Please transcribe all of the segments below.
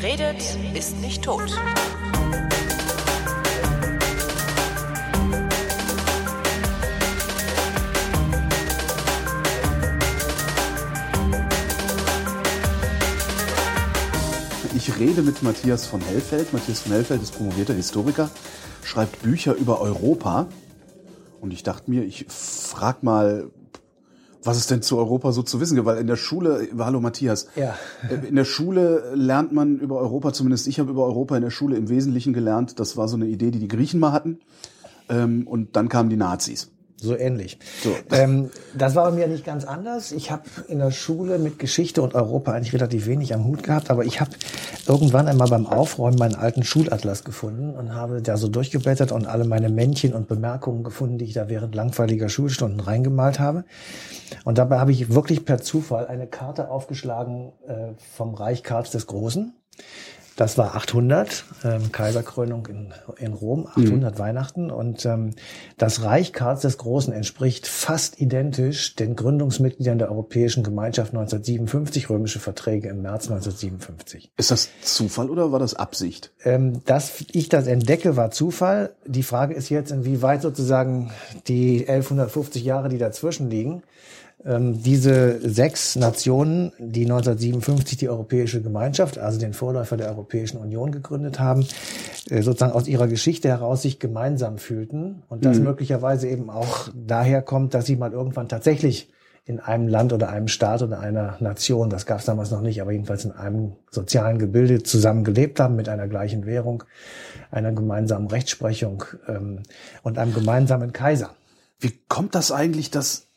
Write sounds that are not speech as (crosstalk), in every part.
Wer redet, ist nicht tot. Ich rede mit Matthias von Hellfeld. Matthias von Hellfeld ist promovierter Historiker, schreibt Bücher über Europa. Und ich dachte mir, ich frag mal, was es denn zu Europa so zu wissen gibt, weil in der Schule, hallo Matthias, Ja. in der Schule lernt man über Europa, zumindest ich habe über Europa in der Schule im Wesentlichen gelernt, das war so eine Idee, die die Griechen mal hatten. Ähm, Und dann kamen die Nazis. So ähnlich. So. Ähm, das war bei mir nicht ganz anders. Ich habe in der Schule mit Geschichte und Europa eigentlich relativ wenig am Hut gehabt, aber ich habe irgendwann einmal beim Aufräumen meinen alten Schulatlas gefunden und habe da so durchgeblättert und alle meine Männchen und Bemerkungen gefunden, die ich da während langweiliger Schulstunden reingemalt habe. Und dabei habe ich wirklich per Zufall eine Karte aufgeschlagen äh, vom Reich Karls des Großen. Das war 800, ähm, Kaiserkrönung in, in Rom, 800 Weihnachten. Und ähm, das Reich Karls des Großen entspricht fast identisch den Gründungsmitgliedern der Europäischen Gemeinschaft 1957, römische Verträge im März 1957. Ist das Zufall oder war das Absicht? Ähm, dass ich das entdecke, war Zufall. Die Frage ist jetzt, inwieweit sozusagen die 1150 Jahre, die dazwischen liegen, ähm, diese sechs Nationen, die 1957 die Europäische Gemeinschaft, also den Vorläufer der Europäischen Union gegründet haben, äh, sozusagen aus ihrer Geschichte heraus sich gemeinsam fühlten und das möglicherweise eben auch daher kommt, dass sie mal irgendwann tatsächlich in einem Land oder einem Staat oder einer Nation, das gab es damals noch nicht, aber jedenfalls in einem sozialen Gebilde zusammen gelebt haben mit einer gleichen Währung, einer gemeinsamen Rechtsprechung ähm, und einem gemeinsamen Kaiser. Wie kommt das eigentlich, dass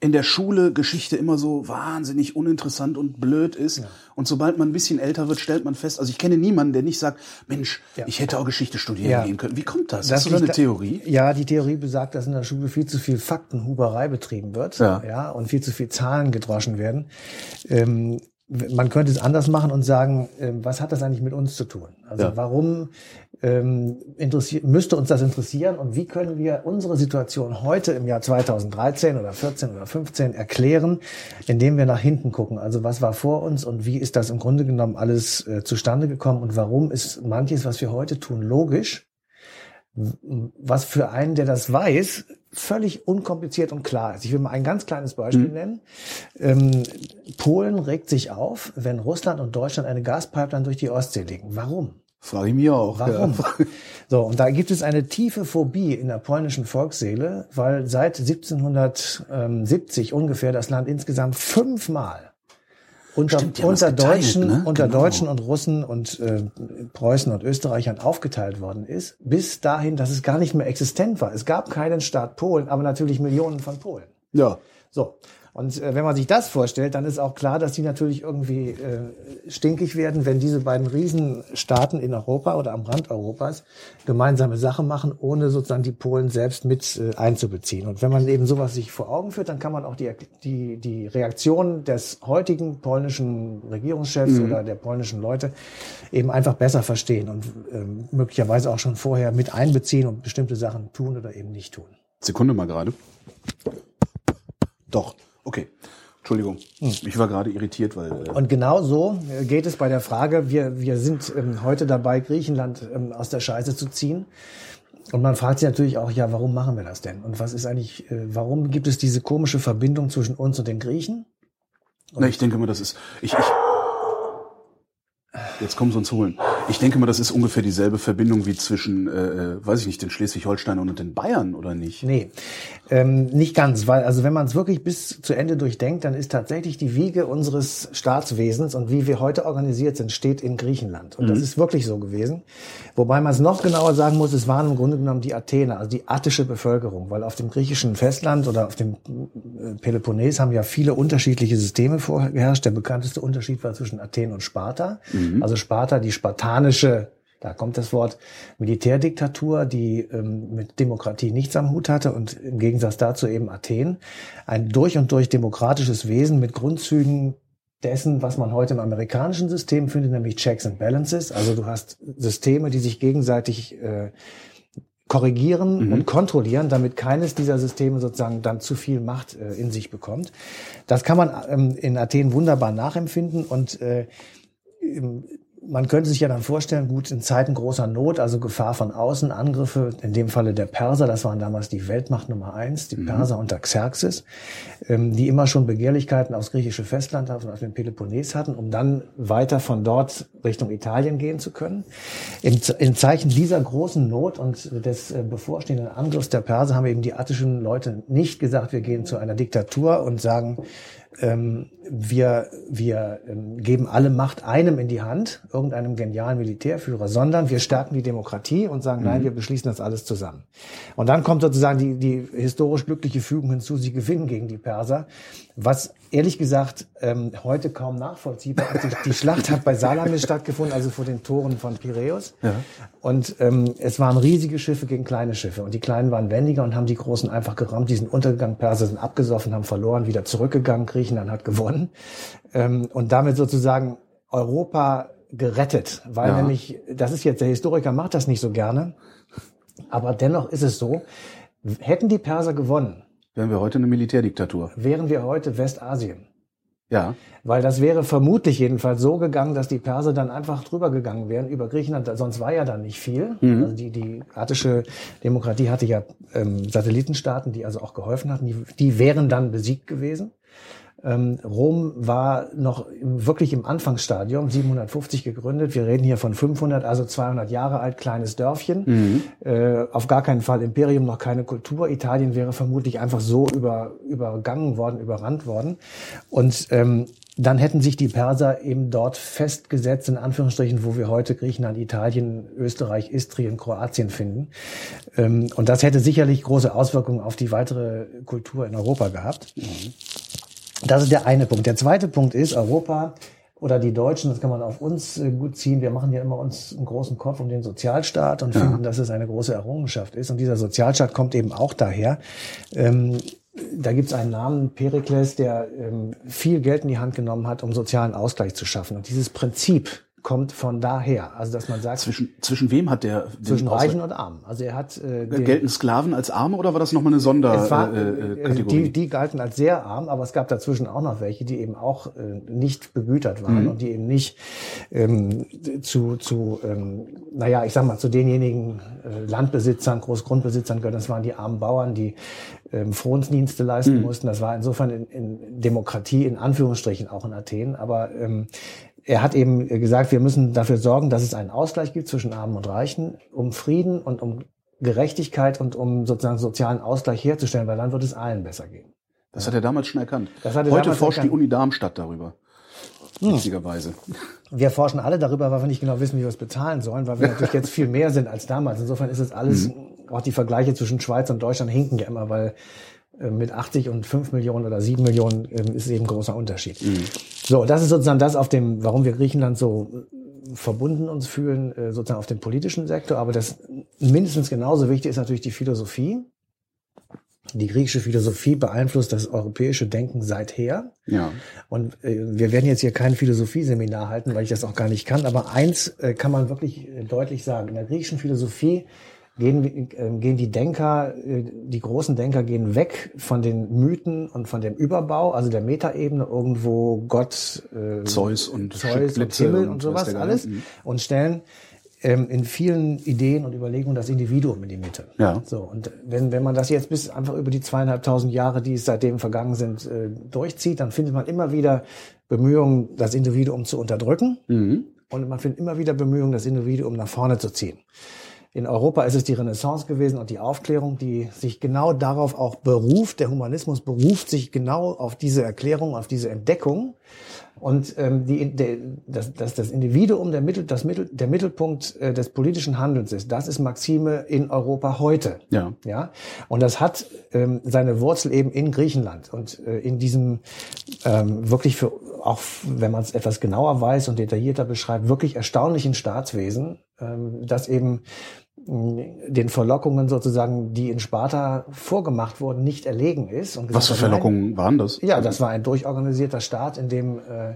in der Schule Geschichte immer so wahnsinnig uninteressant und blöd ist. Und sobald man ein bisschen älter wird, stellt man fest, also ich kenne niemanden, der nicht sagt, Mensch, Ja. ich hätte auch Geschichte studieren Ja. gehen können. Wie kommt das? Das Hast du da eine da- Theorie? Ja, die Theorie besagt, dass in der Schule viel zu viel Faktenhuberei betrieben wird, Ja. ja, und viel zu viel Zahlen gedroschen werden. Ähm, man könnte es anders machen und sagen, ähm, was hat das eigentlich mit uns zu tun? Also Ja. warum ähm, müsste uns das interessieren und wie können wir unsere Situation heute im Jahr 2013 oder 14 oder 15 erklären, indem wir nach hinten gucken? Also was war vor uns und wie ist das im Grunde genommen alles äh, zustande gekommen und warum ist manches, was wir heute tun, logisch? Was für einen, der das weiß, völlig unkompliziert und klar ist. Ich will mal ein ganz kleines Beispiel nennen. Ähm, Polen regt sich auf, wenn Russland und Deutschland eine Gaspipeline durch die Ostsee legen. Warum? Frage ich mich auch. Warum? Ja. So, und da gibt es eine tiefe Phobie in der polnischen Volksseele, weil seit 1770 ungefähr das Land insgesamt fünfmal unter, Stimmt, unter Deutschen, ne? unter Genau. Deutschen und Russen und äh, Preußen und Österreichern aufgeteilt worden ist, bis dahin, dass es gar nicht mehr existent war. Es gab keinen Staat Polen, aber natürlich Millionen von Polen. ja. So. Und äh, wenn man sich das vorstellt, dann ist auch klar, dass die natürlich irgendwie äh, stinkig werden, wenn diese beiden Riesenstaaten in Europa oder am Rand Europas gemeinsame Sache machen, ohne sozusagen die Polen selbst mit äh, einzubeziehen. Und wenn man eben sowas sich vor Augen führt, dann kann man auch die, die, die Reaktion des heutigen polnischen Regierungschefs oder der polnischen Leute eben einfach besser verstehen und ähm, möglicherweise auch schon vorher mit einbeziehen und bestimmte Sachen tun oder eben nicht tun. Sekunde mal gerade. Doch. Okay. Entschuldigung. Ich war gerade irritiert, weil äh, Und genau so äh, geht es bei der Frage, wir, wir sind ähm, heute dabei, Griechenland ähm, aus der Scheiße zu ziehen. Und man fragt sich natürlich auch, ja, warum machen wir das denn? Und was ist eigentlich, äh, warum gibt es diese komische Verbindung zwischen uns und den Griechen? Na, ich denke mal, das ist. Ich, ich, jetzt kommen sie uns holen. Ich denke mal, das ist ungefähr dieselbe Verbindung wie zwischen, äh, äh, weiß ich nicht, den Schleswig-Holsteinern und den Bayern, oder nicht? Nee, ähm, nicht ganz, weil also wenn man es wirklich bis zu Ende durchdenkt, dann ist tatsächlich die Wiege unseres Staatswesens und wie wir heute organisiert sind, steht in Griechenland. Und das ist wirklich so gewesen. Wobei man es noch genauer sagen muss, es waren im Grunde genommen die Athener, also die attische Bevölkerung, weil auf dem griechischen Festland oder auf dem äh, Peloponnes haben ja viele unterschiedliche Systeme vorgeherrscht. Der bekannteste Unterschied war zwischen Athen und Sparta. Also Sparta, die spartanische da kommt das Wort Militärdiktatur, die ähm, mit Demokratie nichts am Hut hatte und im Gegensatz dazu eben Athen. Ein durch und durch demokratisches Wesen mit Grundzügen dessen, was man heute im amerikanischen System findet, nämlich Checks and Balances. Also du hast Systeme, die sich gegenseitig äh, korrigieren und kontrollieren, damit keines dieser Systeme sozusagen dann zu viel Macht äh, in sich bekommt. Das kann man ähm, in Athen wunderbar nachempfinden und äh, man könnte sich ja dann vorstellen, gut, in Zeiten großer Not, also Gefahr von außen, Angriffe, in dem Falle der Perser, das waren damals die Weltmacht Nummer eins, die mhm. Perser unter Xerxes, ähm, die immer schon Begehrlichkeiten aufs griechische Festland, auf den Peloponnes hatten, um dann weiter von dort Richtung Italien gehen zu können. Im, im Zeichen dieser großen Not und des äh, bevorstehenden Angriffs der Perser haben eben die attischen Leute nicht gesagt, wir gehen zu einer Diktatur und sagen, ähm, wir, wir ähm, geben alle Macht einem in die Hand, irgendeinem genialen Militärführer, sondern wir stärken die Demokratie und sagen, mhm. nein, wir beschließen das alles zusammen. Und dann kommt sozusagen die, die historisch glückliche Fügung hinzu, sie gewinnen gegen die Perser, was ehrlich gesagt ähm, heute kaum nachvollziehbar ist. Die, Schlacht hat bei Salamis stattgefunden, also vor den Toren von Piräus. Ja. Und ähm, es waren riesige Schiffe gegen kleine Schiffe. Und die kleinen waren wendiger und haben die großen einfach gerammt. Die sind untergegangen, Perser sind abgesoffen, haben verloren, wieder zurückgegangen, Griechenland hat gewonnen. Ähm, und damit sozusagen Europa gerettet. Weil ja. nämlich, das ist jetzt, der Historiker macht das nicht so gerne. Aber dennoch ist es so, hätten die Perser gewonnen, Wären wir heute eine Militärdiktatur? Wären wir heute Westasien. Ja. Weil das wäre vermutlich jedenfalls so gegangen, dass die Perser dann einfach drüber gegangen wären über Griechenland. Sonst war ja da nicht viel. Mhm. Also die, die attische Demokratie hatte ja ähm, Satellitenstaaten, die also auch geholfen hatten. Die, die wären dann besiegt gewesen. Ähm, Rom war noch im, wirklich im Anfangsstadium, 750 gegründet. Wir reden hier von 500, also 200 Jahre alt, kleines Dörfchen. Mhm. Äh, auf gar keinen Fall Imperium, noch keine Kultur. Italien wäre vermutlich einfach so über, übergangen worden, überrannt worden. Und ähm, dann hätten sich die Perser eben dort festgesetzt, in Anführungsstrichen, wo wir heute Griechenland, Italien, Österreich, Istrien, Kroatien finden. Ähm, und das hätte sicherlich große Auswirkungen auf die weitere Kultur in Europa gehabt. Mhm. Das ist der eine Punkt. Der zweite Punkt ist, Europa oder die Deutschen, das kann man auf uns äh, gut ziehen. Wir machen ja immer uns einen großen Kopf um den Sozialstaat und ja. finden, dass es eine große Errungenschaft ist. Und dieser Sozialstaat kommt eben auch daher. Ähm, da gibt es einen Namen, Perikles, der ähm, viel Geld in die Hand genommen hat, um sozialen Ausgleich zu schaffen. Und dieses Prinzip kommt von daher. Also dass man sagt. Zwischen, zwischen wem hat der Zwischen Reichen und Armen. Also er hat äh, den, Gelten Sklaven als Arme oder war das nochmal eine Sonderkategorie? Äh, äh, die, die galten als sehr arm, aber es gab dazwischen auch noch welche, die eben auch äh, nicht begütert waren mhm. und die eben nicht ähm, zu, zu ähm, naja, ich sag mal, zu denjenigen äh, Landbesitzern, Großgrundbesitzern gehören. Das waren die armen Bauern, die ähm, Frondienste leisten mhm. mussten. Das war insofern in, in Demokratie in Anführungsstrichen auch in Athen, aber ähm, er hat eben gesagt, wir müssen dafür sorgen, dass es einen Ausgleich gibt zwischen Armen und Reichen, um Frieden und um Gerechtigkeit und um sozusagen sozialen Ausgleich herzustellen, weil dann wird es allen besser gehen. Das hat er damals schon erkannt. Heute forscht erkannt. die Uni Darmstadt darüber. Hm. Witzigerweise. Wir forschen alle darüber, weil wir nicht genau wissen, wie wir es bezahlen sollen, weil wir natürlich jetzt viel mehr sind als damals. Insofern ist es alles, mhm. auch die Vergleiche zwischen Schweiz und Deutschland hinken ja immer, weil mit 80 und 5 Millionen oder 7 Millionen ähm, ist eben großer Unterschied. Mhm. So, das ist sozusagen das, auf dem, warum wir Griechenland so äh, verbunden uns fühlen, äh, sozusagen auf dem politischen Sektor. Aber das mindestens genauso wichtig ist natürlich die Philosophie. Die griechische Philosophie beeinflusst das europäische Denken seither. Ja. Und äh, wir werden jetzt hier kein Philosophieseminar halten, weil ich das auch gar nicht kann. Aber eins äh, kann man wirklich äh, deutlich sagen. In der griechischen Philosophie gehen, äh, gehen die Denker, äh, die großen Denker gehen weg von den Mythen und von dem Überbau, also der Metaebene, irgendwo Gott, äh, Zeus und Zeus und Himmel und, und sowas alles mhm. und stellen ähm, in vielen Ideen und Überlegungen das Individuum in die Mitte. Ja. So und wenn wenn man das jetzt bis einfach über die zweieinhalbtausend Jahre, die es seitdem vergangen sind, äh, durchzieht, dann findet man immer wieder Bemühungen, das Individuum zu unterdrücken. Mhm. Und man findet immer wieder Bemühungen, das Individuum nach vorne zu ziehen. In Europa ist es die Renaissance gewesen und die Aufklärung, die sich genau darauf auch beruft. Der Humanismus beruft sich genau auf diese Erklärung, auf diese Entdeckung. Und ähm, die, der, dass, dass das Individuum der, Mittel, das Mittel, der Mittelpunkt äh, des politischen Handelns ist, das ist Maxime in Europa heute. Ja. ja? Und das hat ähm, seine Wurzel eben in Griechenland und äh, in diesem ähm, wirklich für, auch wenn man es etwas genauer weiß und detaillierter beschreibt, wirklich erstaunlichen Staatswesen, ähm, das eben den Verlockungen sozusagen, die in Sparta vorgemacht wurden, nicht erlegen ist. Und Was für Verlockungen waren das? Ja, das war ein durchorganisierter Staat, in dem äh,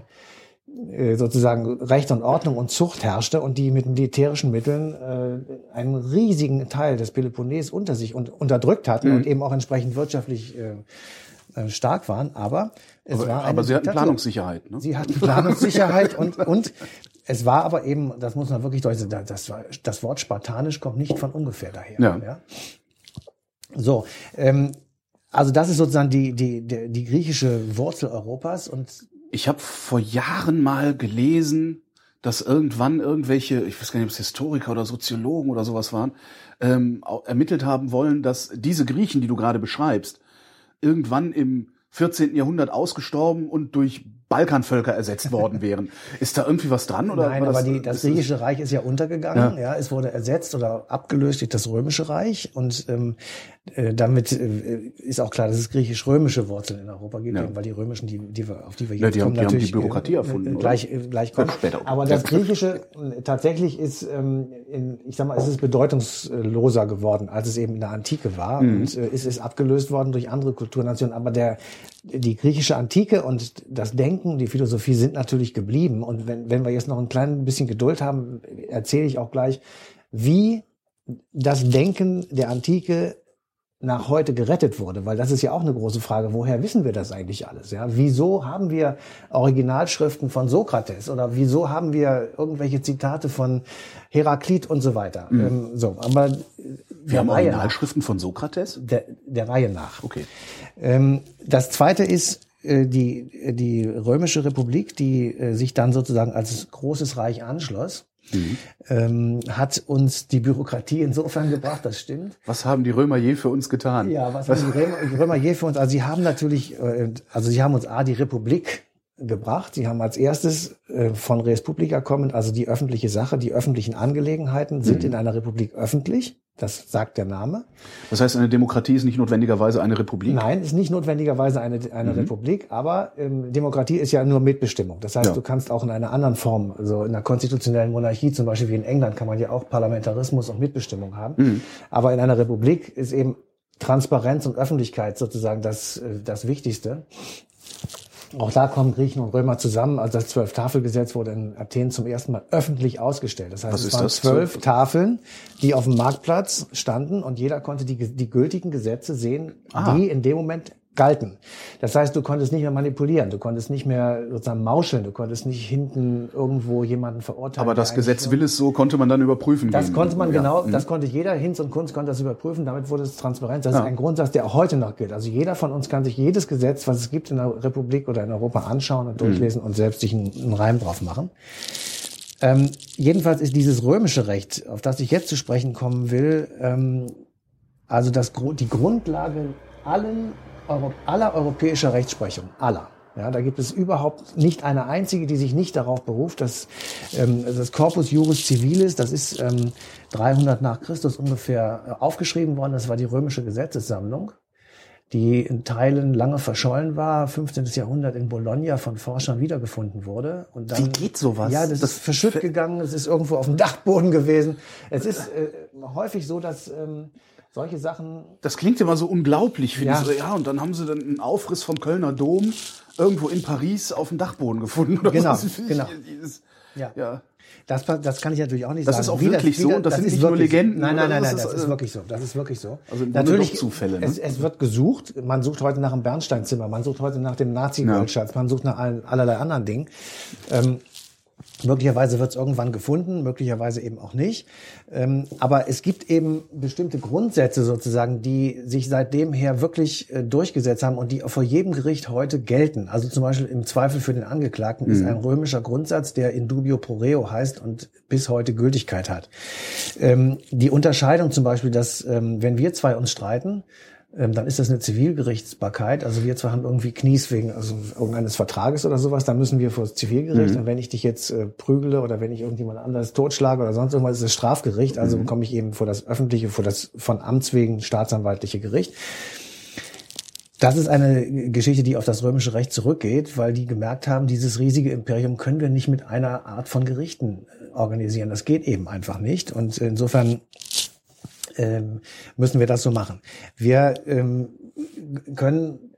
äh, sozusagen Recht und Ordnung und Zucht herrschte und die mit militärischen Mitteln äh, einen riesigen Teil des Peloponnes unter sich und, unterdrückt hatten mhm. und eben auch entsprechend wirtschaftlich äh, äh stark waren. Aber es aber, war aber sie hatten Planungssicherheit. Ne? Sie hatten Planungssicherheit und, und es war aber eben, das muss man wirklich deutlich sagen, das, das Wort spartanisch kommt nicht von ungefähr daher. Ja. So, ähm, also das ist sozusagen die, die, die, die griechische Wurzel Europas und Ich habe vor Jahren mal gelesen, dass irgendwann irgendwelche, ich weiß gar nicht, ob es Historiker oder Soziologen oder sowas waren, ähm, ermittelt haben wollen, dass diese Griechen, die du gerade beschreibst, irgendwann im 14. Jahrhundert ausgestorben und durch Balkanvölker ersetzt worden wären. Ist da irgendwie was dran? Oder Nein, aber die, das ist griechische Reich ist ja untergegangen. Ja. es wurde ersetzt oder abgelöst durch das römische Reich und ähm, äh, damit äh, ist auch klar, dass es griechisch-römische Wurzeln in Europa gibt, Ja. weil die römischen, die, die wir, auf die wir Ja, jetzt haben- kommen, die haben die natürlich Bürokratie äh, erfunden, äh, oder? gleich äh, gleich kommen. Ja, später. Aber das griechische äh, tatsächlich ist, ähm, in, ich sag mal, es ist bedeutungsloser geworden, als es eben in der Antike war Mhm. und äh, es ist abgelöst worden durch andere Kulturnationen. Aber der die griechische Antike und das Denken, die Philosophie sind natürlich geblieben. Und wenn, wenn wir jetzt noch ein klein bisschen Geduld haben, erzähle ich auch gleich, wie das Denken der Antike nach heute gerettet wurde, weil das ist ja auch eine große Frage. Woher wissen wir das eigentlich alles? Ja, wieso haben wir Originalschriften von Sokrates oder wieso haben wir irgendwelche Zitate von Heraklit und so weiter? Ähm, so, aber Wir haben Reihe nach, Originalschriften von Sokrates? der, der Reihe nach. Okay. Ähm, das zweite ist äh, die, die Römische Republik, die äh, sich dann sozusagen als großes Reich anschloss, ähm, hat uns die Bürokratie insofern gebracht, das stimmt. Was haben die Römer je für uns getan? Ja, was haben die Römer, die Römer je für uns? Also sie haben natürlich, äh, also sie haben uns A, die Republik gebracht. Sie haben als erstes äh, von Res Publica kommend, also die öffentliche Sache, die öffentlichen Angelegenheiten sind in einer Republik öffentlich. Das sagt der Name. Das heißt, eine Demokratie ist nicht notwendigerweise eine Republik? Nein, ist nicht notwendigerweise eine, eine Republik, aber ähm, Demokratie ist ja nur Mitbestimmung. Das heißt, Ja. du kannst auch in einer anderen Form, also in einer konstitutionellen Monarchie, zum Beispiel wie in England, kann man ja auch Parlamentarismus und Mitbestimmung haben. Aber in einer Republik ist eben Transparenz und Öffentlichkeit sozusagen das, äh, das Wichtigste. Auch da kommen Griechen und Römer zusammen. Also das Zwölf-Tafel-Gesetz wurde in Athen zum ersten Mal öffentlich ausgestellt. Das heißt, Was es waren zwölf Tafeln, die auf dem Marktplatz standen und jeder konnte die, die gültigen Gesetze sehen, Ah. die in dem Moment galten. Das heißt, du konntest nicht mehr manipulieren, du konntest nicht mehr sozusagen mauscheln, du konntest nicht hinten irgendwo jemanden verurteilen. Aber das Gesetz will es so, konnte man dann überprüfen. das gehen. konnte man Ja. genau, Mhm. das konnte jeder, Hinz und Kunst konnte das überprüfen, damit wurde es transparent. Das Ja. ist ein Grundsatz, der auch heute noch gilt. Also jeder von uns kann sich jedes Gesetz, was es gibt in der Republik oder in Europa anschauen und durchlesen und selbst sich einen, einen Reim drauf machen. Ähm, jedenfalls ist dieses römische Recht, auf das ich jetzt zu sprechen kommen will, ähm, also das, die Grundlage allen, aller europäischer Rechtsprechung, aller. Ja, da gibt es überhaupt nicht eine einzige, die sich nicht darauf beruft, dass ähm, das Corpus Juris Civilis, das ist ähm, 300 nach Christus ungefähr äh, aufgeschrieben worden. Das war die römische Gesetzessammlung, die in Teilen lange verschollen war, 15. Jahrhundert in Bologna von Forschern wiedergefunden wurde. Und dann, Wie geht sowas? Ja, das, Das ist verschütt gegangen, es ist irgendwo auf dem Dachboden gewesen. Es ist (laughs) äh, häufig so, dass ähm, solche Sachen Das klingt immer so unglaublich, finde Ja. ich. So, ja, und dann haben sie dann einen Aufriss vom Kölner Dom irgendwo in Paris auf dem Dachboden gefunden. Oder Genau, was? genau. Ja. ja. Das, das kann ich natürlich auch nicht Das sagen. ist auch Wie wirklich so und das sind nicht nur. Legenden, Nein, nein, oder? nein, Das nein, ist, das ist äh, wirklich so. Das ist wirklich so. Also doch Zufälle, ne? Es, es wird gesucht. Man sucht heute nach dem Bernsteinzimmer. Man sucht heute nach dem Nazi-Goldschatz. Man sucht nach allen, allerlei anderen Dingen. Ähm, Möglicherweise wird es irgendwann gefunden, möglicherweise eben auch nicht. Ähm, aber es gibt eben bestimmte Grundsätze sozusagen, die sich seitdem her wirklich äh, durchgesetzt haben und die vor jedem Gericht heute gelten. Also zum Beispiel im Zweifel für den Angeklagten ist ein römischer Grundsatz, der in dubio pro reo heißt und bis heute Gültigkeit hat. Ähm, die Unterscheidung zum Beispiel, dass ähm, wenn wir zwei uns streiten, dann ist das eine Zivilgerichtsbarkeit. Also wir zwei haben irgendwie Knies wegen also irgendeines Vertrages oder sowas, dann müssen wir vor das Zivilgericht. Und wenn ich dich jetzt äh, prügele oder wenn ich irgendjemand anderes totschlage oder sonst irgendwas, ist es Strafgericht. Also komme ich eben vor das öffentliche, vor das von Amts wegen staatsanwaltliche Gericht. Das ist eine Geschichte, die auf das römische Recht zurückgeht, weil die gemerkt haben, dieses riesige Imperium können wir nicht mit einer Art von Gerichten äh, organisieren. Das geht eben einfach nicht. Und insofern ähm, müssen wir das so machen. Wir ähm, können,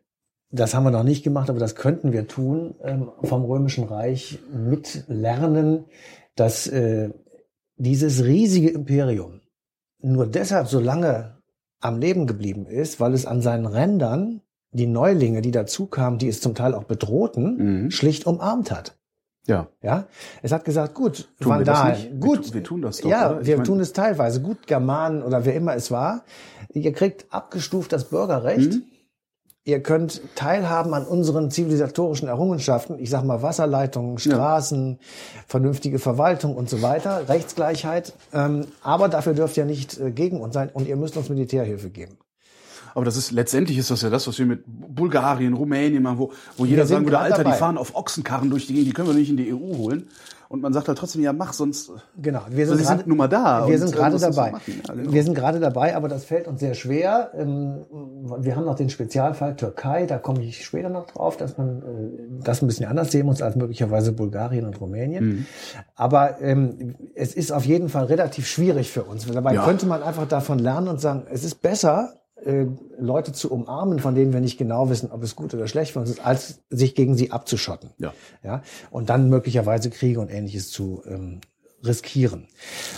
das haben wir noch nicht gemacht, aber das könnten wir tun, ähm, vom Römischen Reich mitlernen, dass äh, dieses riesige Imperium nur deshalb so lange am Leben geblieben ist, weil es an seinen Rändern die Neulinge, die dazu kamen, die es zum Teil auch bedrohten, Mhm. schlicht umarmt hat. Ja. Ja, es hat gesagt, gut, Tun wir Vandalen, nicht? Wir gut, tu- wir tun das doch, Ja, oder? Wir tun es teilweise. Gut, Germanen oder wer immer es war. Ihr kriegt abgestuft das Bürgerrecht. Mhm. Ihr könnt teilhaben an unseren zivilisatorischen Errungenschaften. Ich sag mal Wasserleitungen, Straßen, vernünftige Verwaltung und so weiter, Rechtsgleichheit. Ähm, aber dafür dürft ihr nicht äh, gegen uns sein und ihr müsst uns Militärhilfe geben. Aber das ist letztendlich ist das ja das, was wir mit Bulgarien, Rumänien machen, wo, wo jeder sagen würde, Alter, dabei. die fahren auf Ochsenkarren durch die Gegend, die können wir nicht in die EU holen. Und man sagt halt trotzdem, ja mach, sonst Genau, wir sind, Sie gerade- sind nun mal da Wir sind äh, gerade dabei. Ja, genau. Wir sind gerade dabei, aber das fällt uns sehr schwer. Ähm, Wir haben noch den Spezialfall Türkei, da komme ich später noch drauf, dass man äh, das ein bisschen anders sehen muss als möglicherweise Bulgarien und Rumänien. Mhm. Aber ähm, es ist auf jeden Fall relativ schwierig für uns. Dabei Ja. könnte man einfach davon lernen und sagen, es ist besser, äh, Leute zu umarmen, von denen wir nicht genau wissen, ob es gut oder schlecht für uns ist, als sich gegen sie abzuschotten. Ja. Ja, und dann möglicherweise Kriege und ähnliches zu ähm, riskieren.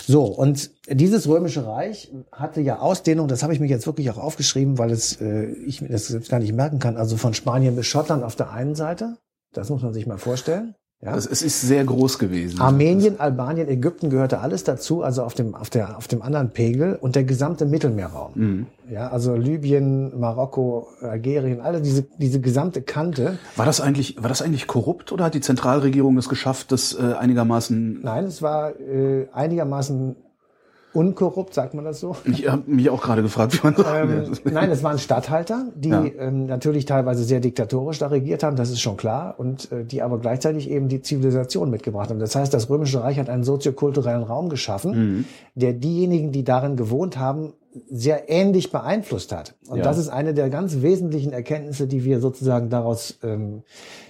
So, und dieses römische Reich hatte ja Ausdehnung, das habe ich mir jetzt wirklich auch aufgeschrieben, weil es äh, ich mir das jetzt gar nicht merken kann, also von Spanien bis Schottland auf der einen Seite, das muss man sich mal vorstellen. Ja. es, es ist sehr groß gewesen. Armenien, Albanien, Ägypten gehörte alles dazu, also auf dem, auf der, auf dem anderen Pegel und der gesamte Mittelmeerraum. Mhm. Ja, also Libyen, Marokko, Algerien, alle diese, diese gesamte Kante. War das eigentlich, war das eigentlich korrupt oder hat die Zentralregierung es geschafft, das äh, einigermaßen Nein, es war äh, einigermaßen unkorrupt, sagt man das so. Ich habe mich auch gerade gefragt, wie man das Ähm, nein, es waren Statthalter, die Ja. ähm, natürlich teilweise sehr diktatorisch da regiert haben, das ist schon klar, und äh, die aber gleichzeitig eben die Zivilisation mitgebracht haben. Das heißt, das Römische Reich hat einen soziokulturellen Raum geschaffen, Mhm. der diejenigen, die darin gewohnt haben, sehr ähnlich beeinflusst hat. Und Ja. das ist eine der ganz wesentlichen Erkenntnisse, die wir sozusagen daraus ähm,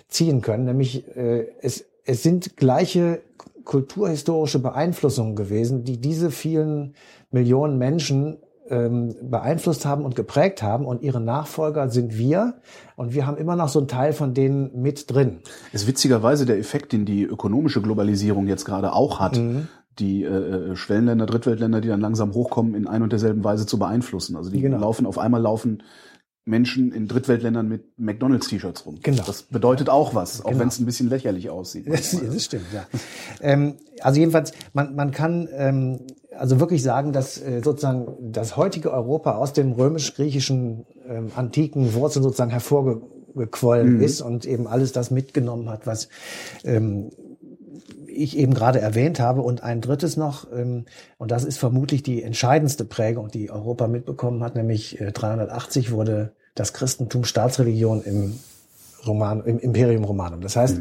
ziehen können, nämlich äh, es, es sind gleiche kulturhistorische Beeinflussungen gewesen, die diese vielen Millionen Menschen ähm, beeinflusst haben und geprägt haben und ihre Nachfolger sind wir und wir haben immer noch so einen Teil von denen mit drin. ist witzigerweise der Effekt, den die ökonomische Globalisierung jetzt gerade auch hat, Mhm. die äh, Schwellenländer, Drittweltländer, die dann langsam hochkommen, in ein und derselben Weise zu beeinflussen. Also die Genau. laufen auf einmal laufen Menschen in Drittweltländern mit McDonalds-T-Shirts rum. Genau. Das bedeutet auch was, auch Genau. wenn es ein bisschen lächerlich aussieht. (laughs) Das, das stimmt, ja. ähm, also jedenfalls, man, man kann ähm, also wirklich sagen, dass äh, sozusagen das heutige Europa aus dem römisch-griechischen ähm, antiken Wurzeln sozusagen hervorgequollen ist und eben alles das mitgenommen hat, was ähm, ich eben gerade erwähnt habe. Und ein drittes noch, ähm, und das ist vermutlich die entscheidendste Prägung, die Europa mitbekommen hat, nämlich äh, 380 wurde das Christentum Staatsreligion im, Roman, im Imperium Romanum. Das heißt,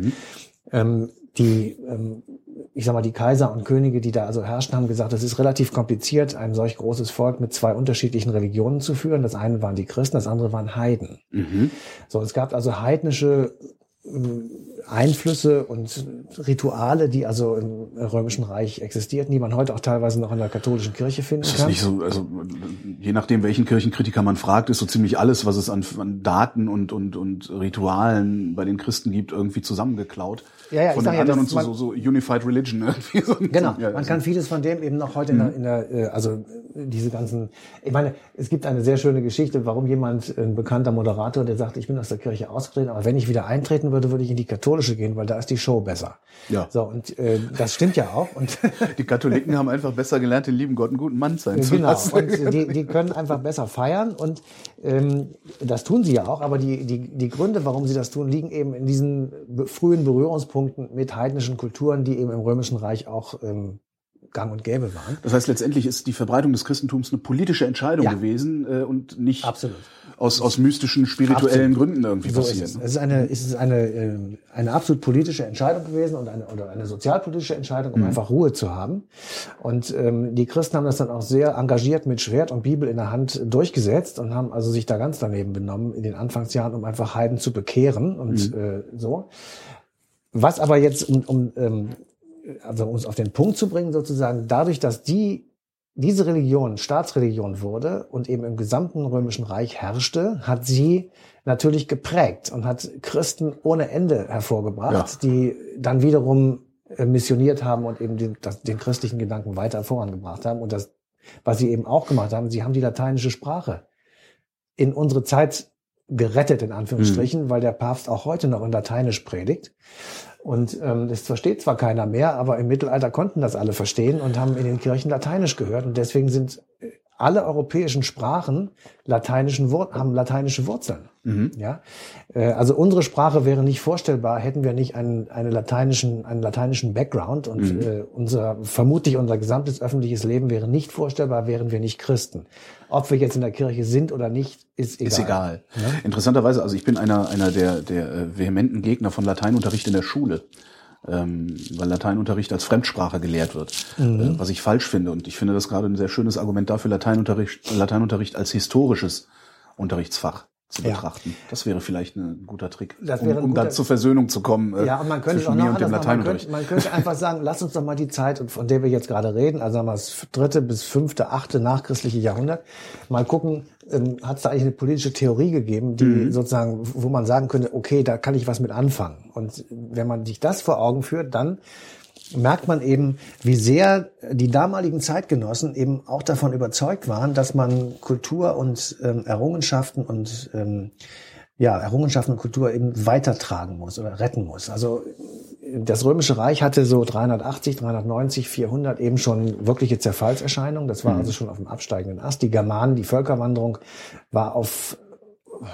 ähm, die, ähm, ich sag mal, die Kaiser und Könige, die da also herrschten, haben gesagt, es ist relativ kompliziert, ein solch großes Volk mit zwei unterschiedlichen Religionen zu führen. Das eine waren die Christen, das andere waren Heiden. Mhm. So, es gab also heidnische Einflüsse und Rituale, die also im Römischen Reich existierten, die man heute auch teilweise noch in der katholischen Kirche finden Das kann. nicht so, also je nachdem, welchen Kirchenkritiker man fragt, ist so ziemlich alles, was es an, an Daten und, und, und Ritualen bei den Christen gibt, irgendwie zusammengeklaut. Ja, ja, Von den ja, anderen das und so, so, so Unified Religion (laughs) irgendwie. So, Genau, Ja, man kann vieles von dem eben noch heute in der, in der äh, also äh, diese ganzen, ich meine, es gibt eine sehr schöne Geschichte, warum jemand, ein bekannter Moderator, der sagt, ich bin aus der Kirche ausgetreten, aber wenn ich wieder eintreten würde, würde ich in die katholische gehen, weil da ist die Show besser. Ja. So, und äh, das stimmt ja auch. Und (laughs) Die Katholiken haben einfach besser gelernt, den lieben Gott einen guten Mann sein zu Genau, lassen. und die, (laughs) die können einfach besser feiern und ähm, das tun sie ja auch, aber die, die, die Gründe, warum sie das tun, liegen eben in diesen frühen Berührungspunkten mit heidnischen Kulturen, die eben im Römischen Reich auch ähm, gang und gäbe waren. Das heißt, letztendlich ist die Verbreitung des Christentums eine politische Entscheidung Ja. gewesen äh, und nicht Absolut. aus, aus mystischen, spirituellen Absolut. Gründen irgendwie So ist passiert. es. Es ist eine, es ist eine, ähm, eine absolut politische Entscheidung gewesen und eine, oder eine sozialpolitische Entscheidung, um einfach Ruhe zu haben. Und ähm, die Christen haben das dann auch sehr engagiert mit Schwert und Bibel in der Hand durchgesetzt und haben also sich da ganz daneben benommen in den Anfangsjahren, um einfach Heiden zu bekehren und äh, so. Was aber jetzt, um, um ähm, also um es auf den Punkt zu bringen, sozusagen, dadurch, dass die diese Religion Staatsreligion wurde und eben im gesamten römischen Reich herrschte, hat sie natürlich geprägt und hat Christen ohne Ende hervorgebracht, die dann wiederum äh, missioniert haben und eben den, das, den christlichen Gedanken weiter vorangebracht haben. Und das, was sie eben auch gemacht haben, sie haben die lateinische Sprache in unsere Zeit gerettet, in Anführungsstrichen, weil der Papst auch heute noch in Lateinisch predigt. Und ähm, das versteht zwar keiner mehr, aber im Mittelalter konnten das alle verstehen und haben in den Kirchen Lateinisch gehört. Und deswegen sind äh, alle europäischen Sprachen lateinischen Wur haben lateinische Wurzeln. Mhm. Ja, äh, also unsere Sprache wäre nicht vorstellbar, hätten wir nicht einen, einen lateinischen, einen lateinischen Background und Mhm. äh, unser vermutlich unser gesamtes öffentliches Leben wäre nicht vorstellbar, wären wir nicht Christen. Ob wir jetzt in der Kirche sind oder nicht, ist egal. Ist egal. Interessanterweise, also ich bin einer, einer der, der äh, vehementen Gegner von Lateinunterricht in der Schule. Ähm, weil Lateinunterricht als Fremdsprache gelehrt wird, äh, was ich falsch finde. Und ich finde das gerade ein sehr schönes Argument dafür, Lateinunterricht, Lateinunterricht als historisches Unterrichtsfach zu Ja. betrachten. Das wäre vielleicht ein guter Trick, um, um dann guter- zur Versöhnung zu kommen äh, Ja, und man könnte zwischen mir und dem. Man könnte, man könnte (laughs) einfach sagen, lass uns doch mal die Zeit, von der wir jetzt gerade reden, also sagen wir das dritte bis fünfte, achte nachchristliche Jahrhundert, mal gucken, ähm, hat es da eigentlich eine politische Theorie gegeben, die Mhm. sozusagen, wo man sagen könnte, okay, da kann ich was mit anfangen. Und wenn man sich das vor Augen führt, dann merkt man eben, wie sehr die damaligen Zeitgenossen eben auch davon überzeugt waren, dass man Kultur und ähm, Errungenschaften und ähm, ja, Errungenschaften und Kultur eben weitertragen muss oder retten muss. Also das Römische Reich hatte so 380, 390, 400 eben schon wirkliche Zerfallserscheinungen. Das war Mhm. also schon auf dem absteigenden Ast. Die Germanen, die Völkerwanderung war auf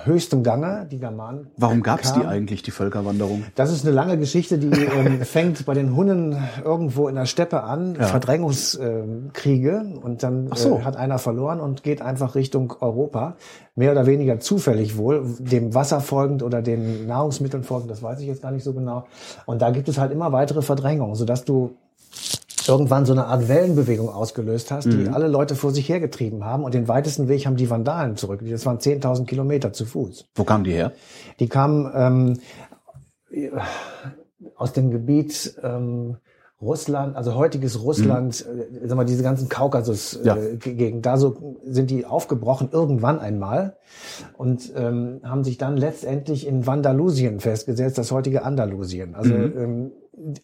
höchstem Gange. Die Germanen. Warum gab es die eigentlich, die Völkerwanderung? Das ist eine lange Geschichte, die ähm, (laughs) fängt bei den Hunnen irgendwo in der Steppe an, Ja. Verdrängungskriege und dann so. äh, hat einer verloren und geht einfach Richtung Europa, mehr oder weniger zufällig wohl, dem Wasser folgend oder den Nahrungsmitteln folgend, das weiß ich jetzt gar nicht so genau. Und da gibt es halt immer weitere Verdrängungen, sodass du irgendwann so eine Art Wellenbewegung ausgelöst hast, die alle Leute vor sich hergetrieben haben und den weitesten Weg haben die Vandalen zurück. Das waren 10.000 Kilometer zu Fuß. Wo kamen die her? Die kamen ähm, aus dem Gebiet ähm, Russland, also heutiges Russland, äh, sag mal, diese ganzen Kaukasus Ja. äh, Gegend, da so sind die aufgebrochen irgendwann einmal und ähm, haben sich dann letztendlich in Vandalusien festgesetzt, das heutige Andalusien. Also ähm,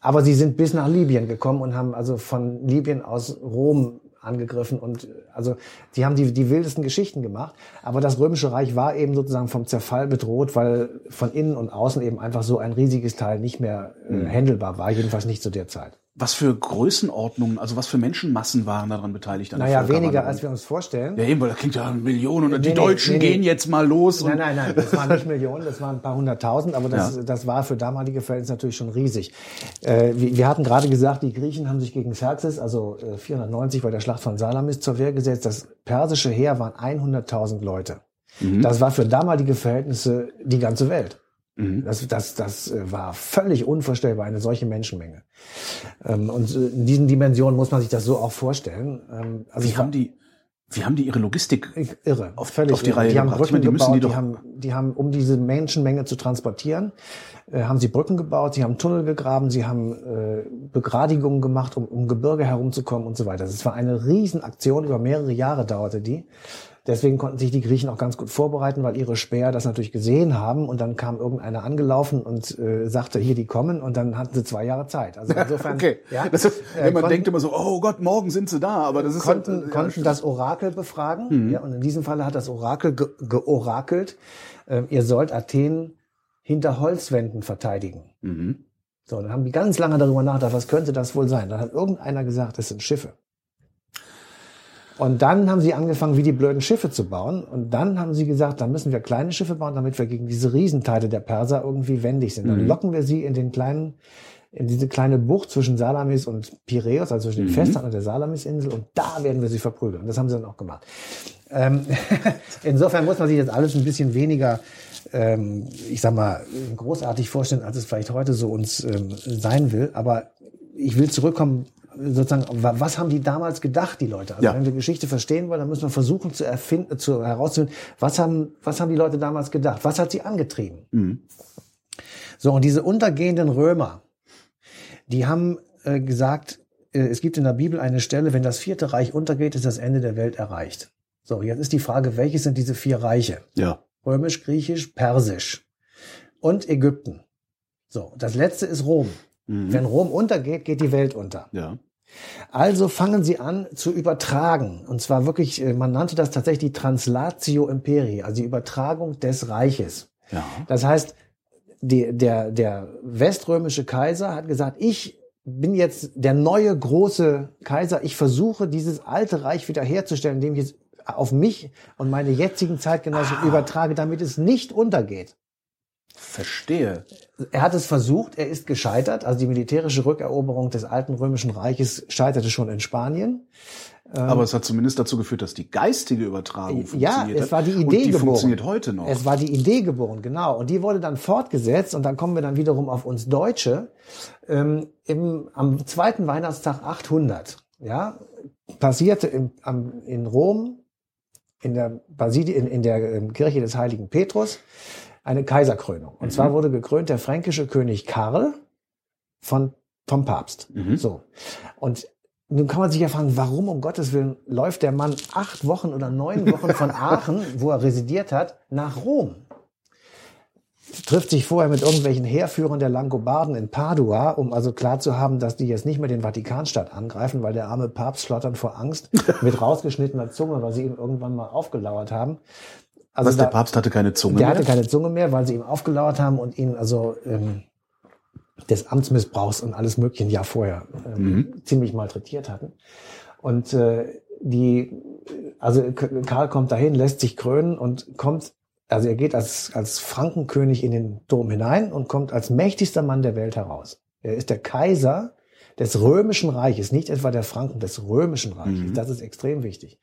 aber sie sind bis nach Libyen gekommen und haben also von Libyen aus Rom angegriffen und äh, also sie haben die, die wildesten Geschichten gemacht. Aber das Römische Reich war eben sozusagen vom Zerfall bedroht, weil von innen und außen eben einfach so ein riesiges Teil nicht mehr äh, handelbar war, jedenfalls nicht zu der Zeit. Was für Größenordnungen, also was für Menschenmassen waren daran beteiligt? An Naja, weniger als wir uns vorstellen. Ja, eben, weil da klingt ja Millionen und Nee, die nee, Deutschen nee, gehen jetzt mal los. Nein, nein, nein, das waren nicht Millionen, das waren ein paar hunderttausend, aber das, das war für damalige Verhältnisse natürlich schon riesig. Äh, wir, wir hatten gerade gesagt, die Griechen haben sich gegen Xerxes, also äh, 490 bei der Schlacht von Salamis, zur Wehr gesetzt. Das persische Heer waren 100.000 Leute. Das war für damalige Verhältnisse die ganze Welt. Das, das, das äh, war völlig unvorstellbar, eine solche Menschenmenge. Ähm, Und äh, in diesen Dimensionen muss man sich das so auch vorstellen. Ähm, Also Wie haben die, wie haben die ihre Logistik? irre, auf- völlig auf die irre. Reihe Die haben gebracht? Brücken meine, die gebaut, die die, haben, die haben, um diese Menschenmenge zu transportieren, äh, haben sie Brücken gebaut, sie haben Tunnel gegraben, sie haben äh, Begradigungen gemacht, um, um Gebirge herumzukommen und so weiter. Das war eine Riesenaktion, über mehrere Jahre dauerte die. Deswegen konnten sich die Griechen auch ganz gut vorbereiten, weil ihre Späher das natürlich gesehen haben und dann kam irgendeiner angelaufen und äh, sagte, hier, die kommen und dann hatten sie zwei Jahre Zeit. Also (laughs) insofern, Okay. ja, Das ist, äh, man konnten- denkt immer so, oh Gott, morgen sind sie da, aber das ist konnten, halt, äh, ja, konnten das Orakel befragen. Ja, und in diesem Falle hat das Orakel ge georakelt. Ähm, ihr sollt Athen hinter Holzwänden verteidigen. Mhm. So, dann haben die ganz lange darüber nachgedacht, was könnte das wohl sein. Dann hat irgendeiner gesagt, das sind Schiffe. Und dann haben sie angefangen, wie die blöden Schiffe zu bauen. Und dann haben sie gesagt, dann müssen wir kleine Schiffe bauen, damit wir gegen diese Riesenteile der Perser irgendwie wendig sind. Dann locken wir sie in den kleinen, in diese kleine Bucht zwischen Salamis und Piräus, also zwischen dem Festland und der Salamisinsel. Und da werden wir sie verprügeln. Und das haben sie dann auch gemacht. Ähm, (laughs) insofern muss man sich das alles ein bisschen weniger, ähm, ich sag mal, großartig vorstellen, als es vielleicht heute so uns ähm, sein will. Aber ich will zurückkommen, sozusagen, wa- was haben die damals gedacht, die Leute? Also Ja. wenn wir Geschichte verstehen wollen, dann müssen wir versuchen zu erfinden, zu herauszufinden, was haben, was haben die Leute damals gedacht? Was hat sie angetrieben? So, und diese untergehenden Römer, die haben äh, gesagt, äh, es gibt in der Bibel eine Stelle, wenn das vierte Reich untergeht, ist das Ende der Welt erreicht. So, jetzt ist die Frage, welches sind diese vier Reiche? ja. Römisch, Griechisch, Persisch und Ägypten. So, das letzte ist Rom. Mhm. Wenn Rom untergeht, geht die Welt unter. ja. Also fangen sie an zu übertragen. Und zwar wirklich, äh, man nannte das tatsächlich die Translatio Imperii, also die Übertragung des Reiches. Ja. Das heißt, die, der, der weströmische Kaiser hat gesagt, ich bin jetzt der neue große Kaiser. Ich versuche, dieses alte Reich wiederherzustellen, indem ich es auf mich und meine jetzigen Zeitgenossen Ah. übertrage, damit es nicht untergeht. Verstehe. Er hat es versucht, er ist gescheitert. Also die militärische Rückeroberung des alten römischen Reiches scheiterte schon in Spanien. Aber es hat zumindest dazu geführt, dass die geistige Übertragung Ja, funktioniert es hat. war die Idee Und die geboren. funktioniert heute noch. Es war die Idee geboren, genau. Und die wurde dann fortgesetzt und dann kommen wir dann wiederum auf uns Deutsche. Ähm, im, am zweiten Weihnachtstag 800, ja, passierte im, am, in Rom, in der Basili in, in der ähm, Kirche des heiligen Petrus, eine Kaiserkrönung. Und zwar wurde gekrönt der fränkische König Karl von, vom Papst. So. Und nun kann man sich ja fragen, warum um Gottes Willen läuft der Mann acht Wochen oder neun Wochen von (laughs) Aachen, wo er residiert hat, nach Rom? Trifft sich vorher mit irgendwelchen Heerführern der Langobarden in Padua, um also klar zu haben, dass die jetzt nicht mehr den Vatikanstadt angreifen, weil der arme Papst schlottern vor Angst (laughs) mit rausgeschnittener Zunge, weil sie ihm irgendwann mal aufgelauert haben. Also Was, der da- Papst hatte keine Zunge der mehr? hatte keine Zunge mehr, weil sie ihm aufgelauert haben und ihn also ähm, des Amtsmissbrauchs und alles Mögliche ein Jahr vorher ähm, ziemlich malträtiert hatten. Und äh, die, also Karl kommt dahin, lässt sich krönen und kommt, also er geht als, als Frankenkönig in den Dom hinein und kommt als mächtigster Mann der Welt heraus. Er ist der Kaiser des römischen Reiches, nicht etwa der Franken, des römischen Reiches. Das ist extrem wichtig.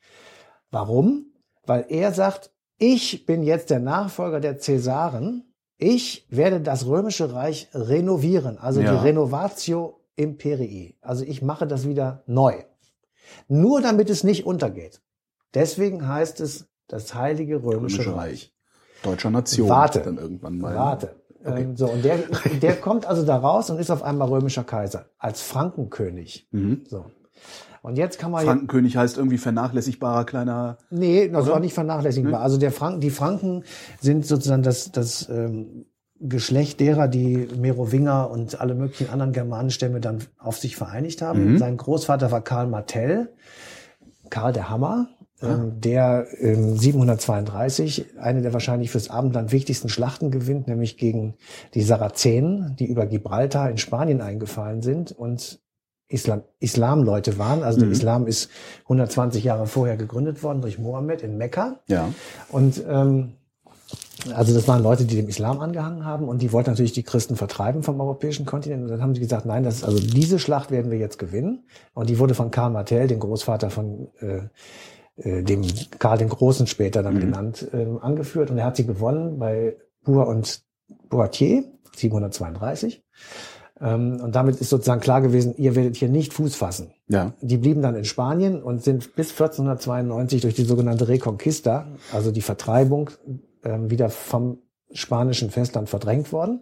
Warum? Weil er sagt, ich bin jetzt der Nachfolger der Cäsaren. Ich werde das römische Reich renovieren, also Ja. die Renovatio Imperii. Also ich mache das wieder neu. Nur damit es nicht untergeht. Deswegen heißt es das Heilige Römische, Römische Reich. Reich. Deutscher Nation. Warte. Dann irgendwann mal. Warte. Ähm, so, und der, der kommt also da raus und ist auf einmal römischer Kaiser. Als Frankenkönig. Mhm. So. Und jetzt kann man Frankenkönig heißt irgendwie vernachlässigbarer kleiner. Nee, das Oder? war nicht vernachlässigbar. Also der Franken, die Franken sind sozusagen das, das ähm, Geschlecht derer, die Merowinger und alle möglichen anderen Germanenstämme dann auf sich vereinigt haben. Sein Großvater war Karl Martell, Karl der Hammer, ähm, der ähm, 732 eine der wahrscheinlich fürs Abendland wichtigsten Schlachten gewinnt, nämlich gegen die Sarazenen, die über Gibraltar in Spanien eingefallen sind und Islam, Islamleute waren. Also der Islam ist 120 Jahre vorher gegründet worden durch Mohammed in Mekka. Ja. Und ähm, also das waren Leute, die dem Islam angehangen haben und die wollten natürlich die Christen vertreiben vom europäischen Kontinent. Und dann haben sie gesagt, nein, das ist, also diese Schlacht werden wir jetzt gewinnen. Und die wurde von Karl Martell, dem Großvater von äh, äh, dem Karl den Großen später dann genannt, ähm, angeführt. Und er hat sie gewonnen bei Bour und Poitiers 732. Ähm, und damit ist sozusagen klar gewesen, ihr werdet hier nicht Fuß fassen. Ja. Die blieben dann in Spanien und sind bis 1492 durch die sogenannte Reconquista, also die Vertreibung, ähm, wieder vom spanischen Festland verdrängt worden.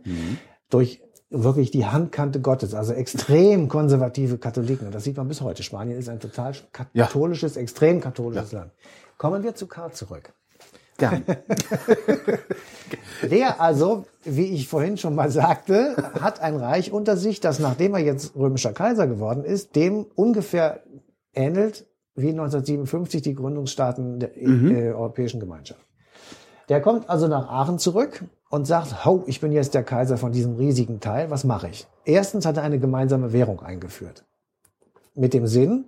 Durch wirklich die Handkante Gottes, also extrem konservative Katholiken. Und das sieht man bis heute. Spanien ist ein total Ja. katholisches, extrem katholisches Land. Kommen wir zu Karl zurück. Gern. (laughs) Der also, wie ich vorhin schon mal sagte, hat ein Reich unter sich, das nachdem er jetzt römischer Kaiser geworden ist, dem ungefähr ähnelt wie 1957 die Gründungsstaaten der äh, Europäischen Gemeinschaft. Der kommt also nach Aachen zurück und sagt, hau, ich bin jetzt der Kaiser von diesem riesigen Teil, was mache ich? Erstens hat er eine gemeinsame Währung eingeführt. Mit dem Sinn,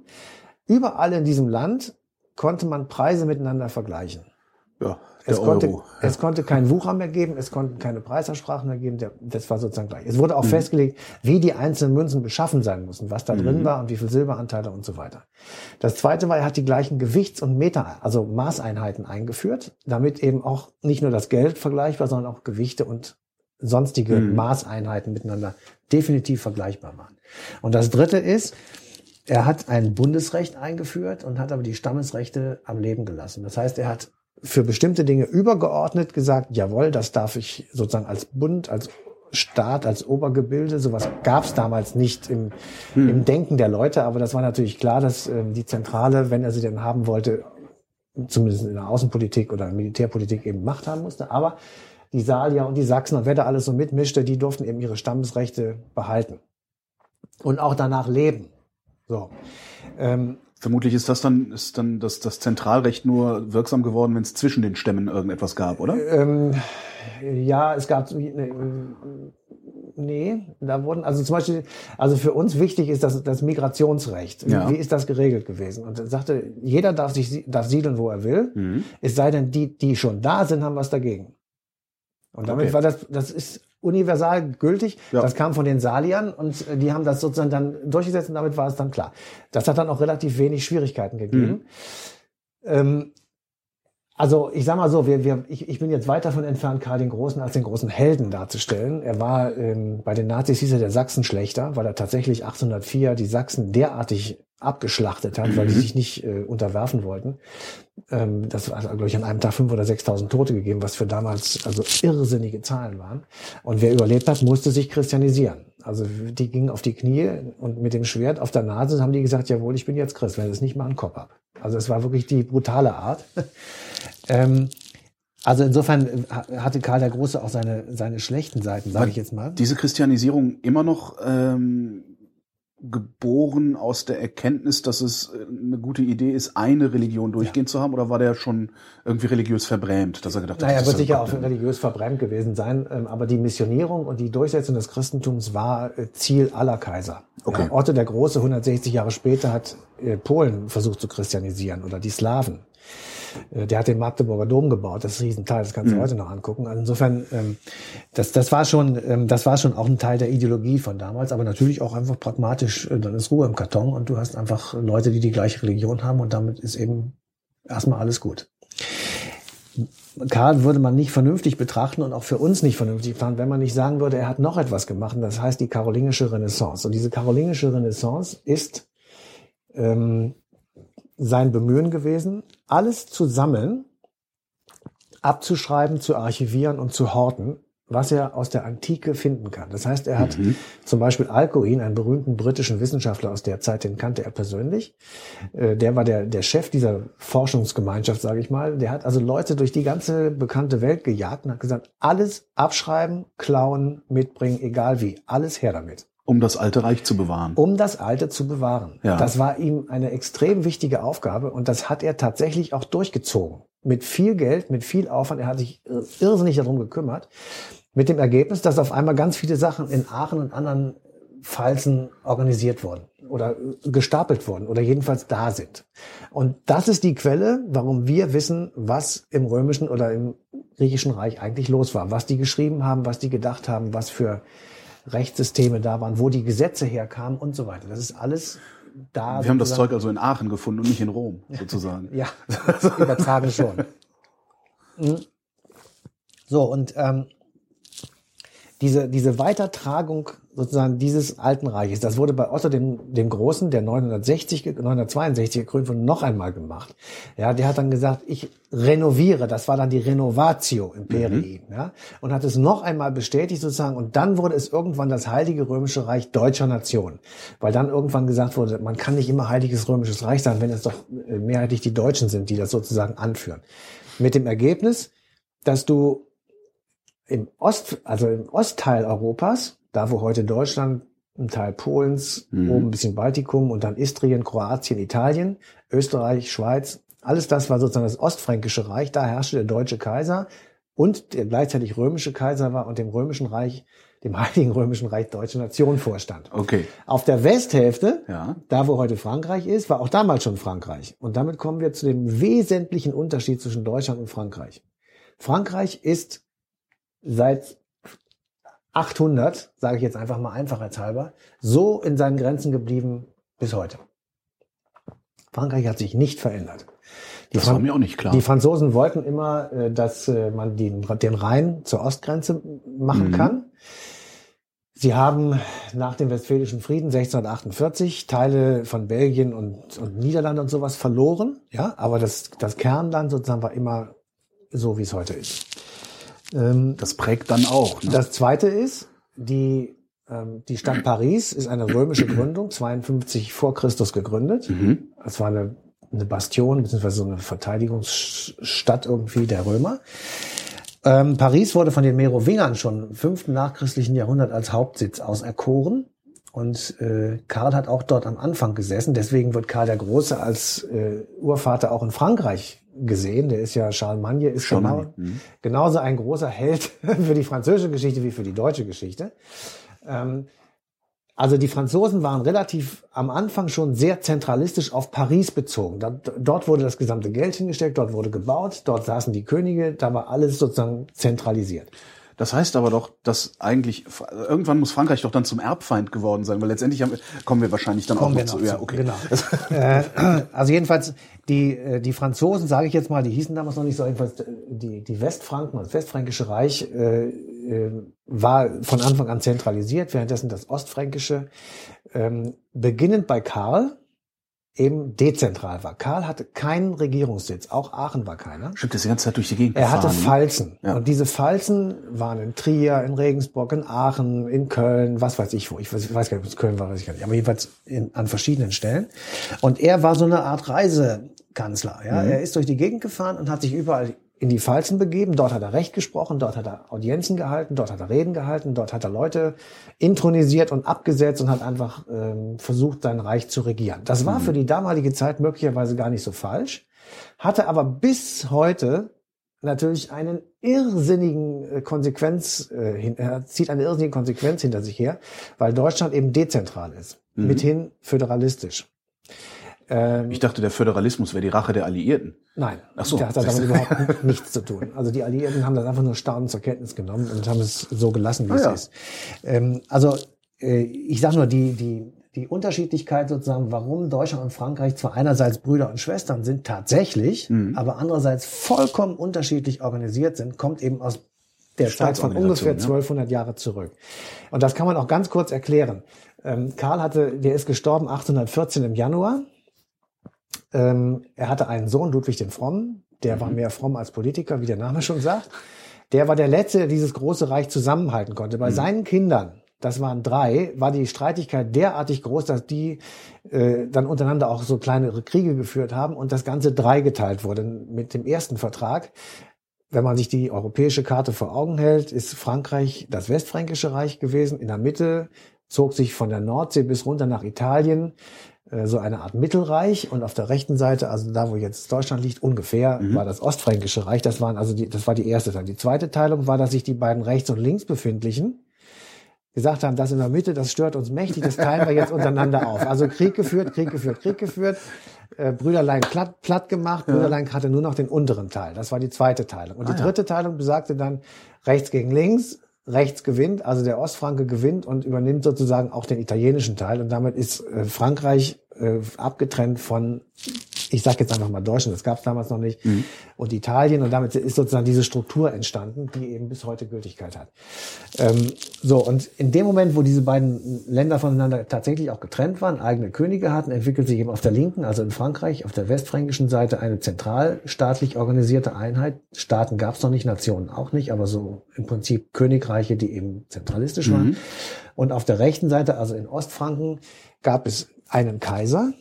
überall in diesem Land konnte man Preise miteinander vergleichen. Ja, Es konnte, Euro. es konnte kein Wucher mehr geben, es konnten keine Preisabsprachen mehr geben, der, das war sozusagen gleich. Es wurde auch festgelegt, wie die einzelnen Münzen beschaffen sein mussten, was da drin war und wie viel Silberanteile und so weiter. Das zweite war, er hat die gleichen Gewichts- und Meter, also Maßeinheiten eingeführt, damit eben auch nicht nur das Geld vergleichbar, sondern auch Gewichte und sonstige Maßeinheiten miteinander definitiv vergleichbar waren. Und das dritte ist, er hat ein Bundesrecht eingeführt und hat aber die Stammesrechte am Leben gelassen. Das heißt, er hat für bestimmte Dinge übergeordnet gesagt, jawohl, das darf ich sozusagen als Bund, als Staat, als Obergebilde, sowas gab es damals nicht im, im Denken der Leute, aber das war natürlich klar, dass ähm, die Zentrale, wenn er sie denn haben wollte, zumindest in der Außenpolitik oder Militärpolitik eben Macht haben musste. Aber die Salier und die Sachsen und wer da alles so mitmischte, die durften eben ihre Stammesrechte behalten und auch danach leben. So. Ähm, Vermutlich ist das dann, ist dann das, das Zentralrecht nur wirksam geworden, wenn es zwischen den Stämmen irgendetwas gab, oder? ähm, ja, es gab nee, nee, da wurden also zum Beispiel, also für uns wichtig ist das, das Migrationsrecht. Ja. Wie ist das geregelt gewesen? Und er sagte, jeder darf sich darf siedeln, wo er will. Mhm. Es sei denn, die, die schon da sind, haben was dagegen. Und damit Okay. war das, das ist universal gültig. Ja. Das kam von den Saliern und äh, die haben das sozusagen dann durchgesetzt und damit war es dann klar. Das hat dann auch relativ wenig Schwierigkeiten gegeben. Ähm, also ich sag mal so, wir, wir, ich, ich bin jetzt weit davon entfernt, Karl den Großen als den großen Helden darzustellen. Er war ähm, bei den Nazis hieß er der Sachsenschlechter, weil er tatsächlich 1804 die Sachsen derartig abgeschlachtet hat, weil die sich nicht äh, unterwerfen wollten. Ähm, das war, glaube ich, an einem Tag fünf oder 6.000 Tote gegeben, was für damals also irrsinnige Zahlen waren. Und wer überlebt hat, musste sich christianisieren. Also die gingen auf die Knie und mit dem Schwert auf der Nase haben die gesagt, jawohl, ich bin jetzt Christ, wenn es nicht mal einen Kopf ab. Also es war wirklich die brutale Art. (laughs) ähm, also insofern äh, hatte Karl der Große auch seine, seine schlechten Seiten, sage ich jetzt mal. Diese Christianisierung immer noch ähm, geboren aus der Erkenntnis, dass es äh, eine gute Idee ist, eine Religion durchgehend zu haben, oder war der schon irgendwie religiös verbrämt, dass er gedacht hat, Naja, das wird ist sicher ja auch religiös verbrämt gewesen sein, ähm, aber die Missionierung und die Durchsetzung des Christentums war äh, Ziel aller Kaiser. Okay. Ja, Otto der Große, 160 Jahre später, hat äh, Polen versucht zu christianisieren oder die Slawen. Äh, Der hat den Magdeburger Dom gebaut, das ist ein Riesenteil, das kannst du heute noch angucken. Also insofern, ähm, das, das war schon, ähm, das war schon auch ein Teil der Ideologie von damals, aber natürlich auch einfach pragmatisch. Äh, Dann ist Ruhe im Karton und du hast einfach Leute, die die gleiche Religion haben und damit ist eben erstmal alles gut. Karl würde man nicht vernünftig betrachten und auch für uns nicht vernünftig betrachten, wenn man nicht sagen würde, er hat noch etwas gemacht, das heißt die karolingische Renaissance. Und diese karolingische Renaissance ist ähm, sein Bemühen gewesen, alles zu sammeln, abzuschreiben, zu archivieren und zu horten, was er aus der Antike finden kann. Das heißt, er hat zum Beispiel Alcuin, einen berühmten britischen Wissenschaftler aus der Zeit, den kannte er persönlich. Äh, Der war der, der Chef dieser Forschungsgemeinschaft, sage ich mal. Der hat also Leute durch die ganze bekannte Welt gejagt und hat gesagt, alles abschreiben, klauen, mitbringen, egal wie, alles her damit um das alte Reich zu bewahren. um das Alte zu bewahren. Ja. Das war ihm eine extrem wichtige Aufgabe und das hat er tatsächlich auch durchgezogen. Mit viel Geld, mit viel Aufwand. Er hat sich irrsinnig darum gekümmert. Mit dem Ergebnis, dass auf einmal ganz viele Sachen in Aachen und anderen Pfalzen organisiert wurden oder gestapelt wurden oder jedenfalls da sind. Und das ist die Quelle, warum wir wissen, was im römischen oder im griechischen Reich eigentlich los war, was die geschrieben haben, was die gedacht haben, was für Rechtssysteme da waren, wo die Gesetze herkamen und so weiter. Das ist alles da. Wir haben das Zeug also in Aachen gefunden und nicht in Rom, sozusagen. (laughs) Ja, übertragen schon. (laughs) Mhm. So, und ähm, diese, diese Weitertragung sozusagen dieses alten Reiches, das wurde bei Otto dem, dem Großen, der 960, ge- 962 gegründet wurde, noch einmal gemacht. Ja, der hat dann gesagt, ich renoviere, das war dann die Renovatio Imperii, ja, und hat es noch einmal bestätigt sozusagen, und dann wurde es irgendwann das Heilige Römische Reich deutscher Nation, weil dann irgendwann gesagt wurde, man kann nicht immer Heiliges Römisches Reich sein, wenn es doch äh, mehrheitlich die Deutschen sind, die das sozusagen anführen. Mit dem Ergebnis, dass du im Ost, also im Ostteil Europas, da wo heute Deutschland, ein Teil Polens, Mhm. oben ein bisschen Baltikum und dann Istrien, Kroatien, Italien, Österreich, Schweiz, alles das war sozusagen das Ostfränkische Reich, da herrschte der deutsche Kaiser und der gleichzeitig römische Kaiser war und dem römischen Reich, dem (laughs) Heiligen Römischen Reich Deutsche Nation vorstand. Okay. Auf der Westhälfte, Ja. da wo heute Frankreich ist, war auch damals schon Frankreich. Und damit kommen wir zu dem wesentlichen Unterschied zwischen Deutschland und Frankreich. Frankreich ist seit 800, sage ich jetzt einfach mal einfachheitshalber, so in seinen Grenzen geblieben bis heute. Frankreich hat sich nicht verändert. Die, Das war mir auch nicht klar. die Franzosen wollten immer, äh, dass äh, man den, den Rhein zur Ostgrenze machen Mhm. kann. Sie haben nach dem Westfälischen Frieden 1648 Teile von Belgien und, und Niederlande und sowas verloren. Ja, aber das, das Kernland sozusagen war immer so, wie es heute ist. Ähm, Das prägt dann auch. Ne? das zweite ist, die, ähm, die Stadt Paris ist eine römische Gründung, 52 vor Christus gegründet. Mhm. Es war eine, eine Bastion, beziehungsweise so eine Verteidigungsstadt irgendwie der Römer. Ähm, Paris wurde von den Merowingern schon im fünften nachchristlichen Jahrhundert als Hauptsitz auserkoren. Und äh, Karl hat auch dort am Anfang gesessen. Deswegen wird Karl der Große als äh, Urvater auch in Frankreich gesehen. Der ist ja Charlemagne, ist genau, mhm. genauso ein großer Held (laughs) für die französische Geschichte wie für die deutsche Geschichte. Ähm, also die Franzosen waren relativ am Anfang schon sehr zentralistisch auf Paris bezogen. Da, dort wurde das gesamte Geld hingesteckt, dort wurde gebaut, dort saßen die Könige, da war alles sozusagen zentralisiert. Das heißt aber doch, dass eigentlich irgendwann muss Frankreich doch dann zum Erbfeind geworden sein, weil letztendlich haben, kommen wir wahrscheinlich dann Kommen auch noch noch zu. Ja, zu, okay. genau. (laughs) äh, also jedenfalls die äh, die Franzosen, sage ich jetzt mal, die hießen damals noch nicht so jedenfalls äh, die die Westfranken, das Westfränkische Reich äh, äh, war von Anfang an zentralisiert, währenddessen das Ostfränkische ähm, beginnend bei Karl eben dezentral war. Karl hatte keinen Regierungssitz, auch Aachen war keiner. Stimmt, das die ganze Zeit durch die Gegend Er hatte gefahren, ne? Falzen. Ja. Und diese Falzen waren in Trier, in Regensburg, in Aachen, in Köln, was weiß ich wo. Ich weiß, ich weiß gar nicht, ob es Köln war, weiß ich gar nicht. Aber jedenfalls in, an verschiedenen Stellen. Und er war so eine Art Reisekanzler. Ja? Mhm. Er ist durch die Gegend gefahren und hat sich überall in die Falzen begeben. Dort hat er Recht gesprochen, dort hat er Audienzen gehalten, dort hat er Reden gehalten, dort hat er Leute intronisiert und abgesetzt und hat einfach ähm, versucht, sein Reich zu regieren. Das Mhm. war für die damalige Zeit möglicherweise gar nicht so falsch, hatte aber bis heute natürlich einen irrsinnigen äh, Konsequenz, äh, er zieht eine irrsinnige Konsequenz hinter sich her, weil Deutschland eben dezentral ist, Mhm. mithin föderalistisch. Ähm, Ich dachte, der Föderalismus wäre die Rache der Alliierten. Nein, Ach so. das hat damit überhaupt nichts zu tun. Also die Alliierten haben das einfach nur staunend zur Kenntnis genommen und haben es so gelassen, wie Ah, es ja. ist. Ähm, also äh, ich sage nur, die, die, die Unterschiedlichkeit sozusagen, warum Deutschland und Frankreich zwar einerseits Brüder und Schwestern sind, tatsächlich, Mhm. aber andererseits vollkommen unterschiedlich organisiert sind, kommt eben aus der Zeit von ungefähr Staatsorganisation, ja. 1200 Jahre zurück. Und das kann man auch ganz kurz erklären. Ähm, Karl hatte, der ist gestorben 1814 im Januar. Ähm, er hatte einen Sohn, Ludwig den Frommen. Der war mehr fromm als Politiker, wie der Name schon sagt. Der war der Letzte, der dieses große Reich zusammenhalten konnte. Bei seinen Kindern, das waren drei, war die Streitigkeit derartig groß, dass die äh, dann untereinander auch so kleinere Kriege geführt haben und das Ganze dreigeteilt wurde. Mit dem ersten Vertrag wenn man sich die europäische Karte vor Augen hält, ist Frankreich das Westfränkische Reich gewesen. In der Mitte zog sich von der Nordsee bis runter nach Italien so eine Art Mittelreich und auf der rechten Seite, also da, wo jetzt Deutschland liegt, ungefähr, war das Ostfränkische Reich. Das waren also die, das war die erste Teilung. Die zweite Teilung war, dass sich die beiden rechts und links befindlichen gesagt haben, das in der Mitte, das stört uns mächtig, das teilen wir jetzt untereinander auf. Also Krieg geführt, Krieg geführt, Krieg geführt, äh, Brüderlein platt, platt gemacht, Brüderlein hatte nur noch den unteren Teil. Das war die zweite Teilung. Und die Ah, ja. dritte Teilung besagte dann rechts gegen links, rechts gewinnt, also der Ostfranke gewinnt und übernimmt sozusagen auch den italienischen Teil. Und damit ist äh, Frankreich äh, abgetrennt von, ich sage jetzt einfach mal Deutschland, das gab es damals noch nicht, Mhm. und Italien. Und damit ist sozusagen diese Struktur entstanden, die eben bis heute Gültigkeit hat. Ähm, so, und in dem Moment, wo diese beiden Länder voneinander tatsächlich auch getrennt waren, eigene Könige hatten, entwickelt sich eben auf der linken, also in Frankreich, auf der westfränkischen Seite eine zentralstaatlich organisierte Einheit. Staaten gab es noch nicht, Nationen auch nicht, aber so im Prinzip Königreiche, die eben zentralistisch waren. Und auf der rechten Seite, also in Ostfranken, gab es einen Kaiser,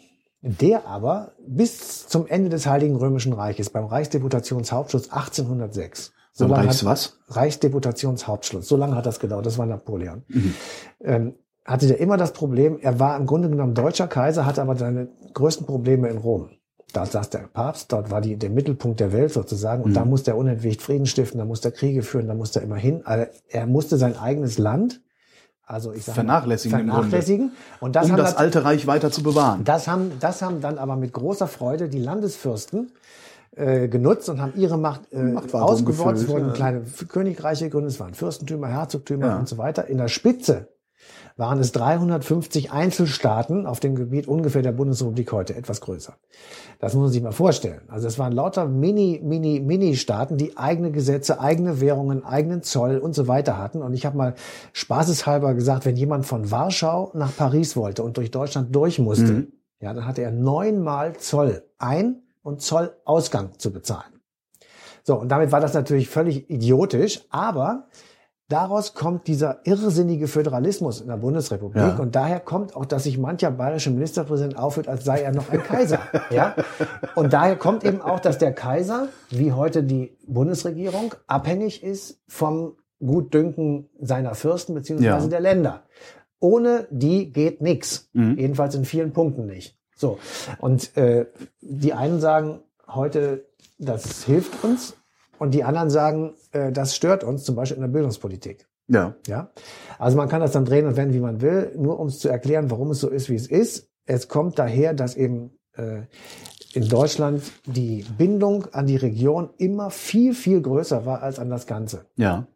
der aber bis zum Ende des Heiligen Römischen Reiches beim Reichsdeputationshauptschluss 1806 So lange Reichs hat- was? Reichsdeputationshauptschluss. So lange hat das gedauert. Das war Napoleon. Ähm, hatte der immer das Problem, er war im Grunde genommen deutscher Kaiser, hatte aber seine größten Probleme in Rom. Da saß der Papst, dort war die, der Mittelpunkt der Welt sozusagen. Und da musste er unentwegt Frieden stiften, da musste er Kriege führen, da musste er immer hin. Also er musste sein eigenes Land, also ich sage Vernachlässigen vernachlässigen. Und das um haben das alte Reich weiter zu bewahren. das haben, das haben dann aber mit großer Freude die Landesfürsten äh, genutzt und haben ihre Macht, äh, Macht ausgebaut. Es wurden ja. kleine Königreiche gegründet, es waren Fürstentümer, Herzogtümer Ja. und so weiter. In der Spitze waren es 350 Einzelstaaten auf dem Gebiet ungefähr der Bundesrepublik heute, etwas größer. Das muss man sich mal vorstellen. Also es waren lauter Mini, Mini, Mini-Staaten, die eigene Gesetze, eigene Währungen, eigenen Zoll und so weiter hatten. Und ich habe mal spaßeshalber gesagt, wenn jemand von Warschau nach Paris wollte und durch Deutschland durch musste, Mhm. ja, dann hatte er neunmal Zoll ein- und Zollausgang zu bezahlen. So, und damit war das natürlich völlig idiotisch, aber daraus kommt dieser irrsinnige Föderalismus in der Bundesrepublik Ja. und daher kommt auch, dass sich mancher bayerische Ministerpräsident aufführt, als sei er noch ein Kaiser. (laughs) ja? Und daher kommt eben auch, dass der Kaiser, wie heute die Bundesregierung, abhängig ist vom Gutdünken seiner Fürsten beziehungsweise Ja. der Länder. Ohne die geht nix. Mhm. Jedenfalls in vielen Punkten nicht. So. Und äh, die einen sagen heute, das hilft uns. Und die anderen sagen, äh, das stört uns, zum Beispiel in der Bildungspolitik. Ja. Ja, also man kann das dann drehen und wenden, wie man will, nur um es zu erklären, warum es so ist, wie es ist. Es kommt daher, dass eben äh, in Deutschland die Bindung an die Region immer viel, viel größer war als an das Ganze. Ja.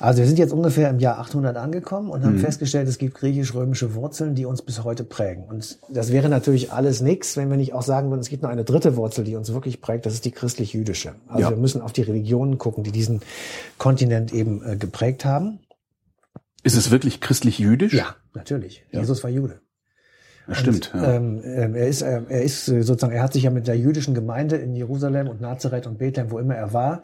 Also wir sind jetzt ungefähr im Jahr 800 angekommen und haben Mhm. festgestellt, es gibt griechisch-römische Wurzeln, die uns bis heute prägen. Und das wäre natürlich alles nichts, wenn wir nicht auch sagen würden, es gibt noch eine dritte Wurzel, die uns wirklich prägt, das ist die christlich-jüdische. Also Ja. wir müssen auf die Religionen gucken, die diesen Kontinent eben äh, geprägt haben. Ist es wirklich christlich-jüdisch? Ja, natürlich. Ja. Jesus war Jude. Ja, Stimmt. Und, Ja. ähm, ähm, er ist, ähm, er ist äh, sozusagen, er hat sich ja mit der jüdischen Gemeinde in Jerusalem und Nazareth und Bethlehem, wo immer er war,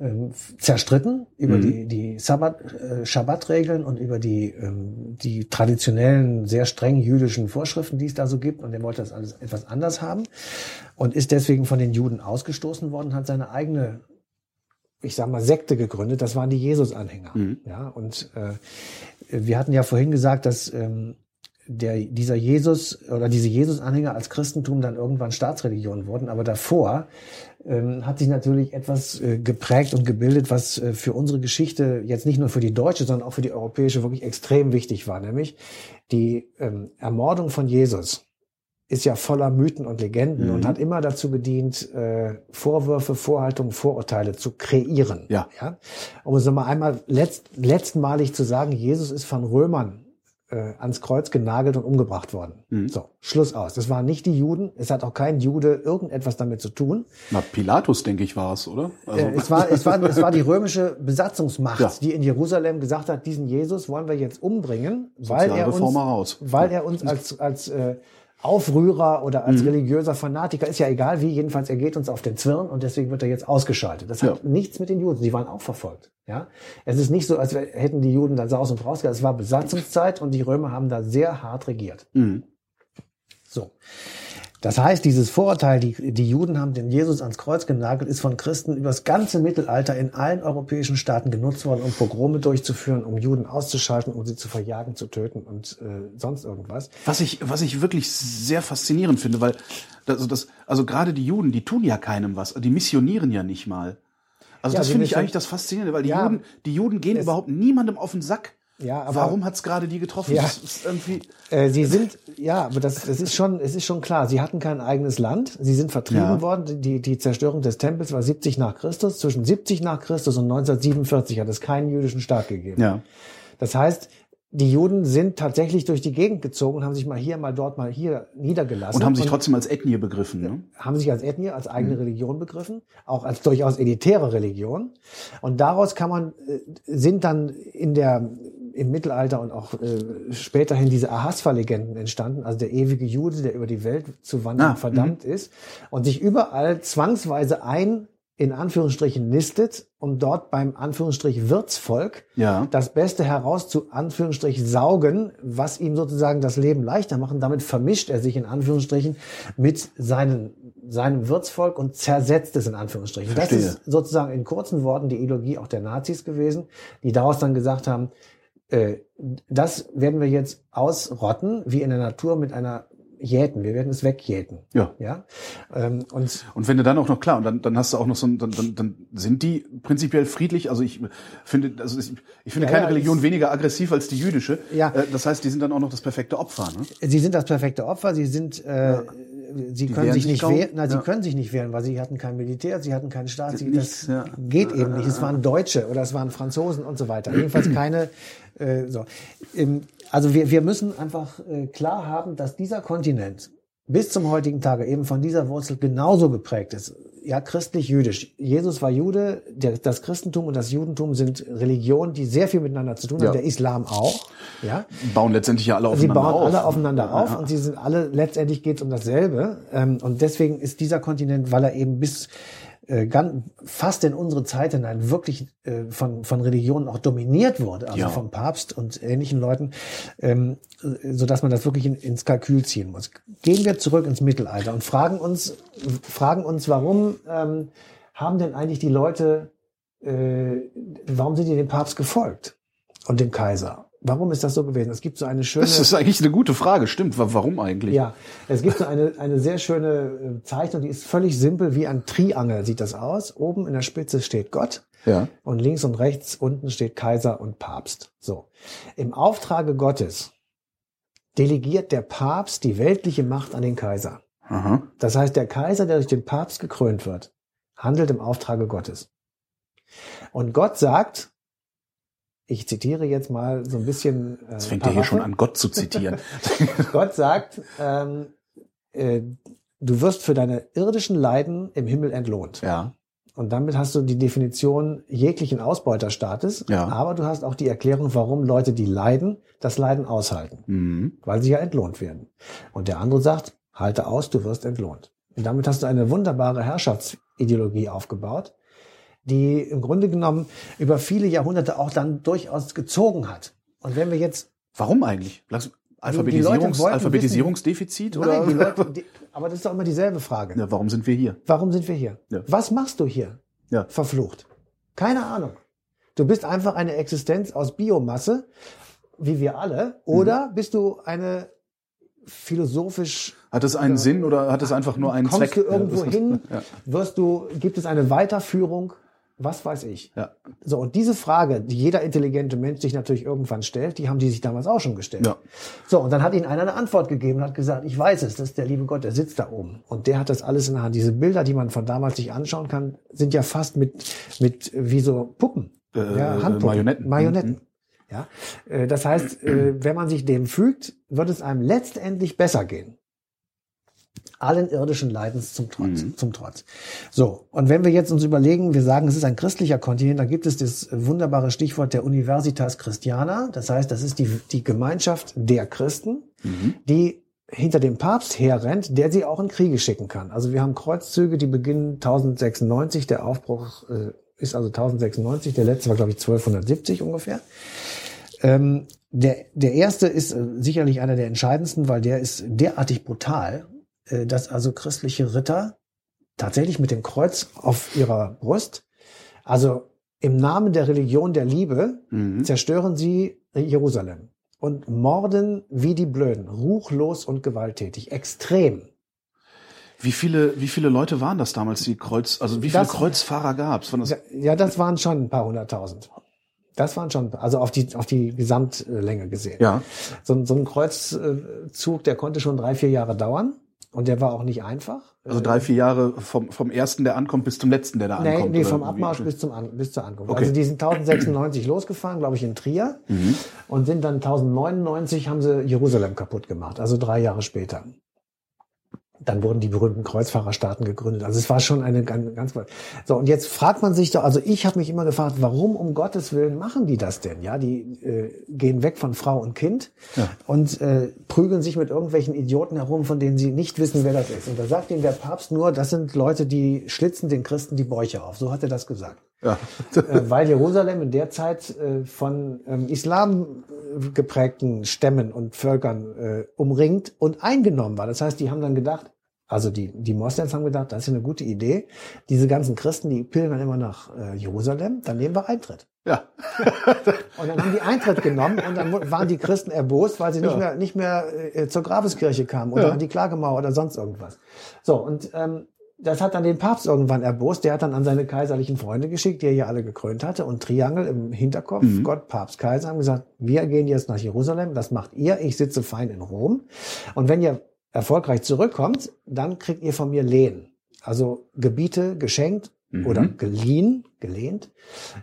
ähm, zerstritten über Mhm. die, die Sabbat, äh, Schabbatregeln und über die, ähm, die traditionellen, sehr streng jüdischen Vorschriften, die es da so gibt. Und er wollte das alles etwas anders haben und ist deswegen von den Juden ausgestoßen worden, hat seine eigene ich sag mal, Sekte gegründet. Das waren die Jesus-Anhänger. Mhm. Ja, und äh, wir hatten ja vorhin gesagt, dass ähm, der, dieser Jesus oder diese Jesus-Anhänger als Christentum dann irgendwann Staatsreligion wurden. Aber davor ähm, hat sich natürlich etwas äh, geprägt und gebildet, was äh, für unsere Geschichte jetzt nicht nur für die deutsche, sondern auch für die europäische wirklich extrem wichtig war, nämlich die ähm, Ermordung von Jesus ist ja voller Mythen und Legenden Mhm. und hat immer dazu gedient, äh, Vorwürfe, Vorhaltungen, Vorurteile zu kreieren. Ja. ja? Um es nochmal einmal letzt, letztmalig zu sagen, Jesus ist von Römern äh, ans Kreuz genagelt und umgebracht worden. Mhm. So, Schluss aus. Das waren nicht die Juden. Es hat auch kein Jude irgendetwas damit zu tun. Na, Pilatus, denke ich, war es, oder? Also, Äh, es, war, es, war, es war die römische Besatzungsmacht, Ja. die in Jerusalem gesagt hat, diesen Jesus wollen wir jetzt umbringen, weil er uns, weil er uns als, als äh, Aufrührer oder als Mhm. religiöser Fanatiker, ist ja egal wie, jedenfalls er geht uns auf den Zwirn und deswegen wird er jetzt ausgeschaltet. Das hat Ja. nichts mit den Juden, die waren auch verfolgt. Ja, Es ist nicht so, als hätten die Juden da Saus und gehabt. Es war Besatzungszeit und die Römer haben da sehr hart regiert. Mhm. So. Das heißt, dieses Vorurteil, die, die Juden haben den Jesus ans Kreuz genagelt, ist von Christen über das ganze Mittelalter in allen europäischen Staaten genutzt worden, um Pogrome durchzuführen, um Juden auszuschalten, um sie zu verjagen, zu töten und äh, sonst irgendwas. Was ich, was ich wirklich sehr faszinierend finde, weil also das, also gerade die Juden, die tun ja keinem was, die missionieren ja nicht mal. Also Ja, das finde ich eigentlich das Faszinierende, weil die Ja. Juden, die Juden gehen überhaupt niemandem auf den Sack. Ja, aber- Warum hat's gerade die getroffen? Ja. Das ist irgendwie. Äh, sie sind, ja, aber das, das ist schon, es ist schon klar. Sie hatten kein eigenes Land. Sie sind vertrieben Ja. worden. Die, die Zerstörung des Tempels war 70 nach Christus. Zwischen 70 nach Christus und 1947 hat es keinen jüdischen Staat gegeben. Ja. Das heißt, die Juden sind tatsächlich durch die Gegend gezogen, haben sich mal hier, mal dort, mal hier niedergelassen. Und haben sich trotzdem als Ethnie begriffen. Ne? haben sich als Ethnie, als eigene Mhm. Religion begriffen, auch als durchaus elitäre Religion. Und daraus kann man, äh, sind dann in der, im Mittelalter und auch äh, späterhin diese Ahasver-Legenden entstanden, also der ewige Jude, der über die Welt zu wandern Ah, verdammt ist und sich überall zwangsweise ein, in Anführungsstrichen, nistet, um dort beim Anführungsstrich Wirtsvolk Ja. das Beste heraus zu Anführungsstrich saugen, was ihm sozusagen das Leben leichter machen. Damit vermischt er sich in Anführungsstrichen mit seinen, seinem Wirtsvolk und zersetzt es in Anführungsstrichen. Verstehe. Das ist sozusagen in kurzen Worten die Ideologie auch der Nazis gewesen, die daraus dann gesagt haben, äh, das werden wir jetzt ausrotten, wie in der Natur mit einer Jäten. Wir werden es wegjäten. Ja. Ja. Ähm, und Und wenn du dann auch noch klar, und dann, dann hast du auch noch so ein, dann, dann, dann sind die prinzipiell friedlich. Also ich finde, also ich, ich finde Ja, keine ja, Religion weniger aggressiv als die jüdische. Ja. Äh, Das heißt, die sind dann auch noch das perfekte Opfer. Ne? Sie sind das perfekte Opfer. Sie sind, äh, sie können sich nicht wehren. Sie Ja. können sich nicht wehren, weil sie hatten kein Militär, sie hatten keinen Staat. Sie, das ja. geht eben nicht. Es waren Deutsche oder es waren Franzosen und so weiter. Jedenfalls keine. Äh, so. Ähm, Also wir, wir müssen einfach äh, klar haben, dass dieser Kontinent bis zum heutigen Tage eben von dieser Wurzel genauso geprägt ist. Ja, christlich-jüdisch. Jesus war Jude, der, das Christentum und das Judentum sind Religionen, die sehr viel miteinander zu tun Ja. haben. Der Islam auch. Ja. Bauen letztendlich ja alle Sie aufeinander bauen auf. alle aufeinander auf Ja. und sie sind alle, letztendlich geht es um dasselbe. Ähm, und deswegen ist dieser Kontinent, weil er eben bis äh, ganz, fast in unsere Zeit hinein wirklich äh, von, von Religionen auch dominiert wurde, also Ja. vom Papst und ähnlichen Leuten, ähm, so dass man das wirklich in, ins Kalkül ziehen muss. Gehen wir zurück ins Mittelalter und fragen uns, fragen uns, warum ähm, haben denn eigentlich die Leute, äh, warum sind die dem Papst gefolgt? und dem Kaiser. Warum ist das so gewesen? Es gibt so eine schöne. Das ist eigentlich eine gute Frage, stimmt. Wa- Warum eigentlich? Ja, es gibt so eine, eine sehr schöne äh, Zeichnung, die ist völlig simpel, wie ein Triangel sieht das aus. Oben in der Spitze steht Gott Ja. und links und rechts unten steht Kaiser und Papst. So. Im Auftrage Gottes delegiert der Papst die weltliche Macht an den Kaiser. Aha. Das heißt, der Kaiser, der durch den Papst gekrönt wird, handelt im Auftrage Gottes. Und Gott sagt, ich zitiere jetzt mal so ein bisschen. Äh, Jetzt fängt er hier schon an, Gott zu zitieren. (laughs) Gott sagt, ähm, äh, du wirst für deine irdischen Leiden im Himmel entlohnt. ja. Und damit hast du die Definition jeglichen Ausbeuterstaates, Ja. aber du hast auch die Erklärung, warum Leute, die leiden, das Leiden aushalten, Mhm. weil sie ja entlohnt werden. Und der andere sagt, halte aus, du wirst entlohnt. Und damit hast du eine wunderbare Herrschaftsideologie aufgebaut, die im Grunde genommen über viele Jahrhunderte auch dann durchaus gezogen hat. Und wenn wir jetzt Warum eigentlich? Alphabetisierungs Alphabetisierungsdefizit oder? Nein, die (laughs) Leute, die, aber das ist doch immer dieselbe Frage. ja, warum sind wir hier? Warum sind wir hier? Ja. Was machst du hier? Ja. Verflucht. Keine Ahnung. Du bist einfach eine Existenz aus Biomasse, wie wir alle, oder bist du eine philosophisch Hat es einen Sinn oder hat es einfach nur einen kommst Zweck? du irgendwo hin, (laughs) Ja. wirst du, gibt es eine Weiterführung, was weiß ich. Ja. So, und diese Frage, die jeder intelligente Mensch sich natürlich irgendwann stellt, die haben die sich damals auch schon gestellt. Ja. So, und dann hat ihnen einer eine Antwort gegeben und hat gesagt, ich weiß es, das ist der liebe Gott, der sitzt da oben. Und der hat das alles in der Hand. Diese Bilder, die man von damals sich anschauen kann, sind ja fast mit, mit wie so Puppen. Äh, ja, Handpuppen. Marionetten. Marionetten. Mhm. Ja, äh, das heißt, äh, wenn man sich dem fügt, wird es einem letztendlich besser gehen. Allen irdischen Leidens zum Trotz, Mhm. zum Trotz. So. Und wenn wir jetzt uns überlegen, wir sagen, es ist ein christlicher Kontinent, dann gibt es das wunderbare Stichwort der Universitas Christiana. Das heißt, das ist die, die Gemeinschaft der Christen, Mhm. die hinter dem Papst herrennt, der sie auch in Kriege schicken kann. Also wir haben Kreuzzüge, die beginnen 1096, der Aufbruch äh, ist also 1096, der letzte war glaube ich 1270 ungefähr. Ähm, der, der erste ist äh, sicherlich einer der entscheidendsten, weil der ist derartig brutal, dass also christliche Ritter tatsächlich mit dem Kreuz auf ihrer Brust, also im Namen der Religion der Liebe, Mhm. zerstören sie Jerusalem und morden wie die Blöden, ruchlos und gewalttätig, extrem. Wie viele, wie viele Leute waren das damals, die Kreuz, also wie viele Das- Kreuzfahrer gab's? Das, Ja, ja, das waren schon ein paar hunderttausend. Das waren schon, also auf die, auf die Gesamtlänge gesehen. ja. So, so ein Kreuzzug, der konnte schon drei, vier Jahre dauern und der war auch nicht einfach. Also drei, vier Jahre vom, vom ersten, der ankommt, bis zum letzten, der da Nee, ankommt. nee, vom? Abmarsch bis zum An bis zur Ankunft. Okay. Also die sind 1096 losgefahren, glaube ich, in Trier Mhm. und sind dann 1099 haben sie Jerusalem kaputt gemacht, also drei Jahre später. Dann wurden die berühmten Kreuzfahrerstaaten gegründet. Also es war schon eine ganz, ganz so. Und jetzt fragt man sich doch, also ich habe mich immer gefragt, warum um Gottes Willen machen die das denn? Ja, die äh, gehen weg von Frau und Kind Ja. und äh, prügeln sich mit irgendwelchen Idioten herum, von denen sie nicht wissen, wer das ist. Und da sagt ihnen der Papst nur, das sind Leute, die schlitzen den Christen die Bäuche auf. So hat er das gesagt Ja. äh, weil Jerusalem in der Zeit äh, von ähm, Islam äh, geprägten Stämmen und Völkern umringt und eingenommen war. Das heißt, die haben dann gedacht, also die, die Moslems haben gedacht, das ist eine gute Idee. Diese ganzen Christen, die pilgern immer nach Jerusalem, dann nehmen wir Eintritt. ja. (laughs) Und dann haben die Eintritt genommen und dann waren die Christen erbost, weil sie nicht Ja. mehr, nicht mehr zur Grabeskirche kamen oder Ja. an die Klagemauer oder sonst irgendwas. So, und ähm, das hat dann den Papst irgendwann erbost. Der hat dann an seine kaiserlichen Freunde geschickt, die er ja alle gekrönt hatte. Und Triangel im Hinterkopf, Mhm. Gott, Papst, Kaiser, haben gesagt, wir gehen jetzt nach Jerusalem, das macht ihr, ich sitze fein in Rom. Und wenn ihr erfolgreich zurückkommt, dann kriegt ihr von mir Lehen. Also Gebiete geschenkt Mhm. oder geliehen, gelehnt,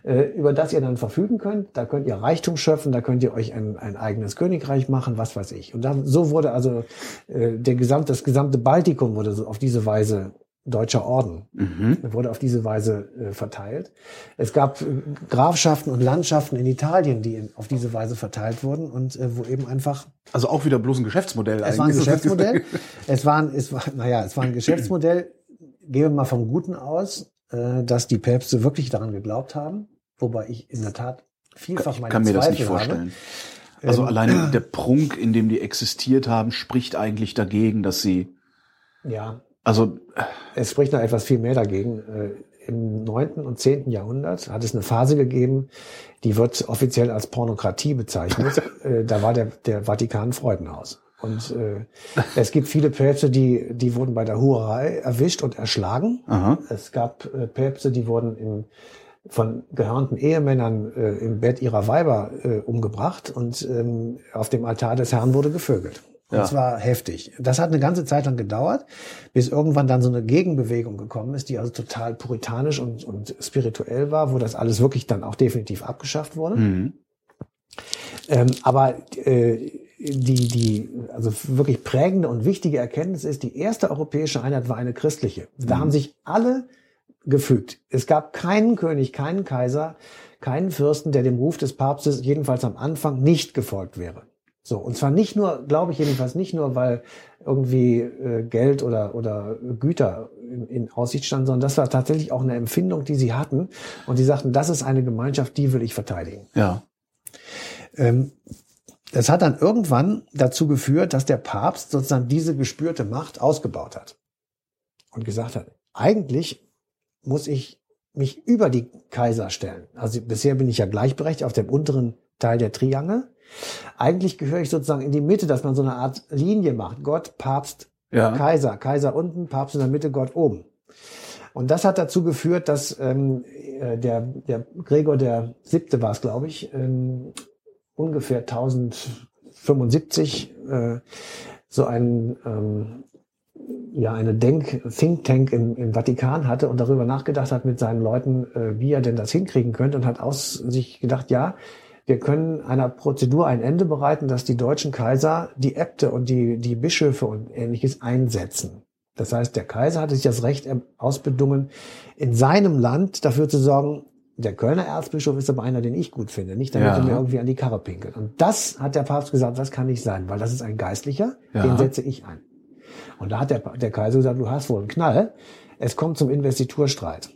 äh, über das ihr dann verfügen könnt. Da könnt ihr Reichtum schöpfen, da könnt ihr euch ein, ein eigenes Königreich machen, was weiß ich. Und dann, so wurde also äh, der gesamte, das gesamte Baltikum wurde so auf diese Weise deutscher Orden Mhm. wurde auf diese Weise äh, verteilt. Es gab äh, Grafschaften und Landschaften in Italien, die in, auf diese Weise verteilt wurden und äh, wo eben einfach Also auch wieder bloß ein Geschäftsmodell es war ein. Geschäftsmodell. (laughs) es war, ein, es war, naja, es war ein Geschäftsmodell. Gehen wir mal vom Guten aus, äh, dass die Päpste wirklich daran geglaubt haben, wobei ich in der Tat vielfach Ich meine kann mir das Zweifel nicht vorstellen. Habe. Also Ähm, alleine der Prunk, in dem die existiert haben, spricht eigentlich dagegen, dass sie, Ja, also es spricht noch etwas viel mehr dagegen. Äh, im neunten und zehnten Jahrhundert hat es eine Phase gegeben, die wird offiziell als Pornokratie bezeichnet. (laughs) äh, da war der, der Vatikan Freudenhaus. Und äh, es gibt viele Päpste, die, die wurden bei der Hurerei erwischt und erschlagen. Aha. Es gab äh, Päpste, die wurden im, von gehörnten Ehemännern äh, im Bett ihrer Weiber äh, umgebracht und ähm, auf dem Altar des Herrn wurde gevögelt. Und Ja. zwar heftig. Das hat eine ganze Zeit lang gedauert, bis irgendwann dann so eine Gegenbewegung gekommen ist, die also total puritanisch und, und spirituell war, wo das alles wirklich dann auch definitiv abgeschafft wurde. Mhm. Ähm, aber äh, die, die, also wirklich prägende und wichtige Erkenntnis ist, die erste europäische Einheit war eine christliche. Da haben sich alle gefügt. Es gab keinen König, keinen Kaiser, keinen Fürsten, der dem Ruf des Papstes jedenfalls am Anfang nicht gefolgt wäre. So, und zwar nicht nur, glaube ich jedenfalls nicht nur, weil irgendwie äh, Geld oder, oder Güter in, in Aussicht standen, sondern das war tatsächlich auch eine Empfindung, die sie hatten. Und die sagten, das ist eine Gemeinschaft, die will ich verteidigen. Ja. Ähm, das hat dann irgendwann dazu geführt, dass der Papst sozusagen diese gespürte Macht ausgebaut hat und gesagt hat, eigentlich muss ich mich über die Kaiser stellen. Also bisher bin ich ja gleichberechtigt auf dem unteren Teil der Triangel. Eigentlich gehöre ich sozusagen in die Mitte, dass man so eine Art Linie macht. Gott, Papst, Ja. Kaiser, Kaiser unten, Papst in der Mitte, Gott oben. Und das hat dazu geführt, dass ähm, äh, der, der Gregor der Siebte war es, glaube ich, ähm, ungefähr 1075 äh, so ein ähm, ja eine Denk Think Tank im, im Vatikan hatte und darüber nachgedacht hat mit seinen Leuten, äh, wie er denn das hinkriegen könnte und hat aus sich gedacht, ja, wir können einer Prozedur ein Ende bereiten, dass die deutschen Kaiser die Äbte und die die Bischöfe und ähnliches einsetzen. Das heißt, der Kaiser hatte sich das Recht ausbedungen, in seinem Land dafür zu sorgen, der Kölner Erzbischof ist aber einer, den ich gut finde, nicht damit Ja. er mir irgendwie an die Karre pinkelt. Und das hat der Papst gesagt, das kann nicht sein, weil das ist ein Geistlicher, Ja. den setze ich ein. Und da hat der, der Kaiser gesagt, du hast wohl einen Knall. Es kommt zum Investiturstreit.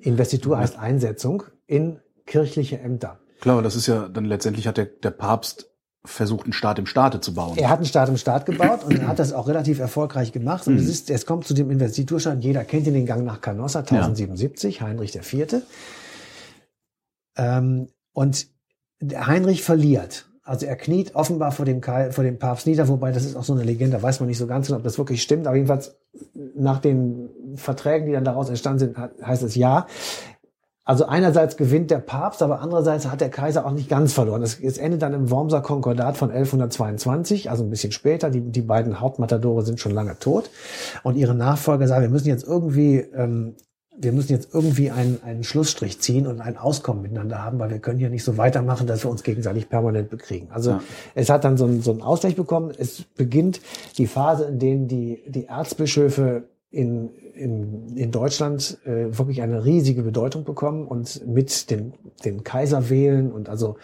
Investitur heißt Einsetzung in kirchliche Ämter. Klar, das ist ja dann letztendlich hat der, der Papst versucht, einen Staat im Staate zu bauen. Er hat einen Staat im Staat gebaut und er hat das auch relativ erfolgreich gemacht. Und es, ist, es kommt zu dem Investiturschein. Jeder kennt ihn, den Gang nach Canossa, 1077, Heinrich IV. Ähm, und Heinrich verliert. Also er kniet offenbar vor dem, vor dem Papst nieder, wobei das ist auch so eine Legende, da weiß man nicht so ganz genau, ob das wirklich stimmt. Aber jedenfalls nach den Verträgen, die dann daraus entstanden sind, heißt es ja. Also einerseits gewinnt der Papst, aber andererseits hat der Kaiser auch nicht ganz verloren. Es, es endet dann im Wormser Konkordat von 1122, also ein bisschen später. Die, die beiden Hauptmatadore sind schon lange tot. Und ihre Nachfolger sagen, wir müssen jetzt irgendwie, ähm, wir müssen jetzt irgendwie einen, einen Schlussstrich ziehen und ein Auskommen miteinander haben, weil wir können hier nicht so weitermachen, dass wir uns gegenseitig permanent bekriegen. Also Ja. es hat dann so einen, so einen Ausgleich bekommen. Es beginnt die Phase, in denen die, die Erzbischöfe in, in, in Deutschland äh, wirklich eine riesige Bedeutung bekommen und mit den, den Kaiser wählen und also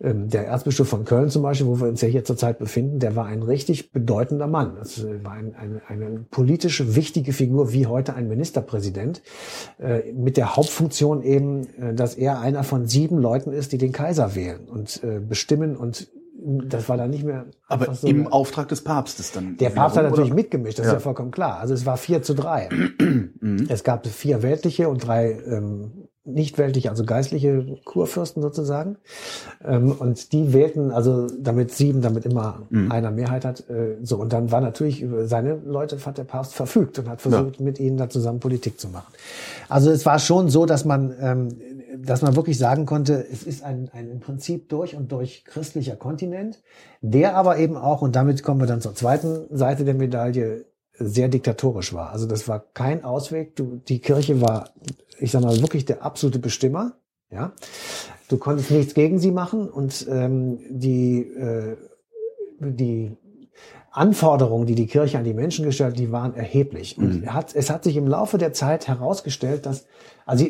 ähm, der Erzbischof von Köln zum Beispiel, wo wir uns ja hier zurzeit befinden, der war ein richtig bedeutender Mann. Das äh, war ein, eine, eine politische wichtige Figur wie heute ein Ministerpräsident äh, mit der Hauptfunktion eben, äh, dass er einer von sieben Leuten ist, die den Kaiser wählen und äh, bestimmen und das war dann nicht mehr Aber so im Auftrag des Papstes dann. der Papst hat natürlich oder? mitgemischt, das ist Ja. ja vollkommen klar. Also es war vier zu drei. (clears throat) Es gab vier weltliche und drei ähm, nicht weltliche, also geistliche Kurfürsten sozusagen. Ähm, und die wählten, also damit sieben, damit immer einer Mehrheit hat. Äh, so und dann war natürlich über seine Leute hat der Papst verfügt und hat versucht, mit ihnen da zusammen Politik zu machen. Also es war schon so, dass man, ähm, dass man wirklich sagen konnte, es ist ein, ein im Prinzip durch und durch christlicher Kontinent, der aber eben auch, und damit kommen wir dann zur zweiten Seite der Medaille, sehr diktatorisch war. Also das war kein Ausweg. Du, die Kirche war, ich sag mal, wirklich der absolute Bestimmer. Ja, du konntest nichts gegen sie machen und ähm, die äh, die Anforderungen, die die Kirche an die Menschen gestellt hat, die waren erheblich. Und Mhm. hat, es hat sich im Laufe der Zeit herausgestellt, dass, also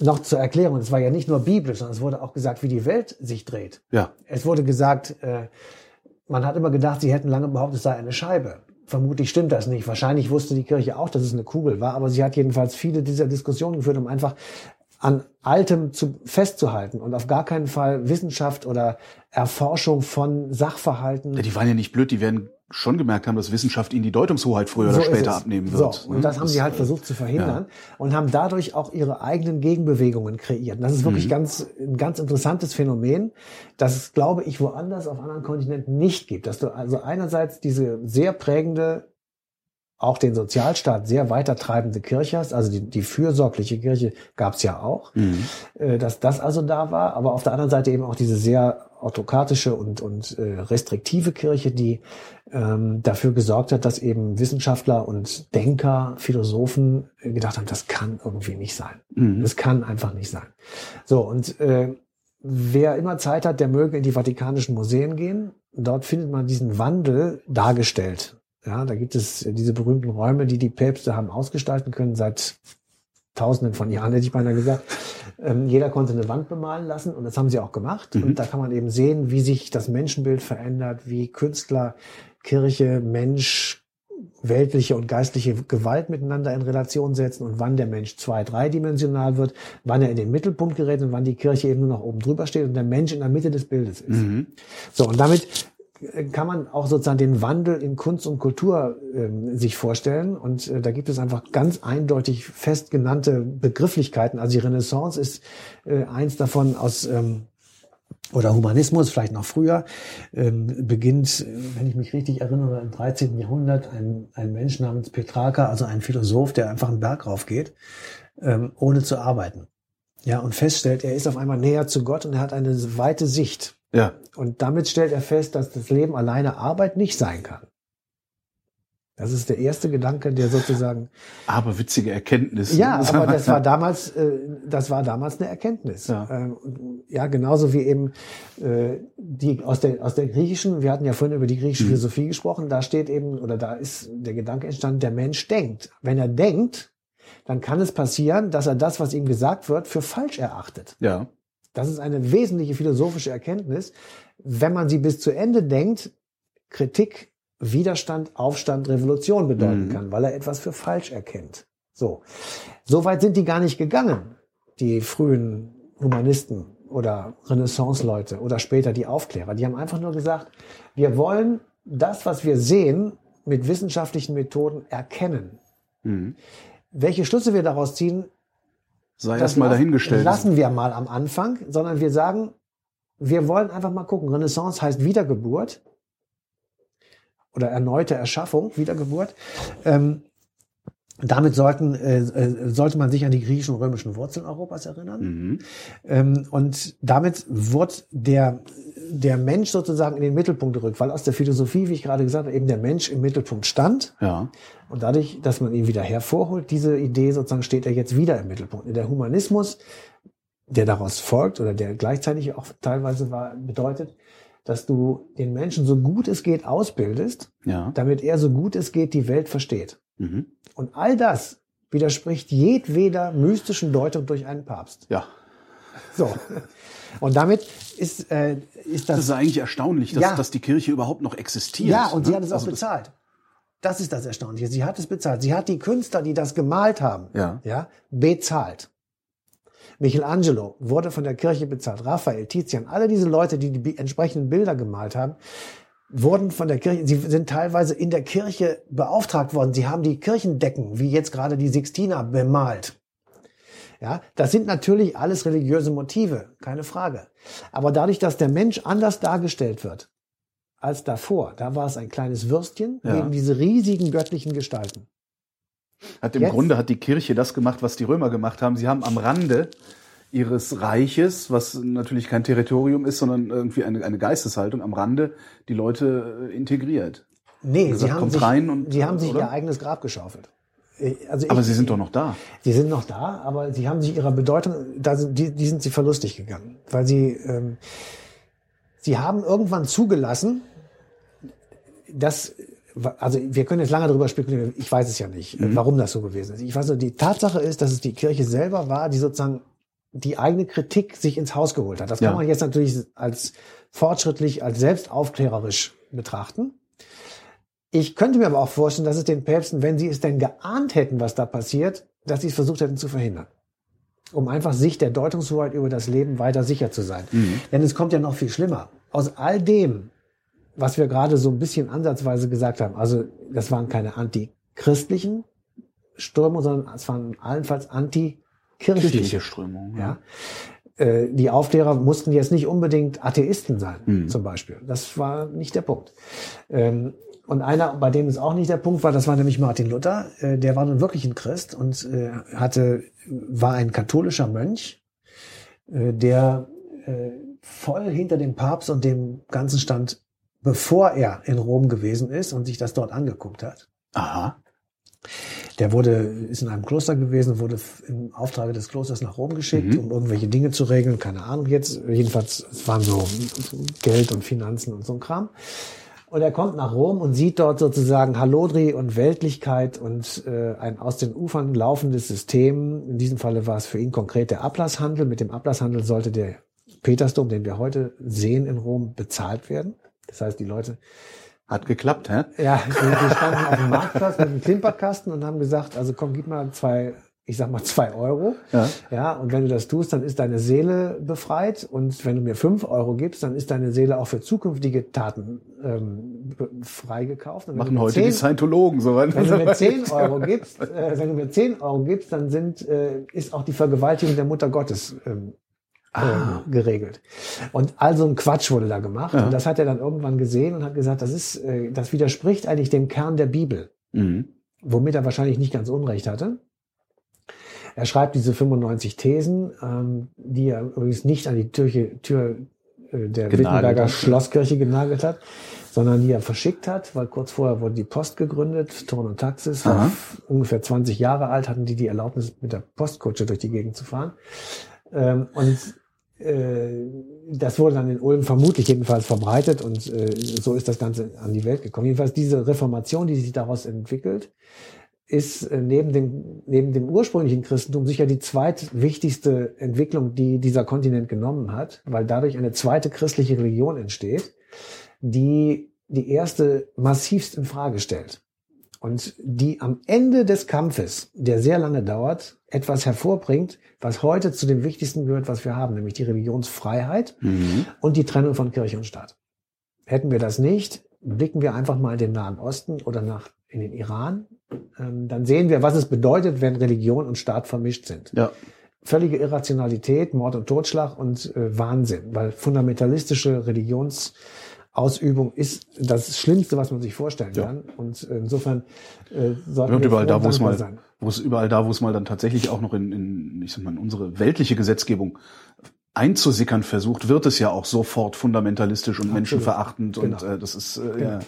noch zur Erklärung, es war ja nicht nur biblisch, sondern es wurde auch gesagt, wie die Welt sich dreht. Ja. Es wurde gesagt, äh, man hat immer gedacht, sie hätten lange behauptet, es sei eine Scheibe. Vermutlich stimmt das nicht. Wahrscheinlich wusste die Kirche auch, dass es eine Kugel war, aber sie hat jedenfalls viele dieser Diskussionen geführt, um einfach an Altem zu, festzuhalten und auf gar keinen Fall Wissenschaft oder Erforschung von Sachverhalten. Ja, die waren ja nicht blöd, die wären schon gemerkt haben, dass Wissenschaft ihnen die Deutungshoheit früher So oder später abnehmen wird. So, und das haben sie halt versucht zu verhindern und haben dadurch auch ihre eigenen Gegenbewegungen kreiert. Und das ist wirklich Mhm. ganz, ein ganz interessantes Phänomen, das es, glaube ich, woanders auf anderen Kontinenten nicht gibt. Dass du also einerseits diese sehr prägende, auch den Sozialstaat sehr weitertreibende Kirche hast, also die, die fürsorgliche Kirche gab es ja auch, Mhm. äh, dass das also da war, aber auf der anderen Seite eben auch diese sehr autokratische und, und äh, restriktive Kirche, die ähm, dafür gesorgt hat, dass eben Wissenschaftler und Denker, Philosophen gedacht haben, das kann irgendwie nicht sein. Mhm. Das kann einfach nicht sein. So, und äh, wer immer Zeit hat, der möge in die Vatikanischen Museen gehen. Dort findet man diesen Wandel dargestellt. Ja, da gibt es diese berühmten Räume, die die Päpste haben ausgestalten können seit Tausenden von Jahren, hätte ich beinahe gesagt. Ähm, jeder konnte eine Wand bemalen lassen und das haben sie auch gemacht. Mhm. Und da kann man eben sehen, wie sich das Menschenbild verändert, wie Künstler, Kirche, Mensch, weltliche und geistliche Gewalt miteinander in Relation setzen und wann der Mensch zwei-, dreidimensional wird, wann er in den Mittelpunkt gerät und wann die Kirche eben nur noch oben drüber steht und der Mensch in der Mitte des Bildes ist. Mhm. So, und damit kann man auch sozusagen den Wandel in Kunst und Kultur ähm, sich vorstellen. Und äh, da gibt es einfach ganz eindeutig fest genannte Begrifflichkeiten. Also die Renaissance ist äh, eins davon aus ähm, oder Humanismus, vielleicht noch früher, ähm, beginnt, äh, wenn ich mich richtig erinnere, im 13. Jahrhundert ein, ein Mensch namens Petrarca, also ein Philosoph, der einfach einen Berg raufgeht, ähm, ohne zu arbeiten. Ja, und feststellt, er ist auf einmal näher zu Gott und er hat eine weite Sicht. Ja. Und damit stellt er fest, dass das Leben alleine Arbeit nicht sein kann. Das ist der erste Gedanke, der sozusagen. (laughs) Aber witzige Erkenntnis. Ja, aber das war damals, äh, das war damals eine Erkenntnis. Ja. Ähm, ja, genauso wie eben äh, die aus der aus der griechischen. Wir hatten ja vorhin über die griechische Mhm. Philosophie gesprochen. Da steht eben oder da ist der Gedanke entstanden: Der Mensch denkt. Wenn er denkt, dann kann es passieren, dass er das, was ihm gesagt wird, für falsch erachtet. Ja. Das ist eine wesentliche philosophische Erkenntnis. Wenn man sie bis zu Ende denkt, Kritik, Widerstand, Aufstand, Revolution bedeuten Mhm. kann, weil er etwas für falsch erkennt. So. So weit sind die gar nicht gegangen, die frühen Humanisten oder Renaissance-Leute oder später die Aufklärer. Die haben einfach nur gesagt, wir wollen das, was wir sehen, mit wissenschaftlichen Methoden erkennen. Mhm. Welche Schlüsse wir daraus ziehen, Sei das las- dahingestellt. lassen wir mal am Anfang, sondern wir sagen, wir wollen einfach mal gucken. Renaissance heißt Wiedergeburt oder erneute Erschaffung, Wiedergeburt. Ähm, damit sollten, äh, äh, sollte man sich an die griechischen und römischen Wurzeln Europas erinnern. Mhm. Ähm, und damit wird der, der Mensch sozusagen in den Mittelpunkt gerückt, weil aus der Philosophie, wie ich gerade gesagt habe, eben der Mensch im Mittelpunkt stand. Ja. Und dadurch, dass man ihn wieder hervorholt, diese Idee sozusagen steht er jetzt wieder im Mittelpunkt. Der Humanismus, der daraus folgt oder der gleichzeitig auch teilweise war, bedeutet, dass du den Menschen so gut es geht ausbildest, Ja. damit er so gut es geht die Welt versteht. Mhm. Und all das widerspricht jedweder mystischen Deutung durch einen Papst. Ja. So. (laughs) Und damit ist, äh, ist Das das ist eigentlich erstaunlich, dass, Ja. dass die Kirche überhaupt noch existiert. Ja, und sie ne? hat es auch Also bezahlt. Das ist das Erstaunliche. Sie hat es bezahlt. Sie hat die Künstler, die das gemalt haben, Ja. ja, bezahlt. Michelangelo wurde von der Kirche bezahlt. Raphael, Tizian, alle diese Leute, die die entsprechenden Bilder gemalt haben, wurden von der Kirche, sie sind teilweise in der Kirche beauftragt worden. Sie haben die Kirchendecken, wie jetzt gerade die Sixtina, bemalt. Ja, das sind natürlich alles religiöse Motive, keine Frage. Aber dadurch, dass der Mensch anders dargestellt wird als davor, da war es ein kleines Würstchen Ja. gegen diese riesigen göttlichen Gestalten. Hat im Jetzt- Grunde hat die Kirche das gemacht, was die Römer gemacht haben. Sie haben am Rande ihres Reiches, was natürlich kein Territorium ist, sondern irgendwie eine, eine Geisteshaltung, am Rande die Leute äh, integriert. Nee, gesagt, sie haben sich, rein und- sie haben sich oder? ihr eigenes Grab geschaufelt. Äh, Also ich, Aber sie sind doch noch da. Sie sind noch da, aber sie haben sich ihrer Bedeutung, da sind, die, die sind sie verlustig gegangen, weil sie, ähm, sie haben irgendwann zugelassen, dass, also wir können jetzt lange darüber spekulieren, ich weiß es ja nicht, äh, warum das so gewesen ist. Ich weiß nur, die Tatsache ist, dass es die Kirche selber war, die sozusagen die eigene Kritik sich ins Haus geholt hat. Das kann Ja. man jetzt natürlich als fortschrittlich, als selbstaufklärerisch betrachten. Ich könnte mir aber auch vorstellen, dass es den Päpsten, wenn sie es denn geahnt hätten, was da passiert, dass sie es versucht hätten zu verhindern. Um einfach sich der Deutungshoheit über das Leben weiter sicher zu sein. Denn es kommt ja noch viel schlimmer. Aus all dem, was wir gerade so ein bisschen ansatzweise gesagt haben. Also das waren keine antichristlichen Strömungen, sondern es waren allenfalls antikirchliche Strömung. Ja. Äh, Die Aufklärer mussten jetzt nicht unbedingt Atheisten sein, Mhm. zum Beispiel. Das war nicht der Punkt. Ähm, Und einer, bei dem es auch nicht der Punkt war, das war nämlich Martin Luther. Äh, Der war nun wirklich ein Christ und äh, hatte, war ein katholischer Mönch, äh, der äh, voll hinter dem Papst und dem Ganzen stand, bevor er in Rom gewesen ist und sich das dort angeguckt hat. Aha. Der wurde, ist in einem Kloster gewesen, wurde im Auftrage des Klosters nach Rom geschickt, Mhm. um irgendwelche Dinge zu regeln, keine Ahnung jetzt. Jedenfalls, es waren so Geld und Finanzen und so ein Kram. Und er kommt nach Rom und sieht dort sozusagen Hallodri und Weltlichkeit und äh, ein aus den Ufern laufendes System. In diesem Falle war es für ihn konkret der Ablasshandel. Mit dem Ablasshandel sollte der Petersdom, den wir heute sehen in Rom, bezahlt werden. Das heißt, die Leute Hat geklappt, hä? ja, wir standen auf dem Marktplatz mit einem Klimperkasten und haben gesagt, also komm, gib mal zwei, ich sag mal zwei Euro. Ja. Ja, und wenn du das tust, dann ist deine Seele befreit. Und wenn du mir fünf Euro gibst, dann ist deine Seele auch für zukünftige Taten ähm, freigekauft. Machen heute die 10 Scientologen so wenn du mir 10 (laughs) Euro gibst, äh, wenn du mir 10 Euro gibst, dann sind, äh, ist auch die Vergewaltigung der Mutter Gottes ähm, Ah. äh, geregelt. Und all so ein Quatsch wurde da gemacht. Ja. Und das hat er dann irgendwann gesehen und hat gesagt, das ist, äh, das widerspricht eigentlich dem Kern der Bibel, Mhm. womit er wahrscheinlich nicht ganz unrecht hatte. Er schreibt diese 95 Thesen, ähm, die er übrigens nicht an die Türche, Tür äh, der Genagelt Wittenberger. Schlosskirche genagelt hat, sondern die er verschickt hat, weil kurz vorher wurde die Post gegründet, Turn und Taxis, ungefähr 20 Jahre alt, hatten die die Erlaubnis, mit der Postkutsche durch die Gegend zu fahren. Ähm, und äh, das wurde dann in Ulm vermutlich jedenfalls verbreitet und äh, so ist das Ganze an die Welt gekommen. Jedenfalls diese Reformation, die sich daraus entwickelt, ist äh, neben dem, neben dem ursprünglichen Christentum sicher die zweitwichtigste Entwicklung, die dieser Kontinent genommen hat, weil dadurch eine zweite christliche Religion entsteht, die die erste massivst in Frage stellt und die am Ende des Kampfes, der sehr lange dauert, etwas hervorbringt, was heute zu dem Wichtigsten gehört, was wir haben, nämlich die Religionsfreiheit Mhm. und die Trennung von Kirche und Staat. Hätten wir das nicht, blicken wir einfach mal in den Nahen Osten oder nach in den Iran, ähm, dann sehen wir, was es bedeutet, wenn Religion und Staat vermischt sind. Ja. Völlige Irrationalität, Mord und Totschlag und äh, Wahnsinn, weil fundamentalistische Religionsausübung ist das Schlimmste, was man sich vorstellen Ja. kann. Und insofern äh, sollten Und wir überall da, und wo es mal, sein. wo es überall da, wo es mal dann tatsächlich auch noch in, in, ich sag mal, in unsere weltliche Gesetzgebung einzusickern versucht, wird es ja auch sofort fundamentalistisch und menschenverachtend und Genau. äh, das ist äh, ja.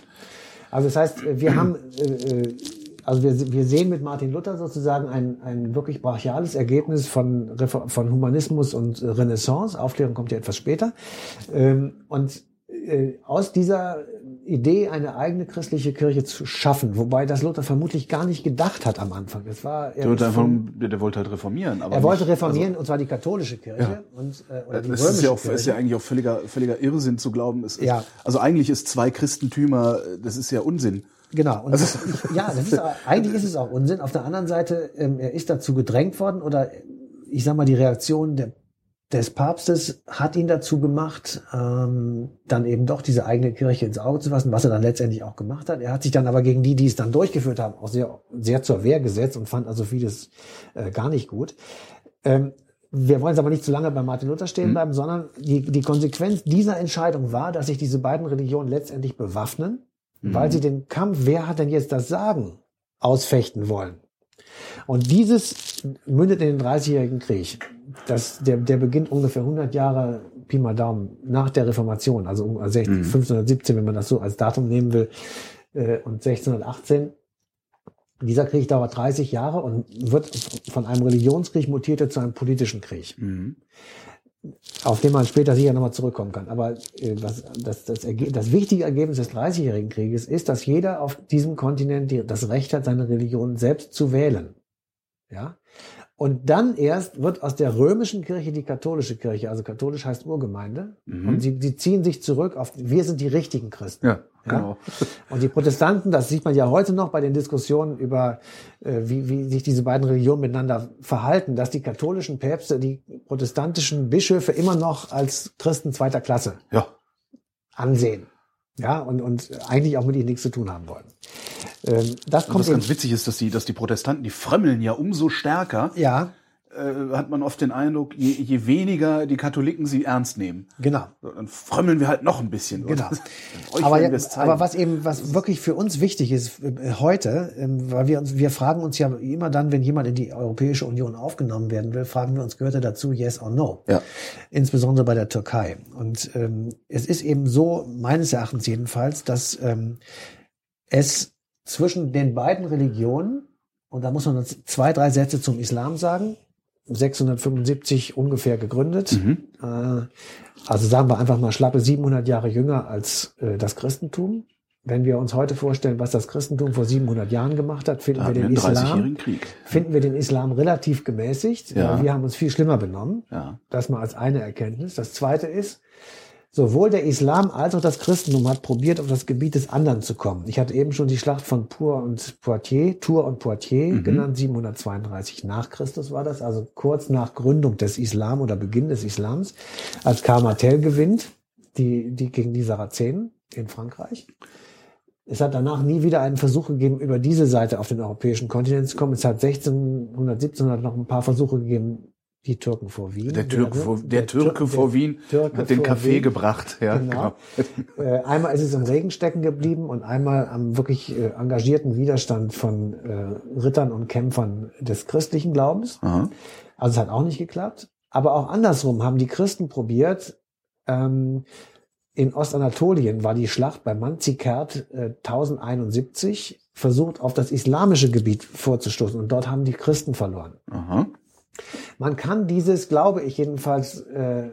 Also das heißt, wir haben, äh, äh, also wir, wir sehen mit Martin Luther sozusagen ein, ein wirklich brachiales Ergebnis von, von Humanismus und äh, Renaissance. Aufklärung kommt ja etwas später. Ähm, und äh, aus dieser Idee, eine eigene christliche Kirche zu schaffen, wobei das Luther vermutlich gar nicht gedacht hat am Anfang. Es war, er, Der, einfach, von- der, wollte halt reformieren. Aber er wollte nicht- reformieren, und zwar die katholische Kirche und, äh, oder Also, die es römische ist ja, auch, Kirche. ist ja eigentlich auch völliger, völliger Irrsinn zu glauben. Es ist, Ja. Also eigentlich ist zwei Christentümer, das ist ja Unsinn. Genau. Und Also- ich, ja, das ist aber, eigentlich ist es auch Unsinn. Auf der anderen Seite, ähm, er ist dazu gedrängt worden oder ich sag mal, die Reaktion der, des Papstes hat ihn dazu gemacht, ähm, dann eben doch diese eigene Kirche ins Auge zu fassen, was er dann letztendlich auch gemacht hat. Er hat sich dann aber gegen die, die es dann durchgeführt haben, auch sehr, sehr zur Wehr gesetzt und fand also vieles äh, gar nicht gut. Ähm, wir wollen jetzt aber nicht zu lange bei Martin Luther stehen bleiben, sondern die, die Konsequenz dieser Entscheidung war, dass sich diese beiden Religionen letztendlich bewaffnen, weil sie den Kampf, wer hat denn jetzt das Sagen, ausfechten wollen. Und dieses mündet in den 30-jährigen Krieg. Das, der, der beginnt ungefähr 100 Jahre, Pi mal Daumen, nach der Reformation, also um 16, 1517, wenn man das so als Datum nehmen will, äh, und 1618. Dieser Krieg dauert 30 Jahre und wird von einem Religionskrieg mutiert er zu einem politischen Krieg Mhm. auf den man später sicher nochmal zurückkommen kann. Aber äh, was, das, das, Erge das wichtige Ergebnis des Dreißigjährigen Krieges ist, dass jeder auf diesem Kontinent die, das Recht hat, seine Religion selbst zu wählen. Ja? Und dann erst wird aus der römischen Kirche die katholische Kirche, also katholisch heißt Urgemeinde, Mhm. und sie, sie ziehen sich zurück auf, wir sind die richtigen Christen. Ja, genau. Und die Protestanten, das sieht man ja heute noch bei den Diskussionen über, äh, wie, wie sich diese beiden Religionen miteinander verhalten, dass die katholischen Päpste die protestantischen Bischöfe immer noch als Christen zweiter Klasse Ja. ansehen. Ja, und, und eigentlich auch mit ihnen nichts zu tun haben wollen. Ähm, das Und kommt was eben, ganz witzig ist, dass die, dass die Protestanten, die frömmeln ja umso stärker, ja, äh, hat man oft den Eindruck, je, je weniger die Katholiken sie ernst nehmen. genau. So, Dann frömmeln wir halt noch ein bisschen. Genau. (laughs) Aber, ja, aber was eben, was wirklich für uns wichtig ist äh, heute, ähm, weil wir uns, wir fragen uns ja immer dann, wenn jemand in die Europäische Union aufgenommen werden will, fragen wir uns, gehört er dazu, yes or no? Ja. Insbesondere bei der Türkei. Und ähm, es ist eben so, meines Erachtens jedenfalls, dass ähm, es zwischen den beiden Religionen, und da muss man uns zwei, drei Sätze zum Islam sagen, 675 ungefähr gegründet. Mhm. Äh, also sagen wir einfach mal schlappe 700 Jahre jünger als äh, das Christentum. Wenn wir uns heute vorstellen, was das Christentum vor 700 Jahren gemacht hat, finden wir den Islam, 30-jährigen Krieg. finden wir den Islam relativ gemäßigt. Ja. Wir haben uns viel schlimmer benommen. Ja. Das mal als eine Erkenntnis. Das zweite ist, sowohl der Islam als auch das Christentum hat probiert, auf das Gebiet des anderen zu kommen. Ich hatte eben schon die Schlacht von Tours und Poitiers, Tours und Poitiers Mhm. genannt, 732 nach Christus war das, also kurz nach Gründung des Islam oder Beginn des Islams, als Karl Martel gewinnt, die, die gegen die Sarazenen in Frankreich. Es hat danach nie wieder einen Versuch gegeben, über diese Seite auf den europäischen Kontinent zu kommen. Es hat 1600, 1700 noch ein paar Versuche gegeben, die Türken vor Wien. Der Türke vor, der Türke Tür- vor Wien Türke hat den Kaffee Wien. gebracht. Ja, Genau. (laughs) Äh, einmal ist es im Regen stecken geblieben und einmal am wirklich äh, engagierten Widerstand von äh, Rittern und Kämpfern des christlichen Glaubens. Aha. Also es hat auch nicht geklappt. Aber auch andersrum haben die Christen probiert. Ähm, in Ostanatolien war die Schlacht bei Manzikert äh, 1071 versucht, auf das islamische Gebiet vorzustoßen. Und dort haben die Christen verloren. Aha. Man kann dieses, glaube ich jedenfalls, äh,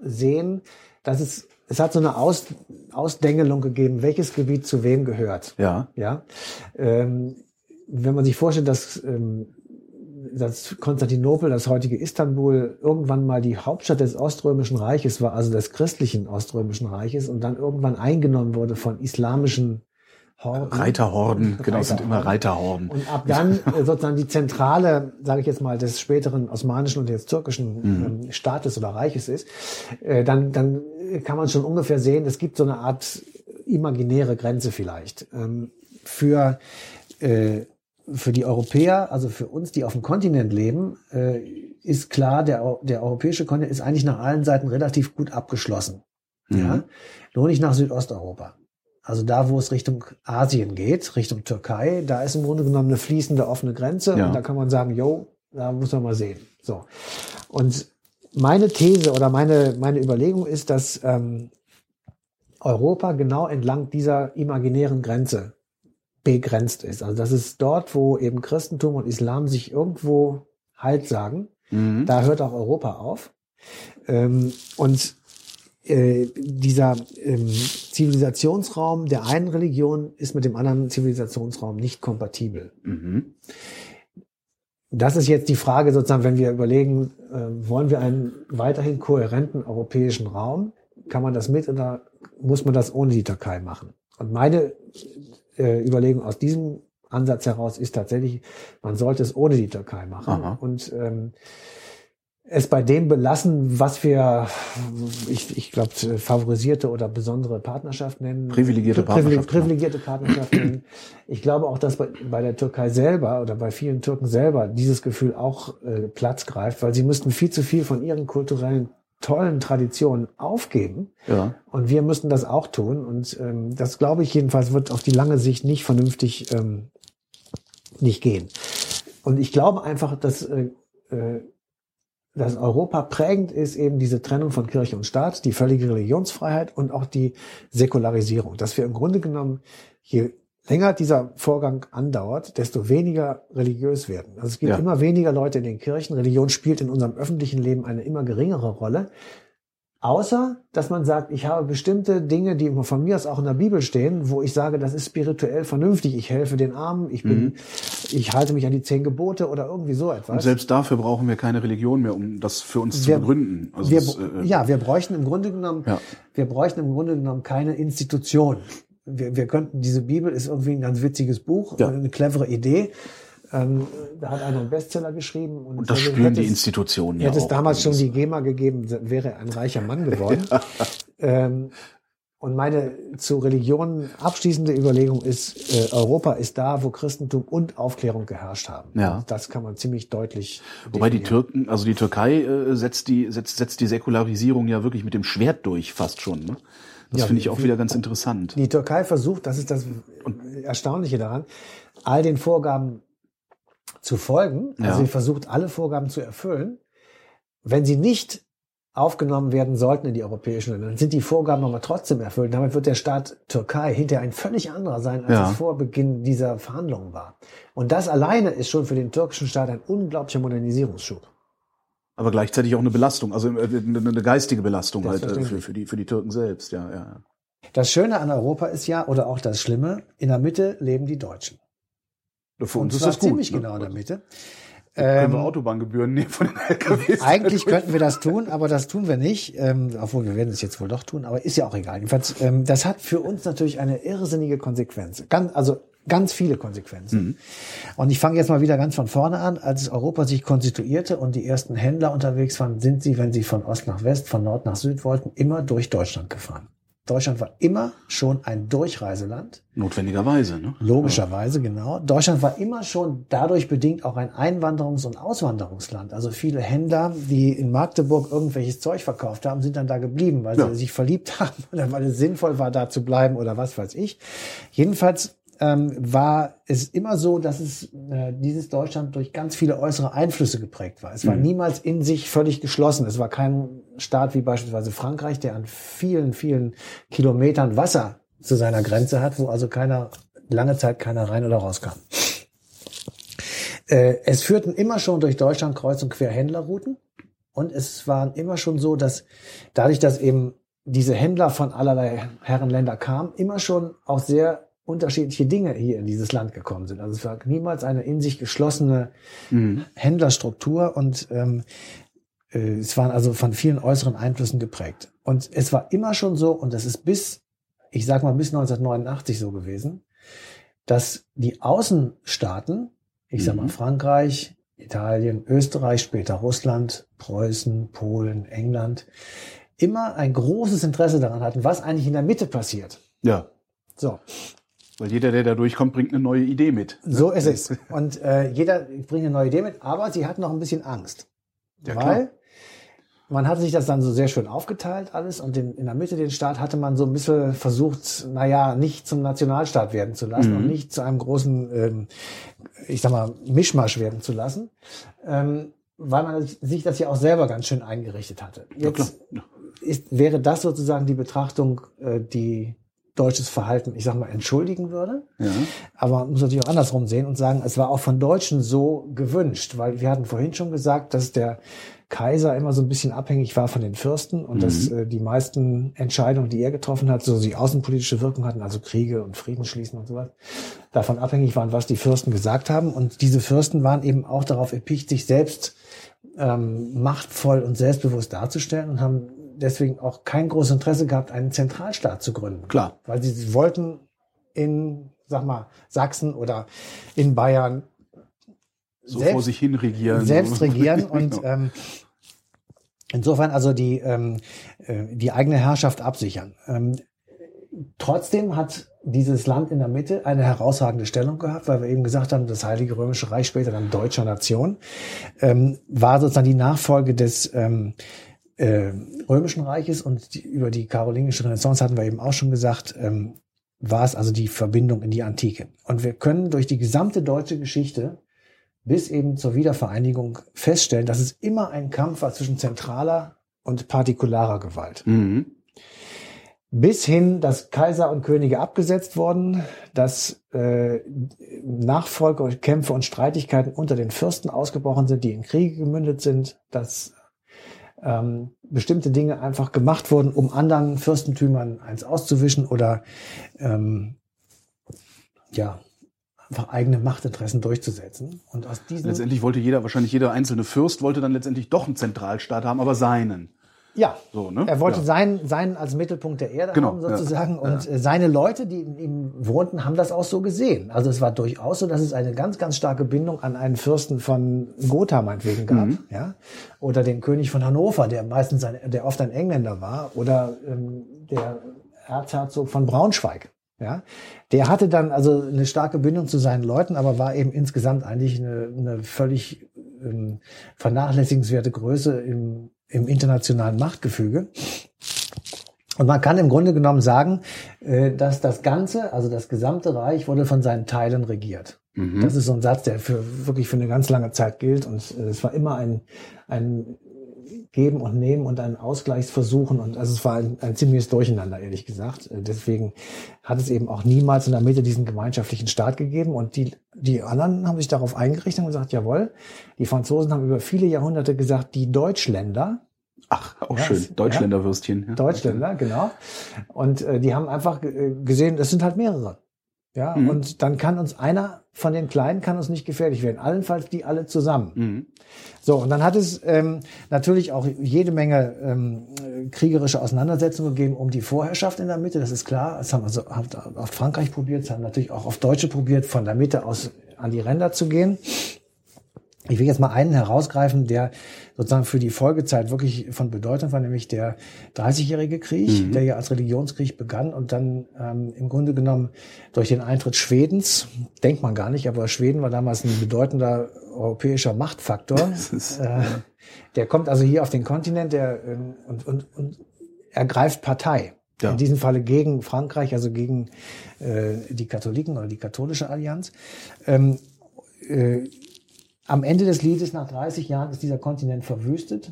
sehen, dass es, es hat so eine Aus, Ausdengelung gegeben, welches Gebiet zu wem gehört. Ja. Ja, ähm, wenn man sich vorstellt, dass, ähm, dass Konstantinopel, das heutige Istanbul, irgendwann mal die Hauptstadt des Oströmischen Reiches war, also des christlichen Oströmischen Reiches, und dann irgendwann eingenommen wurde von islamischen Horden. Reiterhorden, genau, es sind immer Reiterhorden. Und ab dann äh, sozusagen die Zentrale, sage ich jetzt mal, des späteren osmanischen und jetzt türkischen ähm, Staates oder Reiches ist, äh, dann, dann kann man schon ungefähr sehen, es gibt so eine Art imaginäre Grenze vielleicht. Ähm, für, äh, für die Europäer, also für uns, die auf dem Kontinent leben, ist klar, der, der europäische Kontinent ist eigentlich nach allen Seiten relativ gut abgeschlossen. Ja? Nur nicht nach Südosteuropa. Also da, wo es Richtung Asien geht, Richtung Türkei, da ist im Grunde genommen eine fließende offene Grenze Ja. und da kann man sagen, yo, da muss man mal sehen. So. Und meine These oder meine, meine Überlegung ist, dass ähm, Europa genau entlang dieser imaginären Grenze begrenzt ist. Also das ist dort, wo eben Christentum und Islam sich irgendwo Halt sagen. Mhm. Da hört auch Europa auf. Ähm, und äh, dieser ähm, Zivilisationsraum der einen Religion ist mit dem anderen Zivilisationsraum nicht kompatibel. Mhm. Das ist jetzt die Frage sozusagen, wenn wir überlegen, äh, wollen wir einen weiterhin kohärenten europäischen Raum? Kann man das mit oder muss man das ohne die Türkei machen? Und meine äh, Überlegung aus diesem Ansatz heraus ist tatsächlich, man sollte es ohne die Türkei machen Aha. und ähm, es bei dem belassen, was wir, ich, ich glaube, favorisierte oder besondere Partnerschaft nennen. Privilegierte Privile- Partnerschaft, genau. Privilegierte Partnerschaft nennen. Ich glaube auch, dass bei, bei der Türkei selber oder bei vielen Türken selber dieses Gefühl auch äh, Platz greift, weil sie müssten viel zu viel von ihren kulturellen tollen Traditionen aufgeben. Ja. Und wir müssen das auch tun. Und ähm, das glaube ich jedenfalls wird auf die lange Sicht nicht vernünftig ähm, nicht gehen. Und ich glaube einfach, dass, äh, äh, dass Europa prägend ist eben diese Trennung von Kirche und Staat, die völlige Religionsfreiheit und auch die Säkularisierung. Dass wir im Grunde genommen, je länger dieser Vorgang andauert, desto weniger religiös werden. Also es gibt Ja. immer weniger Leute in den Kirchen. Religion spielt in unserem öffentlichen Leben eine immer geringere Rolle. Außer, dass man sagt, ich habe bestimmte Dinge, die von mir aus auch in der Bibel stehen, wo ich sage, das ist spirituell vernünftig. Ich helfe den Armen, ich bin, ich halte mich an die zehn Gebote oder irgendwie so Und etwas. selbst dafür brauchen wir keine Religion mehr, um das für uns Wir- zu begründen. Also wir, das, äh, ja, wir bräuchten im Grunde genommen, Ja. wir bräuchten im Grunde genommen keine Institution. Wir, wir könnten, diese Bibel ist irgendwie ein ganz witziges Buch, Ja. eine clevere Idee. Ähm, da hat einer einen Bestseller geschrieben. Und, Und das hätte- spüren die Institutionen ja Hätte es damals schon die GEMA gegeben, wäre er ein reicher Mann geworden. (laughs) ähm, Und meine zu Religionen abschließende Überlegung ist, äh, Europa ist da, wo Christentum und Aufklärung geherrscht haben. Ja. Und das kann man ziemlich deutlich. Wobei die. Türken, also die Türkei äh, setzt die setzt, setzt die Säkularisierung ja wirklich mit dem Schwert durch, fast schon. Ne? Das Ja, finde ich auch wie- wieder ganz interessant. Die Türkei versucht, das ist das Erstaunliche daran, all den Vorgaben zu folgen. Also Ja. sie versucht, alle Vorgaben zu erfüllen. Wenn sie nicht aufgenommen werden sollten in die europäischen Länder, dann sind die Vorgaben aber trotzdem erfüllt. Damit wird der Staat Türkei hinterher ein völlig anderer sein, als Ja. es vor Beginn dieser Verhandlungen war. Und das alleine ist schon für den türkischen Staat ein unglaublicher Modernisierungsschub. Aber gleichzeitig auch eine Belastung, also äh, eine, geistige Belastung halt äh, für, für, die, für die Türken selbst, ja, ja. Das Schöne an Europa ist ja, oder auch das Schlimme, in der Mitte leben die Deutschen. Für uns ist das gut. ziemlich ne? genau in der Mitte. Können wir Ähm, Autobahngebühren nehmen von den LKWs? Eigentlich könnten wir das tun, aber das tun wir nicht. Ähm, obwohl wir werden es jetzt wohl doch tun, aber ist ja auch egal. Jedenfalls, ähm, das hat für uns natürlich eine irrsinnige Konsequenz. Ganz, also ganz viele Konsequenzen. Und ich fange jetzt mal wieder ganz von vorne an. Als Europa sich konstituierte und die ersten Händler unterwegs waren, sind sie, wenn sie von Ost nach West, von Nord nach Süd wollten, immer durch Deutschland gefahren. Deutschland war immer schon ein Durchreiseland. Notwendigerweise, ne? Logischerweise, genau. Deutschland war immer schon dadurch bedingt auch ein Einwanderungs- und Auswanderungsland. Also viele Händler, die in Magdeburg irgendwelches Zeug verkauft haben, sind dann da geblieben, weil Ja. sie sich verliebt (laughs) haben oder weil es sinnvoll war, da zu bleiben oder was weiß ich. Jedenfalls ähm, war es immer so, dass es äh, dieses Deutschland durch ganz viele äußere Einflüsse geprägt war. Es war niemals in sich völlig geschlossen. Es war kein Staat wie beispielsweise Frankreich, der an vielen, vielen Kilometern Wasser zu seiner Grenze hat, wo also keiner lange Zeit keiner rein oder rauskam. Äh, es führten immer schon durch Deutschland kreuz und quer Händlerrouten und es waren immer schon so, dass dadurch, dass eben diese Händler von allerlei Herrenländer kamen, immer schon auch sehr unterschiedliche Dinge hier in dieses Land gekommen sind. Also es war niemals eine in sich geschlossene Händlerstruktur und ähm, äh, es waren also von vielen äußeren Einflüssen geprägt. Und es war immer schon so, und das ist bis, ich sag mal, bis 1989 so gewesen, dass die Außenstaaten, ich sag mal Mhm. Frankreich, Italien, Österreich, später Russland, Preußen, Polen, England, immer ein großes Interesse daran hatten, was eigentlich in der Mitte passiert. Ja. So, Weil jeder, der da durchkommt, bringt eine neue Idee mit. so ist es. Und äh, jeder bringt eine neue Idee mit, aber sie hatten noch ein bisschen Angst. Ja, weil klar. man hatte sich das dann so sehr schön aufgeteilt alles und den, in der Mitte den Staat hatte man so ein bisschen versucht, naja, nicht zum Nationalstaat werden zu lassen Mhm. und nicht zu einem großen, ähm, ich sag mal, Mischmasch werden zu lassen, ähm, weil man sich das ja auch selber ganz schön eingerichtet hatte. Ja, klar. Jetzt ist, wäre das sozusagen die Betrachtung, äh, die deutsches Verhalten, ich sag mal, entschuldigen würde. Ja. Aber man muss natürlich auch andersrum sehen und sagen, es war auch von Deutschen so gewünscht, weil wir hatten vorhin schon gesagt, dass der Kaiser immer so ein bisschen abhängig war von den Fürsten und dass äh, die meisten Entscheidungen, die er getroffen hat, so die außenpolitische Wirkung hatten, also Kriege und Frieden schließen und sowas, davon abhängig waren, was die Fürsten gesagt haben. Und diese Fürsten waren eben auch darauf erpicht, sich selbst ähm, machtvoll und selbstbewusst darzustellen und haben deswegen auch kein großes Interesse gehabt, einen Zentralstaat zu gründen. Klar. Weil sie wollten in, sag mal, Sachsen oder in Bayern So Selbst- vor sich hin regieren. selbst (laughs) regieren und Genau. ähm, insofern also die, ähm, äh, die eigene Herrschaft absichern. Ähm, trotzdem hat dieses Land in der Mitte eine herausragende Stellung gehabt, weil wir eben gesagt haben, das Heilige Römische Reich, später dann deutscher Nation, ähm, war sozusagen die Nachfolge des ähm, äh, Römischen Reiches und die, über die karolingische Renaissance hatten wir eben auch schon gesagt, ähm, war es also die Verbindung in die Antike. Und wir können durch die gesamte deutsche Geschichte bis eben zur Wiedervereinigung feststellen, dass es immer ein Kampf war zwischen zentraler und partikularer Gewalt. Mhm. Bis hin, dass Kaiser und Könige abgesetzt wurden, dass äh, Nachfolge, Kämpfe und Streitigkeiten unter den Fürsten ausgebrochen sind, die in Kriege gemündet sind, dass ähm, bestimmte Dinge einfach gemacht wurden, um anderen Fürstentümern eins auszuwischen oder ähm, ja einfach eigene Machtinteressen durchzusetzen. Und aus diesen Letztendlich wollte jeder, wahrscheinlich jeder einzelne Fürst wollte dann letztendlich doch einen Zentralstaat haben, aber seinen. Ja, So, ne? Er wollte ja. seinen, seinen als Mittelpunkt der Erde Genau, haben sozusagen ja, und äh, seine Leute, die in ihm wohnten, haben das auch so gesehen. Also es war durchaus so, dass es eine ganz, ganz starke Bindung an einen Fürsten von Gotha meinetwegen gab, Mhm. ja, oder den König von Hannover, der meistens ein, der oft ein Engländer war, oder ähm, der Erzherzog von Braunschweig. Ja, der hatte dann also eine starke Bindung zu seinen Leuten, aber war eben insgesamt eigentlich eine, eine völlig ähm, vernachlässigenswerte Größe im, im internationalen Machtgefüge. Und man kann im Grunde genommen sagen, äh, dass das Ganze, also das gesamte Reich, wurde von seinen Teilen regiert. Mhm. Das ist so ein Satz, der für wirklich für eine ganz lange Zeit gilt. Und äh, es war immer ein, ein Geben und Nehmen und ein Ausgleichsversuchen. Und also es war ein, ein ziemliches Durcheinander, ehrlich gesagt. Äh, deswegen hat es eben auch niemals in der Mitte diesen gemeinschaftlichen Staat gegeben. Und die, die anderen haben sich darauf eingerichtet und gesagt, jawohl, die Franzosen haben über viele Jahrhunderte gesagt, die Deutschländer, Ach, auch ja, schön. Deutschländerwürstchen. Ja. Deutschländer, genau. Und äh, die haben einfach gesehen, das sind halt mehrere. Ja, mhm. und dann kann uns einer von den Kleinen kann uns nicht gefährlich werden. Allenfalls die alle zusammen. Mhm. So, und dann hat es ähm, natürlich auch jede Menge ähm, kriegerische Auseinandersetzungen gegeben um die Vorherrschaft in der Mitte. Das ist klar. Das haben also auf Frankreich probiert, das haben natürlich auch auf Deutsche probiert, von der Mitte aus an die Ränder zu gehen. Ich will jetzt mal einen herausgreifen, der sozusagen für die Folgezeit wirklich von Bedeutung war, nämlich der 30-jährige Krieg, mhm. der ja als Religionskrieg begann und dann ähm, im Grunde genommen durch den Eintritt Schwedens, denkt man gar nicht, aber Schweden war damals ein bedeutender europäischer Machtfaktor. (laughs) äh, der kommt also hier auf den Kontinent der, äh, und, und, und ergreift Partei. Ja. In diesem Falle gegen Frankreich, also gegen äh, die Katholiken oder die katholische Allianz. Ähm, äh, am Ende des Liedes, nach 30 Jahren, ist dieser Kontinent verwüstet.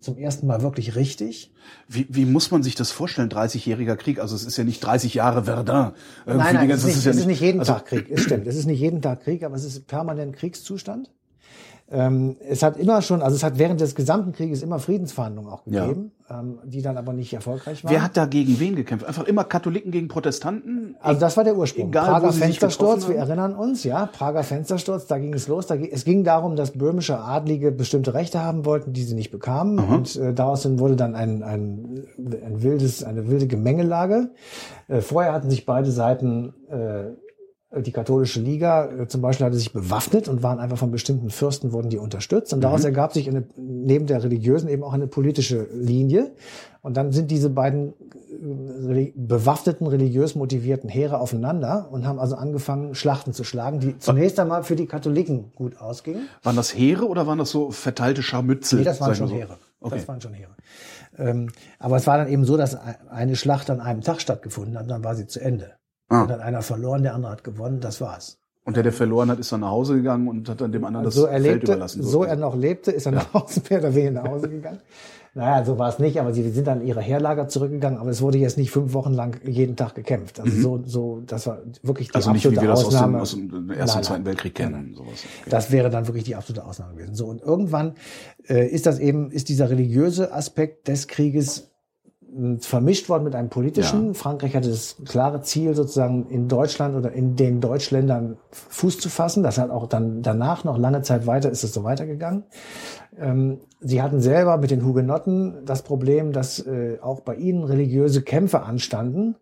Zum ersten Mal wirklich richtig. Wie, wie muss man sich das vorstellen, 30-jähriger Krieg? Also es ist ja nicht 30 Jahre Verdun. Irgendwie nein, nein, es ist, nicht, ist, ja es ist nicht jeden also, Tag Krieg. Es stimmt, es ist nicht jeden Tag Krieg, aber es ist permanent Kriegszustand. Ähm, es hat immer schon, also es hat während des gesamten Krieges immer Friedensverhandlungen auch gegeben, ja. ähm, die dann aber nicht erfolgreich waren. Wer hat da gegen wen gekämpft? Einfach immer Katholiken gegen Protestanten? Also das war der Ursprung. Egal, Prager Fenstersturz, wir erinnern uns, ja, Prager Fenstersturz, da ging es los. Da, es ging darum, dass böhmische Adlige bestimmte Rechte haben wollten, die sie nicht bekamen. Aha. Und äh, daraus wurde dann ein, ein, ein wildes, eine wilde Gemengelage. Äh, vorher hatten sich beide Seiten äh, die katholische Liga äh, zum Beispiel hatte sich bewaffnet und waren einfach von bestimmten Fürsten wurden die unterstützt und daraus mhm. ergab sich eine, neben der religiösen eben auch eine politische Linie und dann sind diese beiden äh, bewaffneten religiös motivierten Heere aufeinander und haben also angefangen Schlachten zu schlagen, die zunächst einmal für die Katholiken gut ausgingen. Waren das Heere oder waren das so verteilte Scharmützel? Nee, das waren schon so? Heere. Okay. Das waren schon Heere. Ähm, aber es war dann eben so, dass eine Schlacht an einem Tag stattgefunden hat, und dann war sie zu Ende. Ah. Und dann einer verloren, der andere hat gewonnen, das war's. Und der, der verloren hat, ist dann nach Hause gegangen und hat dann dem anderen das so er Feld überlassen. So er noch lebte, ist er ja. nach Hause, mehr oder weniger nach Hause gegangen. (laughs) Naja, so war es nicht, aber sie sind dann in ihre Herlager zurückgegangen, aber es wurde jetzt nicht fünf Wochen lang jeden Tag gekämpft. Also mhm. so, so, das war wirklich die also absolute nicht, wie wir das Ausnahme. aus dem, aus dem Ersten und Zweiten Weltkrieg kennen. Sowas. Okay. Das wäre dann wirklich die absolute Ausnahme gewesen. So, und irgendwann äh, ist das eben, ist dieser religiöse Aspekt des Krieges vermischt worden mit einem politischen. Ja. Frankreich hatte das klare Ziel, sozusagen in Deutschland oder in den Deutschländern Fuß zu fassen. Das hat auch dann danach noch lange Zeit weiter, ist es so weitergegangen. Ähm, sie hatten selber mit den Hugenotten das Problem, dass äh, auch bei ihnen religiöse Kämpfe anstanden.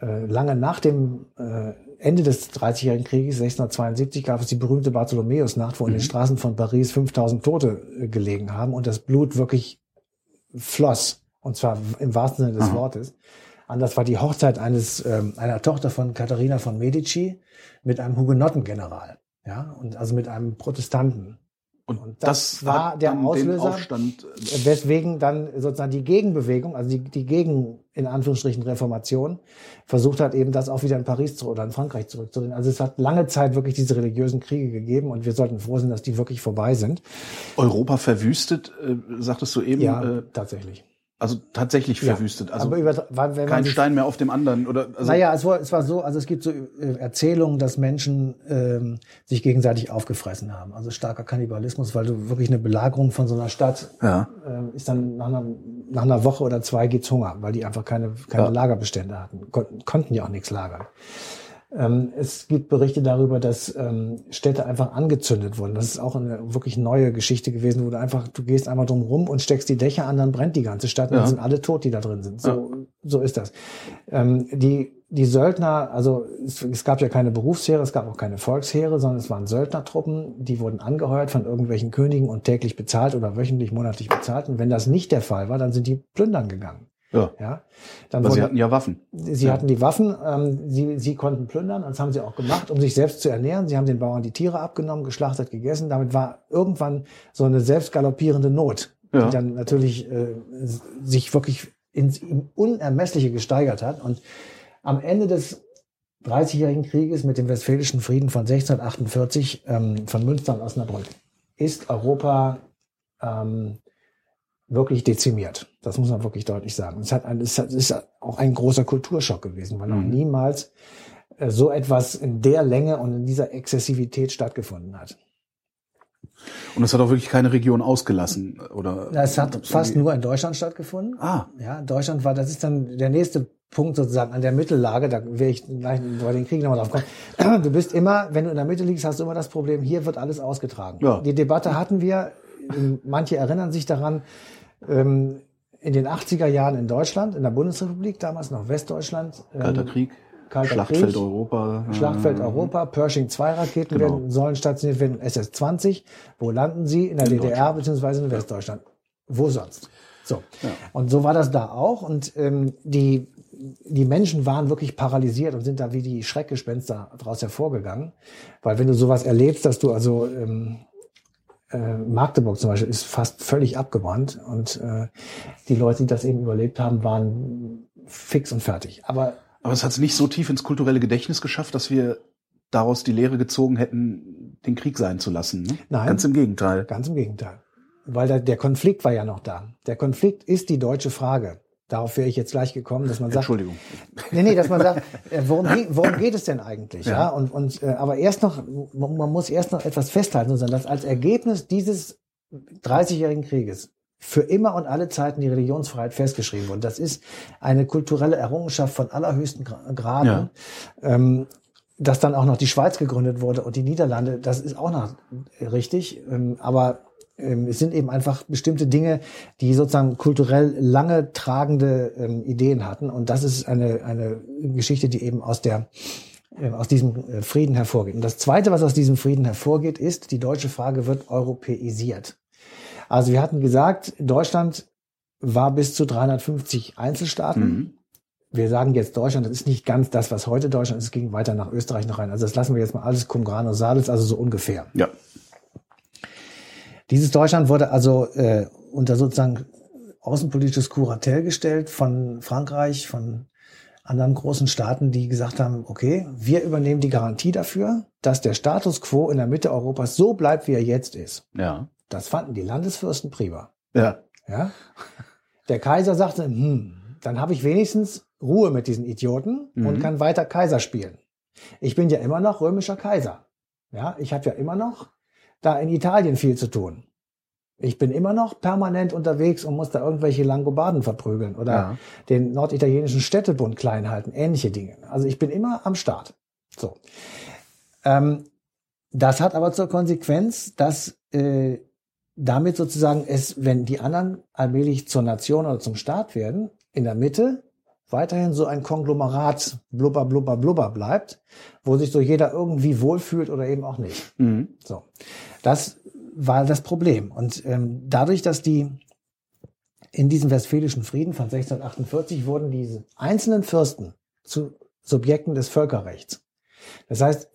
Äh, lange nach dem äh, Ende des Dreißigjährigen Krieges, 1672, gab es die berühmte Bartholomäusnacht, wo in den mhm. Straßen von Paris 5000 Tote äh, gelegen haben und das Blut wirklich floss. Und zwar im wahrsten Sinne des. Wortes. Anders war die Hochzeit eines ähm, einer Tochter von Katharina von Medici mit einem Hugenottengeneral, ja, und also mit einem Protestanten. Und, und das, das war der Auslöser, Aufstand, weswegen dann sozusagen die Gegenbewegung, also die, die Gegen, in Anführungsstrichen, Reformation, versucht hat, eben das auch wieder in Paris oder in Frankreich zurückzudrehen. Also es hat lange Zeit wirklich diese religiösen Kriege gegeben und wir sollten froh sein, dass die wirklich vorbei sind. Europa verwüstet, äh, sagtest du eben. Ja, äh, tatsächlich. Also tatsächlich verwüstet. Also aber über, kein Stein mehr auf dem anderen oder. Also naja, es war, es war so. Also es gibt so äh, Erzählungen, dass Menschen ähm, sich gegenseitig aufgefressen haben. Also starker Kannibalismus, weil du wirklich eine Belagerung von so einer Stadt ja. äh, ist dann nach einer, nach einer Woche oder zwei geht's Hunger, weil die einfach keine keine ja. Lagerbestände hatten, Kon konnten ja auch nichts lagern. Ähm, es gibt Berichte darüber, dass ähm, Städte einfach angezündet wurden. Das ist auch eine wirklich neue Geschichte gewesen, wo du einfach, du gehst einmal drum rum und steckst die Dächer an, dann brennt die ganze Stadt ja. und sind alle tot, die da drin sind. So, ja. so ist das. Ähm, die, die Söldner, also es, es, gab ja keine Berufsheere, es gab auch keine Volksheere, sondern es waren Söldnertruppen, die wurden angeheuert von irgendwelchen Königen und täglich bezahlt oder wöchentlich, monatlich bezahlt. Und wenn das nicht der Fall war, dann sind die plündern gegangen. Ja. Ja, dann Aber sie wurde- hatten ja Waffen. Sie hatten die Waffen, ähm, sie, sie konnten plündern, das haben sie auch gemacht, um sich selbst zu ernähren. Sie haben den Bauern die Tiere abgenommen, geschlachtet, gegessen. Damit war irgendwann so eine selbst galoppierende Not, Ja. die dann natürlich äh, sich wirklich ins Unermessliche gesteigert hat. Und am Ende des Dreißigjährigen Krieges mit dem Westfälischen Frieden von 1648 ähm, von Münster und Osnabrück ist Europa ähm, wirklich dezimiert. Das muss man wirklich deutlich sagen. Es, hat ein, es hat- es ist auch ein großer Kulturschock gewesen, weil noch Mhm. niemals äh, so etwas in der Länge und in dieser Exzessivität stattgefunden hat. Und es hat auch wirklich keine Region ausgelassen, oder? Es hat fast nur in Deutschland stattgefunden. Ah, Ja, Deutschland war, das ist dann der nächste Punkt sozusagen an der Mittellage, da werde ich gleich bei den Kriegen nochmal drauf kommen. (clears throat) Du bist immer, wenn du in der Mitte liegst, hast du immer das Problem, hier wird alles ausgetragen. Ja. Die Debatte hatten wir, manche erinnern sich daran, ähm, in den 80er Jahren in Deutschland, in der Bundesrepublik, damals noch Westdeutschland. ähm, Kalter Krieg, Kalter Schlachtfeld Krieg. Europa. Schlachtfeld äh, Europa, Pershing 2 Raketen Genau. werden, sollen stationiert werden, SS-20. Wo landen sie? In der In DDR beziehungsweise in Westdeutschland. Wo sonst? So. Ja. Und so war das da auch. Und ähm, die, die Menschen waren wirklich paralysiert und sind da wie die Schreckgespenster daraus hervorgegangen. Weil wenn du sowas erlebst, dass du also ähm, äh, Magdeburg zum Beispiel ist fast völlig abgebrannt und äh, die Leute, die das eben überlebt haben, waren fix und fertig. Aber Aber es hat es nicht so tief ins kulturelle Gedächtnis geschafft, dass wir daraus die Lehre gezogen hätten, den Krieg sein zu lassen. Ne? Nein. Ganz im Gegenteil. Ganz im Gegenteil. Weil da, der Konflikt war ja noch da. Der Konflikt ist die deutsche Frage. Darauf wäre ich jetzt gleich gekommen, dass man sagt, Entschuldigung. nee, nee, dass man sagt, äh, worum, (laughs) worum geht es denn eigentlich? Ja. Ja. und, und äh, aber erst noch, man muss erst noch etwas festhalten, sondern dass als Ergebnis dieses 30-jährigen Krieges für immer und alle Zeiten die Religionsfreiheit festgeschrieben wurde. Das ist eine kulturelle Errungenschaft von allerhöchsten Gra- Graden. Ja. Ähm, dass dann auch noch die Schweiz gegründet wurde und die Niederlande, das ist auch noch richtig. Ähm, aber es sind eben einfach bestimmte Dinge, die sozusagen kulturell lange tragende ähm, Ideen hatten. Und das ist eine, eine Geschichte, die eben aus der äh, aus diesem äh, Frieden hervorgeht. Und das Zweite, was aus diesem Frieden hervorgeht, ist, die deutsche Frage wird europäisiert. Also wir hatten gesagt, Deutschland war bis zu 350 Einzelstaaten. Mhm. Wir sagen jetzt Deutschland, das ist nicht ganz das, was heute Deutschland ist, es ging weiter nach Österreich noch rein. Also das lassen wir jetzt mal alles cum grano salis, also so ungefähr. Ja. Dieses Deutschland wurde also äh, unter sozusagen außenpolitisches Kuratell gestellt von Frankreich, von anderen großen Staaten, die gesagt haben, okay, wir übernehmen die Garantie dafür, dass der Status quo in der Mitte Europas so bleibt, wie er jetzt ist. Ja. Das fanden die Landesfürsten prima. Ja. Ja? Der Kaiser sagte, hm, dann habe ich wenigstens Ruhe mit diesen Idioten und Mhm. kann weiter Kaiser spielen. Ich bin ja immer noch römischer Kaiser. Ja, ich habe ja immer noch da in Italien viel zu tun. Ich bin immer noch permanent unterwegs und muss da irgendwelche Langobarden verprügeln oder Ja. den norditalienischen Städtebund klein halten, ähnliche Dinge. Also ich bin immer am Start. So. Ähm, das hat aber zur Konsequenz, dass äh, damit sozusagen es, wenn die anderen allmählich zur Nation oder zum Staat werden, in der Mitte weiterhin so ein Konglomerat blubber, blubber, blubber bleibt, wo sich so jeder irgendwie wohlfühlt oder eben auch nicht. Mhm. So, das war das Problem. Und ähm, dadurch, dass die in diesem Westfälischen Frieden von 1648 wurden diese einzelnen Fürsten zu Subjekten des Völkerrechts. Das heißt,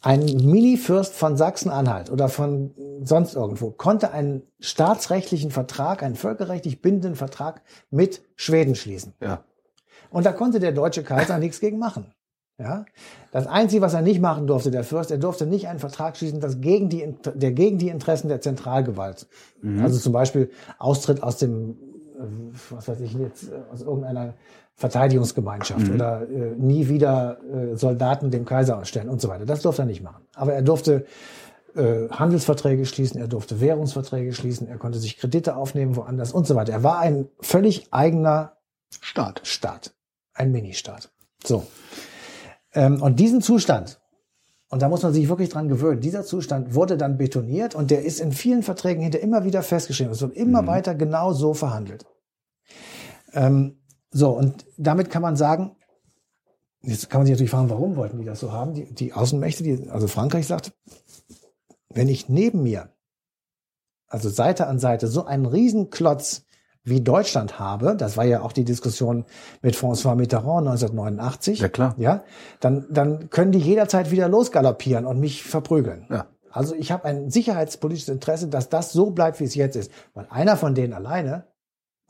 ein Mini-Fürst von Sachsen-Anhalt oder von sonst irgendwo konnte einen staatsrechtlichen Vertrag, einen völkerrechtlich bindenden Vertrag mit Schweden schließen. Ja. Und da konnte der deutsche Kaiser nichts gegen machen. Ja? Das Einzige, was er nicht machen durfte, der Fürst, er durfte nicht einen Vertrag schließen, das gegen die, der gegen die Interessen der Zentralgewalt. Also zum Beispiel Austritt aus dem, äh, was weiß ich jetzt, äh, aus irgendeiner Verteidigungsgemeinschaft oder äh, nie wieder äh, Soldaten dem Kaiser ausstellen und so weiter. Das durfte er nicht machen. Aber er durfte äh, Handelsverträge schließen, er durfte Währungsverträge schließen, er konnte sich Kredite aufnehmen woanders und so weiter. Er war ein völlig eigener Staat. Staat, ein Ministaat. So. Ähm, und diesen Zustand, und da muss man sich wirklich dran gewöhnen, dieser Zustand wurde dann betoniert und der ist in vielen Verträgen hinter immer wieder festgeschrieben. Es wird immer weiter genau so verhandelt. Ähm, so, und damit kann man sagen, jetzt kann man sich natürlich fragen, warum wollten die das so haben? Die, die Außenmächte, die, also Frankreich sagt, wenn ich neben mir, also Seite an Seite, so einen Riesenklotz wie Deutschland habe, das war ja auch die Diskussion mit François Mitterrand 1989. Ja, klar. Ja, dann, dann können die jederzeit wieder losgaloppieren und mich verprügeln. Ja. Also ich habe ein sicherheitspolitisches Interesse, dass das so bleibt, wie es jetzt ist. Weil einer von denen alleine,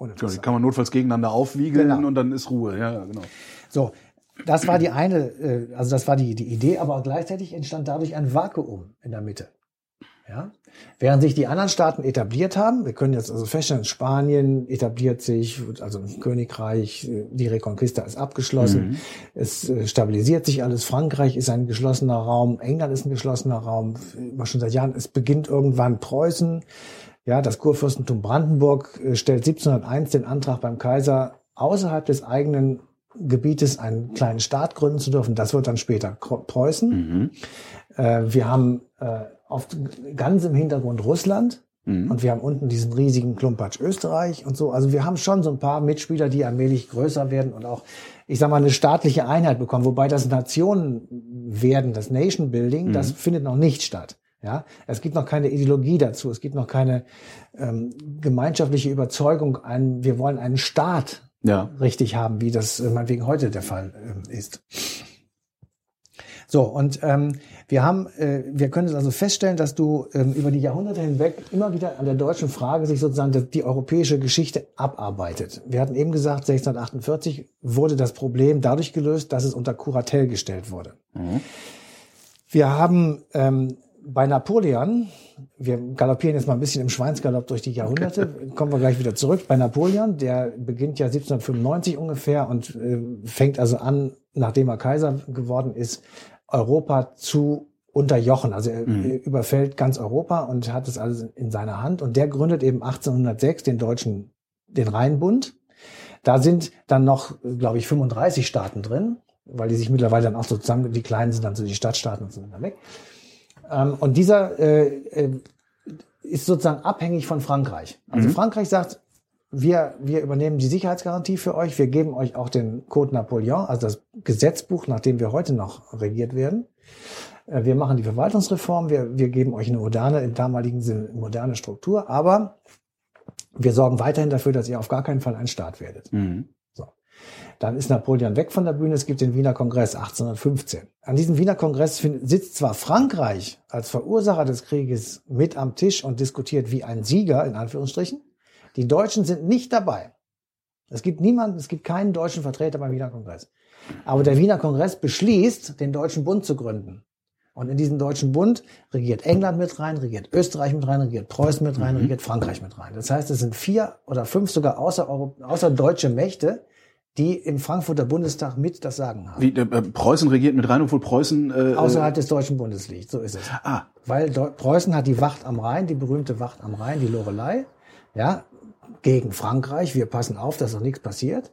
Ja, die kann man notfalls gegeneinander aufwiegeln Genau. und dann ist Ruhe. Ja, genau. So, das war die eine, äh, also das war die, die Idee, aber gleichzeitig entstand dadurch ein Vakuum in der Mitte. Ja? Während sich die anderen Staaten etabliert haben, wir können jetzt also feststellen, Spanien etabliert sich, also im Königreich, äh, die Reconquista ist abgeschlossen, es äh, stabilisiert sich alles, Frankreich ist ein geschlossener Raum, England ist ein geschlossener Raum, immer schon seit Jahren, es beginnt irgendwann Preußen, ja, das Kurfürstentum Brandenburg äh, stellt 1701 den Antrag beim Kaiser, außerhalb des eigenen Gebietes einen kleinen Staat gründen zu dürfen. Das wird dann später Preußen. Mhm. Äh, wir haben äh, auf, ganz im Hintergrund Russland Mhm. und wir haben unten diesen riesigen Klumpatsch Österreich und so. Also wir haben schon so ein paar Mitspieler, die allmählich größer werden und auch, ich sag mal, eine staatliche Einheit bekommen. Wobei das Nationen werden, das Nation Building, das findet noch nicht statt. Ja, es gibt noch keine Ideologie dazu. Es gibt noch keine ähm, gemeinschaftliche Überzeugung. Ein, wir wollen einen Staat Ja. richtig haben, wie das äh, meinetwegen heute der Fall ähm, ist. So, und ähm, wir haben, äh, wir können also feststellen, dass du ähm, über die Jahrhunderte hinweg immer wieder an der deutschen Frage sich sozusagen die, die europäische Geschichte abarbeitet. Wir hatten eben gesagt, 1648 wurde das Problem dadurch gelöst, dass es unter Kuratel gestellt wurde. Mhm. Wir haben ähm, bei Napoleon, wir galoppieren jetzt mal ein bisschen im Schweinsgalopp durch die Jahrhunderte, (laughs) kommen wir gleich wieder zurück. Bei Napoleon, der beginnt ja 1795 ungefähr und äh, fängt also an, nachdem er Kaiser geworden ist, Europa zu unterjochen. Also er Mhm. überfällt ganz Europa und hat es alles in seiner Hand. Und der gründet eben 1806 den deutschen, den Rheinbund. Da sind dann noch, glaube ich, 35 Staaten drin, weil die sich mittlerweile dann auch so zusammen, die kleinen sind dann so die Stadtstaaten und sind dann weg. Ähm, und dieser äh, äh, ist sozusagen abhängig von Frankreich. Also Frankreich sagt, wir, wir übernehmen die Sicherheitsgarantie für euch, wir geben euch auch den Code Napoleon, also das Gesetzbuch, nach dem wir heute noch regiert werden. Äh, Wir machen die Verwaltungsreform, wir, wir geben euch eine moderne, im damaligen Sinne moderne Struktur, aber wir sorgen weiterhin dafür, dass ihr auf gar keinen Fall ein Staat werdet. Mhm. Dann ist Napoleon weg von der Bühne, es gibt den Wiener Kongress 1815. An diesem Wiener Kongress sitzt zwar Frankreich als Verursacher des Krieges mit am Tisch und diskutiert wie ein Sieger, in Anführungsstrichen. Die Deutschen sind nicht dabei. Es gibt niemanden, es gibt keinen deutschen Vertreter beim Wiener Kongress. Aber der Wiener Kongress beschließt, den Deutschen Bund zu gründen. Und in diesen Deutschen Bund regiert England mit rein, regiert Österreich mit rein, regiert Preußen mit rein, regiert Frankreich mit rein. Das heißt, es sind vier oder fünf sogar außer, außerdeutsche Mächte, die im Frankfurter Bundestag mit das Sagen haben. Wie, äh, äh, Preußen regiert mit rein, obwohl Preußen. Äh, Außerhalb des Deutschen Bundes liegt, so ist es. Ah, Weil Deu Preußen hat die Wacht am Rhein, die berühmte Wacht am Rhein, die Lorelei, ja, gegen Frankreich. Wir passen auf, dass noch nichts passiert.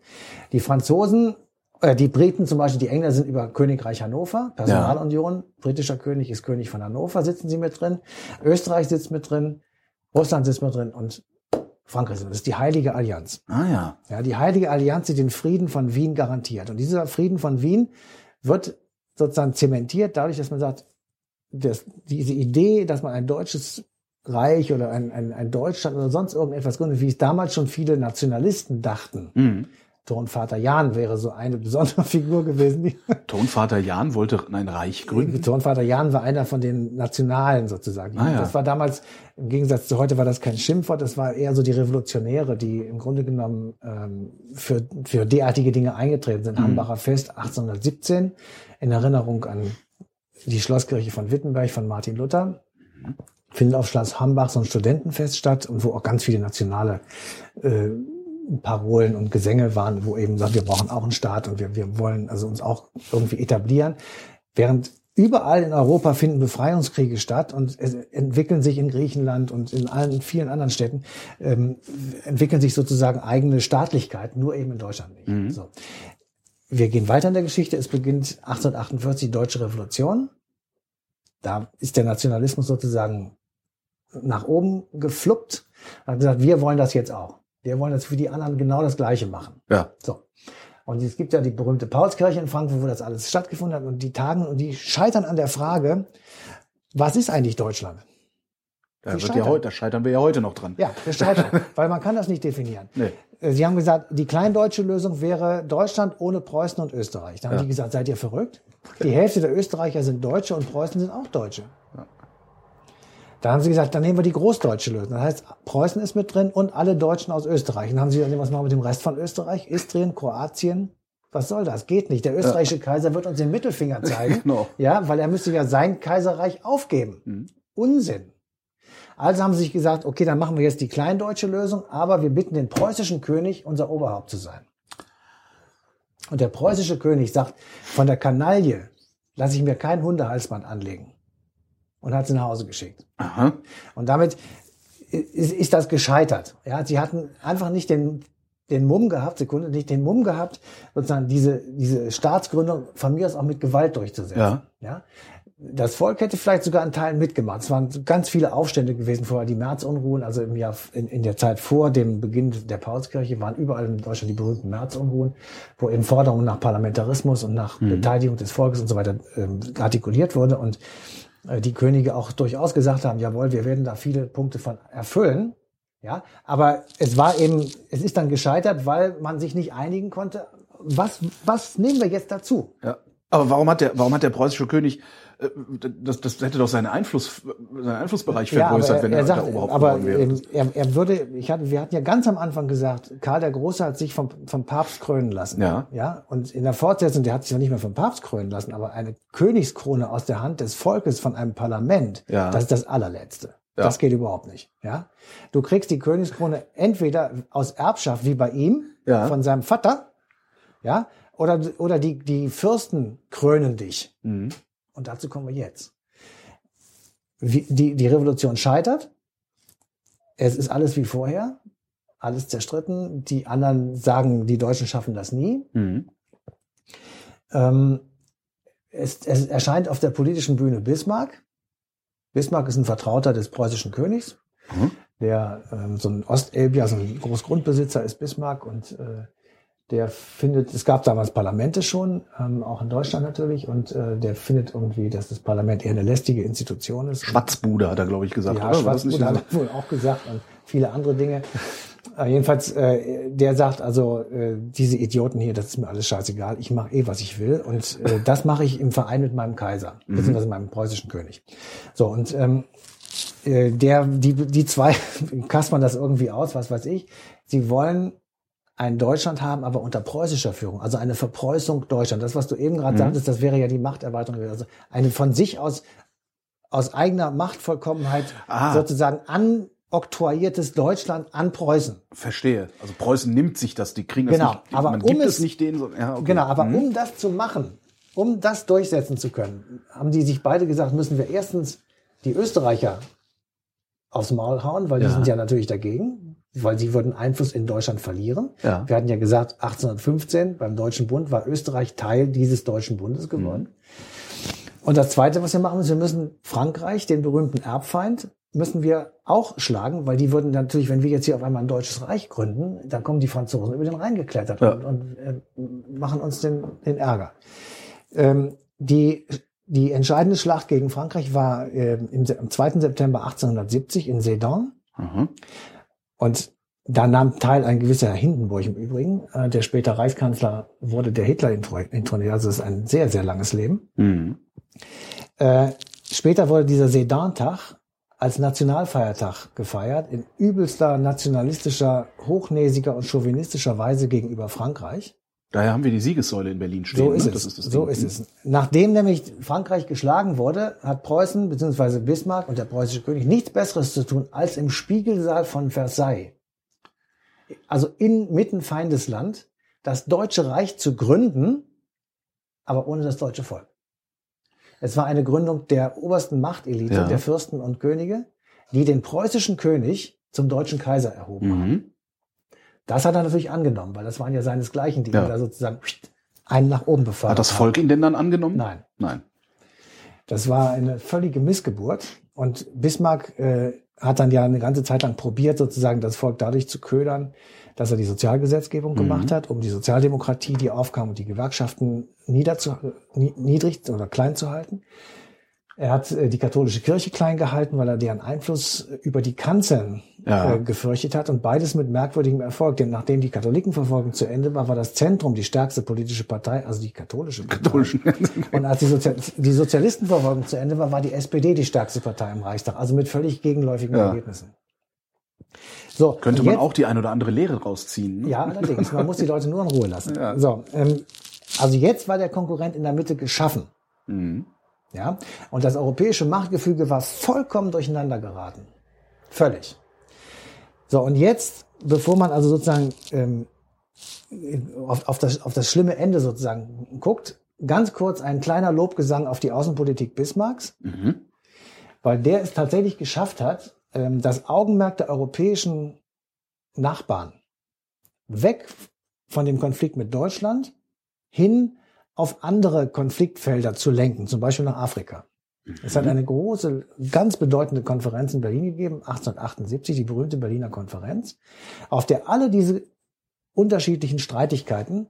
Die Franzosen, äh, die Briten zum Beispiel, die Engländer sind über Königreich Hannover, Personalunion, britischer König ist König von Hannover, sitzen sie mit drin. Österreich sitzt mit drin, Russland sitzt mit drin und Frankreich. sitzt. Das ist die Heilige Allianz. ah ja. Ja, die Heilige Allianz, die den Frieden von Wien garantiert. Und dieser Frieden von Wien wird sozusagen zementiert dadurch, dass man sagt, dass diese Idee, dass man ein deutsches Reich oder ein, ein, ein Deutschland oder sonst irgendetwas gründet, wie es damals schon viele Nationalisten dachten. Mhm. Tonvater Jan wäre so eine besondere (laughs) Figur gewesen. Tonvater Jan wollte ein Reich gründen. Tonvater Jan war einer von den Nationalen sozusagen. Ah, ja. Das war damals, im Gegensatz zu heute war das kein Schimpfwort, das war eher so die Revolutionäre, die im Grunde genommen ähm, für, für derartige Dinge eingetreten sind. Hambacher Fest 1817 in Erinnerung an die Schlosskirche von Wittenberg von Martin Luther. Findet auf Schloss Hambach so ein Studentenfest statt und wo auch ganz viele nationale äh, Parolen und Gesänge waren, wo eben sagt, wir brauchen auch einen Staat und wir, wir wollen also uns auch irgendwie etablieren. Während überall in Europa finden Befreiungskriege statt und es entwickeln sich in Griechenland und in allen vielen anderen Städten ähm, entwickeln sich sozusagen eigene Staatlichkeiten, nur eben in Deutschland nicht. So. Wir gehen weiter in der Geschichte. Es beginnt 1848 die Deutsche Revolution. Da ist der Nationalismus sozusagen nach oben gefluppt. und Hat gesagt, wir wollen das jetzt auch. Wir wollen jetzt für die anderen genau das Gleiche machen. Ja. So. Und es gibt ja die berühmte Paulskirche in Frankfurt, wo das alles stattgefunden hat. Und die tagen und die scheitern an der Frage, was ist eigentlich Deutschland? Da, wird ja scheitern. heute, da scheitern wir ja heute noch dran. Ja, wir scheitern, (laughs) weil man kann das nicht definieren. Nee. Äh, Sie haben gesagt, die kleindeutsche Lösung wäre Deutschland ohne Preußen und Österreich. Da haben die gesagt, seid ihr verrückt? Die Hälfte der Österreicher sind Deutsche und Preußen sind auch Deutsche. Da haben sie gesagt, dann nehmen wir die großdeutsche Lösung. Das heißt, Preußen ist mit drin und alle Deutschen aus Österreich. Und dann haben sie gesagt, was machen wir mit dem Rest von Österreich? Istrien, Kroatien? Was soll das? Geht nicht. Der österreichische Kaiser wird uns den Mittelfinger (laughs) zeigen. Genau. Ja, weil er müsste ja sein Kaiserreich aufgeben. Unsinn. Also haben sie sich gesagt, okay, dann machen wir jetzt die kleindeutsche Lösung, aber wir bitten den preußischen König, unser Oberhaupt zu sein. Und der preußische König sagt, von der Kanaille lasse ich mir kein Hundehalsband anlegen. Und hat sie nach Hause geschickt. Aha. Und damit ist, ist das gescheitert. Ja, sie hatten einfach nicht den, den Mumm gehabt, Sekunde, nicht den Mumm gehabt, sozusagen diese, diese Staatsgründung von mir aus auch mit Gewalt durchzusetzen. Ja. Ja. Das Volk hätte vielleicht sogar in Teilen mitgemacht. Es waren ganz viele Aufstände gewesen vorher, die Märzunruhen, also im Jahr, in, in der Zeit vor dem Beginn der Paulskirche waren überall in Deutschland die berühmten Märzunruhen, wo eben Forderungen nach Parlamentarismus und nach Beteiligung des Volkes und so weiter ähm, artikuliert wurde und die Könige auch durchaus gesagt haben, jawohl, wir werden da viele Punkte von erfüllen. Ja, aber es war eben, es ist dann gescheitert, weil man sich nicht einigen konnte. Was, was nehmen wir jetzt dazu? Ja. Aber warum hat der, warum hat der preußische König, äh, das, das hätte doch seinen Einfluss, seinen Einflussbereich vergrößert, wenn er, sagt, der Oberhaupt aber geworden wäre. er, er würde, ich hatte, wir hatten ja ganz am Anfang gesagt, Karl der Große hat sich vom, vom Papst krönen lassen. Ja. Ja. Und in der Fortsetzung, der hat sich ja nicht mehr vom Papst krönen lassen, aber eine Königskrone aus der Hand des Volkes von einem Parlament, Ja. das ist das allerletzte. Ja. Das geht überhaupt nicht. Ja. Du kriegst die Königskrone entweder aus Erbschaft wie bei ihm, Ja. von seinem Vater, ja, oder, oder die, die Fürsten krönen dich. Mhm. Und dazu kommen wir jetzt. Wie, die, die Revolution scheitert. Es ist alles wie vorher. Alles zerstritten. Die anderen sagen, die Deutschen schaffen das nie. Mhm. Ähm, es, es erscheint auf der politischen Bühne Bismarck. Bismarck ist ein Vertrauter des preußischen Königs. Mhm. Der ähm, so ein Ostelbier, so ein Großgrundbesitzer ist Bismarck und äh, der findet, es gab damals Parlamente schon, ähm, auch in Deutschland natürlich, und äh, der findet irgendwie, dass das Parlament eher eine lästige Institution ist. Schwatzbude hat er, glaube ich, gesagt, Ja, oder? So? hat er wohl auch gesagt und viele andere Dinge. Äh, jedenfalls, äh, der sagt also, äh, diese Idioten hier, das ist mir alles scheißegal, ich mache eh, was ich will. Und äh, das mache ich im Verein mit meinem Kaiser, beziehungsweise meinem preußischen König. So, und ähm, äh, der, die, die zwei (laughs) kaspern das irgendwie aus, was weiß ich. Sie wollen ein Deutschland haben, aber unter preußischer Führung, also eine Verpreußung Deutschland. Das, was du eben gerade sagtest, das wäre ja die Machterweiterung. Also eine von sich aus, aus eigener Machtvollkommenheit Ah. sozusagen anoktroyiertes Deutschland an Preußen. Verstehe. Also Preußen nimmt sich das, die kriegen das Genau, nicht. aber man um gibt es- es nicht denen, so, ja, okay. Genau, aber Mhm. um das zu machen, um das durchsetzen zu können, haben die sich beide gesagt, müssen wir erstens die Österreicher aufs Maul hauen, weil die Ja. sind ja natürlich dagegen, weil sie würden Einfluss in Deutschland verlieren. Ja. Wir hatten ja gesagt, 1815 beim Deutschen Bund war Österreich Teil dieses Deutschen Bundes geworden. Und das Zweite, was wir machen müssen, wir müssen Frankreich, den berühmten Erbfeind, müssen wir auch schlagen, weil die würden natürlich, wenn wir jetzt hier auf einmal ein deutsches Reich gründen, dann kommen die Franzosen über den Rhein geklettert Ja. und, und äh, machen uns den, den Ärger. Ähm, die, die entscheidende Schlacht gegen Frankreich war ähm, im, am 2. September 1870 in Sedan. Mhm. Und da nahm teil ein gewisser Herr Hindenburg im Übrigen, äh, der später Reichskanzler wurde, der Hitler intro- introniert. Also es ist ein sehr, sehr langes Leben. Mhm. Äh, später wurde dieser Sedan-Tag als Nationalfeiertag gefeiert, in übelster nationalistischer, hochnäsiger und chauvinistischer Weise gegenüber Frankreich. Daher haben wir die Siegessäule in Berlin stehen. So ist ne? es. Ist so Ding. ist es. Nachdem nämlich Frankreich geschlagen wurde, hat Preußen bzw. Bismarck und der preußische König nichts Besseres zu tun, als im Spiegelsaal von Versailles, also inmitten Feindesland, das Deutsche Reich zu gründen, aber ohne das deutsche Volk. Es war eine Gründung der obersten Machtelite, Ja. der Fürsten und Könige, die den preußischen König zum deutschen Kaiser erhoben haben. Das hat er natürlich angenommen, weil das waren ja seinesgleichen, die Ja. ihn da sozusagen einen nach oben befördert Hat das haben. Volk ihn denn dann angenommen? Nein. Nein. Das war eine völlige Missgeburt. Und Bismarck äh, hat dann ja eine ganze Zeit lang probiert, sozusagen das Volk dadurch zu ködern, dass er die Sozialgesetzgebung Mhm. gemacht hat, um die Sozialdemokratie, die aufkam und die Gewerkschaften niedrig oder klein zu halten. Er hat äh, die katholische Kirche klein gehalten, weil er deren Einfluss über die Kanzeln Ja. äh, gefürchtet hat und beides mit merkwürdigem Erfolg. Denn nachdem die Katholikenverfolgung zu Ende war, war das Zentrum die stärkste politische Partei, also die katholische. Katholischen. Und als die, Sozial die Sozialistenverfolgung zu Ende war, war die SPD die stärkste Partei im Reichstag, also mit völlig gegenläufigen Ja. Ergebnissen. So, Könnte man jetzt- auch die ein oder andere Lehre rausziehen. Ne? ja, allerdings. Man muss die Leute nur in Ruhe lassen. (laughs) Ja. So, ähm, also jetzt war der Konkurrent in der Mitte geschaffen. Mhm. Ja, und das europäische Machtgefüge war vollkommen durcheinander geraten. Völlig. So, und jetzt, bevor man also sozusagen ähm, auf, auf, das, auf das schlimme Ende sozusagen guckt, ganz kurz ein kleiner Lobgesang auf die Außenpolitik Bismarcks, Mhm. weil der es tatsächlich geschafft hat, ähm, das Augenmerk der europäischen Nachbarn weg von dem Konflikt mit Deutschland hin auf andere Konfliktfelder zu lenken, zum Beispiel nach Afrika. Es hat eine große, ganz bedeutende Konferenz in Berlin gegeben, 1878, die berühmte Berliner Konferenz, auf der alle diese unterschiedlichen Streitigkeiten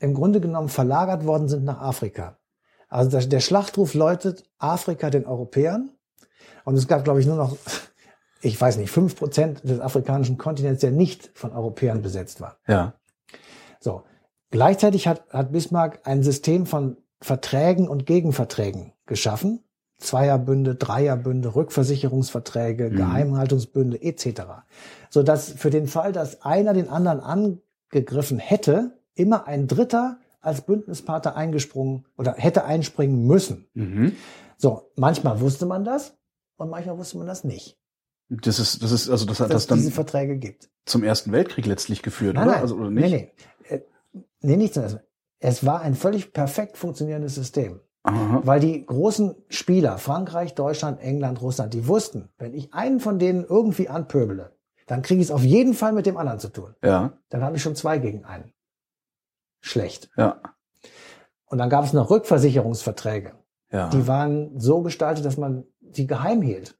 im Grunde genommen verlagert worden sind nach Afrika. Also der, der Schlachtruf läutet Afrika den Europäern. Und es gab, glaube ich, nur noch, ich weiß nicht, fünf Prozent des afrikanischen Kontinents, der nicht von Europäern besetzt war. Ja. Gleichzeitig hat, hat Bismarck ein System von Verträgen und Gegenverträgen geschaffen. Zweierbünde, Dreierbünde, Rückversicherungsverträge, Geheimhaltungsbünde etc. So dass für den Fall, dass einer den anderen angegriffen hätte, immer ein Dritter als Bündnispartner eingesprungen oder hätte einspringen müssen. Mhm. So, manchmal wusste man das und manchmal wusste man das nicht, Das ist, das ist, also das hat dass das dann es diese Verträge gibt. zum Ersten Weltkrieg letztlich geführt, Nein, oder? nein, Also, oder nicht? nee, nee. Nee, nicht zum ersten Mal. Es war ein völlig perfekt funktionierendes System. Aha. Weil die großen Spieler, Frankreich, Deutschland, England, Russland, die wussten, wenn ich einen von denen irgendwie anpöbele, dann kriege ich es auf jeden Fall mit dem anderen zu tun. Ja, Dann habe ich schon zwei gegen einen. Schlecht. ja, Und dann gab es noch Rückversicherungsverträge. ja. Die waren so gestaltet, dass man die geheim hielt.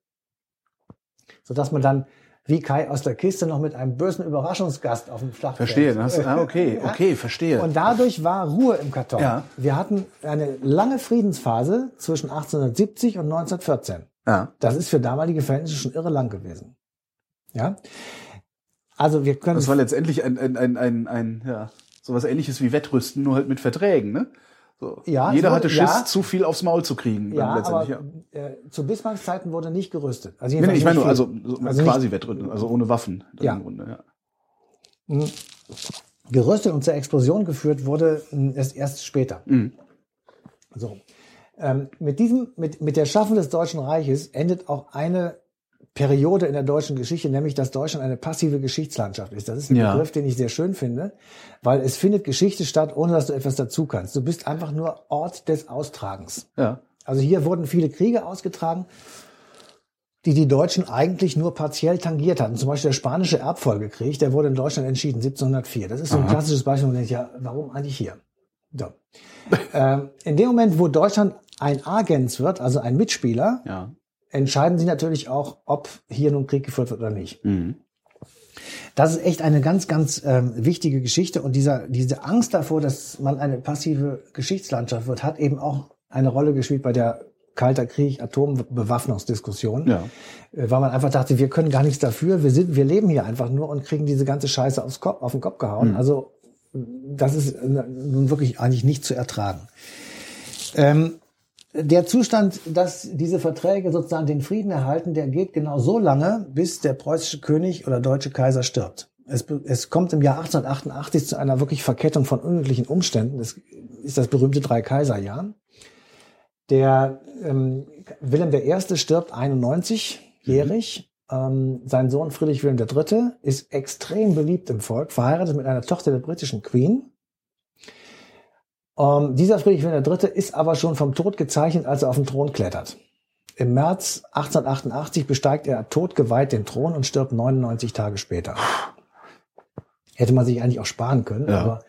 Sodass man dann wie Kai aus der Kiste noch mit einem bösen Überraschungsgast auf dem Schlachtfeld. Verstehe. Das, (laughs) ah, okay, Ja. okay, verstehe. Und dadurch war Ruhe im Karton. Ja. Wir hatten eine lange Friedensphase zwischen 1870 und 1914. ja. Das ist für damalige Verhältnisse schon irre lang gewesen. Ja. Also wir können Das war letztendlich ein, ein, ein, ein, ein ja, sowas ähnliches wie Wettrüsten, nur halt mit Verträgen, ne? So. Ja, es Jeder wurde- hatte Schiss, ja. zu viel aufs Maul zu kriegen. ja, aber ja. äh, zu Bismarcks Zeiten wurde nicht gerüstet. Also Nee, nee, ich meine nur, also, so Also quasi Wettrüsten, also ohne Waffen. Ja. Im Grunde, ja. gerüstet und zur Explosion geführt wurde mh, erst, erst später. Mhm. So. Ähm, mit diesem, mit, mit der Schaffung des Deutschen Reiches endet auch eine Periode in der deutschen Geschichte, nämlich dass Deutschland eine passive Geschichtslandschaft ist. Das ist ein Ja. Begriff, den ich sehr schön finde, weil es findet Geschichte statt, ohne dass du etwas dazu kannst. Du bist einfach nur Ort des Austragens. ja. Also hier wurden viele Kriege ausgetragen, die die Deutschen eigentlich nur partiell tangiert hatten. Zum Beispiel der spanische Erbfolgekrieg, der wurde in Deutschland entschieden, 1704. Das ist so ein klassisches Beispiel, wo man denkt, ja, warum eigentlich hier? So. ähm, in dem Moment, wo Deutschland ein Agens wird, also ein Mitspieler, Ja. Entscheiden sie natürlich auch, ob hier nun Krieg geführt wird oder nicht. Mhm. Das ist echt eine ganz, ganz ähm, wichtige Geschichte und dieser, diese Angst davor, dass man eine passive Geschichtslandschaft wird, hat eben auch eine Rolle gespielt bei der Kalter Krieg, Atombewaffnungsdiskussion, Ja. Äh, weil man einfach dachte, wir können gar nichts dafür, wir sind, wir leben hier einfach nur und kriegen diese ganze Scheiße aufs Kopf, auf den Kopf gehauen. Also das ist äh, nun wirklich eigentlich nicht zu ertragen. Ähm, der Zustand, dass diese Verträge sozusagen den Frieden erhalten, der geht genau so lange, bis der preußische König oder deutsche Kaiser stirbt. Es, es kommt im Jahr 1888 zu einer wirklich Verkettung von unglücklichen Umständen. Das ist das berühmte Drei-Kaiser-Jahr. Der ähm, Wilhelm I. stirbt 91-jährig. Ähm, sein Sohn Friedrich Wilhelm III. ist extrem beliebt im Volk, verheiratet mit einer Tochter der britischen Queen. Ähm, dieser Friedrich Wilhelm III. ist aber schon vom Tod gezeichnet, als er auf den Thron klettert. Im März 1888 besteigt er todgeweiht den Thron und stirbt 99 Tage später. Hätte man sich eigentlich auch sparen können, Ja. aber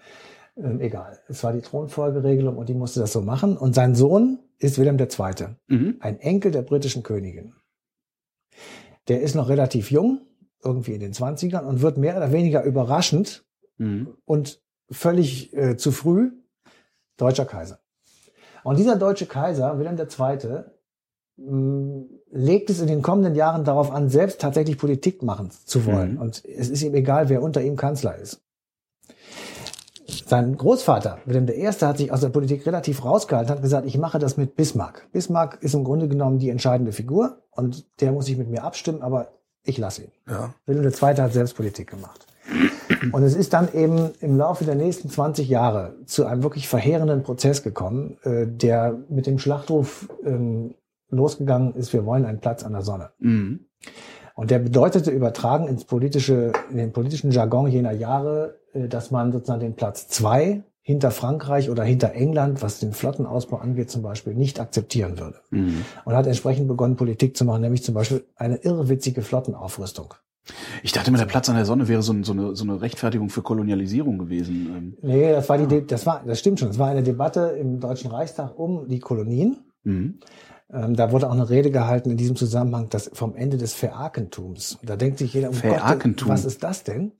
ähm, egal. Es war die Thronfolgeregelung und die musste das so machen. Und sein Sohn ist Wilhelm II., Mhm. ein Enkel der britischen Königin. Der ist noch relativ jung, irgendwie in den 20ern, und wird mehr oder weniger überraschend Mhm. und völlig äh, zu früh deutscher Kaiser. Und dieser deutsche Kaiser, Wilhelm II., mh, legt es in den kommenden Jahren darauf an, selbst tatsächlich Politik machen zu wollen. Mhm. Und es ist ihm egal, wer unter ihm Kanzler ist. Sein Großvater, Wilhelm I., hat sich aus der Politik relativ rausgehalten, hat gesagt, ich mache das mit Bismarck. Bismarck ist im Grunde genommen die entscheidende Figur und der muss sich mit mir abstimmen, aber ich lasse ihn. Ja. Wilhelm II. hat selbst Politik gemacht. Und es ist dann eben im Laufe der nächsten 20 Jahre zu einem wirklich verheerenden Prozess gekommen, äh, der mit dem Schlachtruf ähm, losgegangen ist, wir wollen einen Platz an der Sonne. Mhm. Und der bedeutete übertragen ins politische, in den politischen Jargon jener Jahre, äh, dass man sozusagen den Platz zwei hinter Frankreich oder hinter England, was den Flottenausbau angeht zum Beispiel, nicht akzeptieren würde. Mhm. Und hat entsprechend begonnen, Politik zu machen, nämlich zum Beispiel eine irrwitzige Flottenaufrüstung. Ich dachte immer, der Platz an der Sonne wäre so, ein, so, eine, so eine Rechtfertigung für Kolonialisierung gewesen. Ähm, Nee, das war die, De das war, das stimmt schon. Das war eine Debatte im Deutschen Reichstag um die Kolonien. Mhm. Ähm, da wurde auch eine Rede gehalten in diesem Zusammenhang das vom Ende des Phäakentums. Da denkt sich jeder, um. Gott, was ist das denn?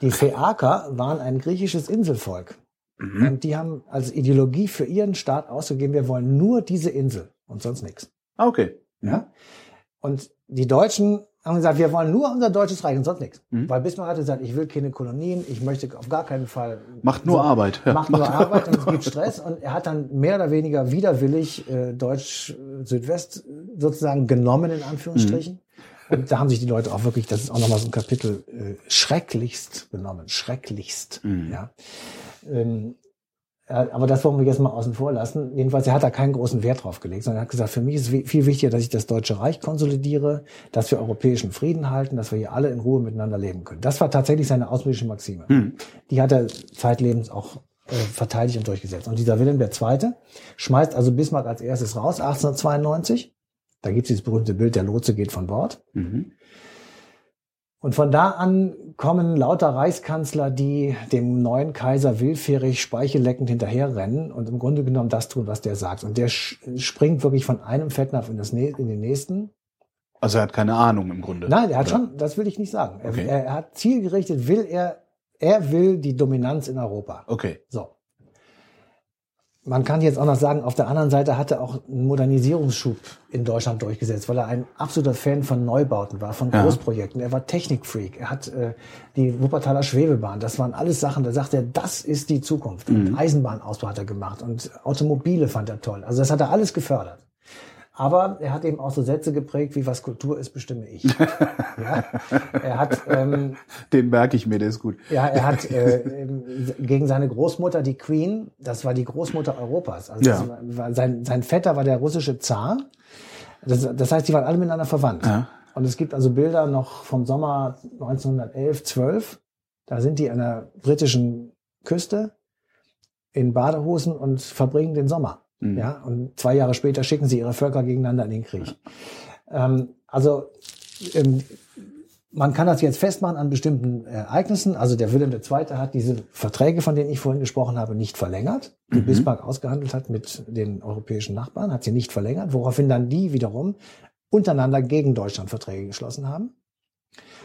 Die Phäaker waren ein griechisches Inselvolk. Mhm. Und die haben als Ideologie für ihren Staat ausgegeben, wir wollen nur diese Insel und sonst nichts. Ah, okay. Ja? Und die Deutschen haben gesagt, wir wollen nur unser deutsches Reich und sonst nichts. Mhm. Weil Bismarck hatte gesagt, ich will keine Kolonien, ich möchte auf gar keinen Fall. Macht nur Arbeit, ja. Macht nur Arbeit und es gibt Stress. Und er hat dann mehr oder weniger widerwillig äh, Deutsch äh, sozusagen genommen, in Anführungsstrichen. Mhm. Und da haben sich die Leute auch wirklich, das ist auch nochmal so ein Kapitel, äh, schrecklichst genommen. Schrecklichst. Mhm. Ja. Ähm, ja, aber das wollen wir jetzt mal außen vor lassen. Jedenfalls, er hat da keinen großen Wert drauf gelegt, sondern er hat gesagt, für mich ist viel wichtiger, dass ich das Deutsche Reich konsolidiere, dass wir europäischen Frieden halten, dass wir hier alle in Ruhe miteinander leben können. Das war tatsächlich seine außenpolitische Maxime. Mhm. Die hat er zeitlebens auch äh, verteidigt und durchgesetzt. Und dieser Wilhelm II. schmeißt also Bismarck als erstes raus, 1892. Da gibt es dieses berühmte Bild, der Lotse geht von Bord. Mhm. Und von da an kommen lauter Reichskanzler, die dem neuen Kaiser willfährig speichelleckend hinterherrennen und im Grunde genommen das tun, was der sagt. Und der springt wirklich von einem Fettnapf in, das, in den nächsten. Also er hat keine Ahnung im Grunde. Nein, er hat Oder? schon, das will ich nicht sagen. Er, Okay. er hat zielgerichtet, will er, er will die Dominanz in Europa. Okay. So. Man kann jetzt auch noch sagen, auf der anderen Seite hat er auch einen Modernisierungsschub in Deutschland durchgesetzt, weil er ein absoluter Fan von Neubauten war, von Ja. Großprojekten. Er war Technikfreak. Er hat äh, die Wuppertaler Schwebebahn, das waren alles Sachen, da sagt er, das ist die Zukunft. Und Eisenbahnausbau hat er gemacht und Automobile fand er toll. Also das hat er alles gefördert. Aber er hat eben auch so Sätze geprägt, wie was Kultur ist, bestimme ich. (laughs) ja? Er hat ähm, Den merke ich mir, der ist gut. ja, er hat äh, ähm, gegen seine Großmutter, die Queen, das war die Großmutter Europas. Also Ja. war sein, sein Vetter war der russische Zar. Das, das heißt, die waren alle miteinander verwandt. Ja. Und es gibt also Bilder noch vom Sommer 1911, 12. Da sind die an der britischen Küste in Badehosen und verbringen den Sommer. Mhm. Ja, und zwei Jahre später schicken sie ihre Völker gegeneinander in den Krieg. Ähm, also ähm, man kann das jetzt festmachen an bestimmten Ereignissen. Also der Wilhelm II. hat diese Verträge, von denen ich vorhin gesprochen habe, nicht verlängert, die Bismarck ausgehandelt hat mit den europäischen Nachbarn, hat sie nicht verlängert, woraufhin dann die wiederum untereinander gegen Deutschland Verträge geschlossen haben,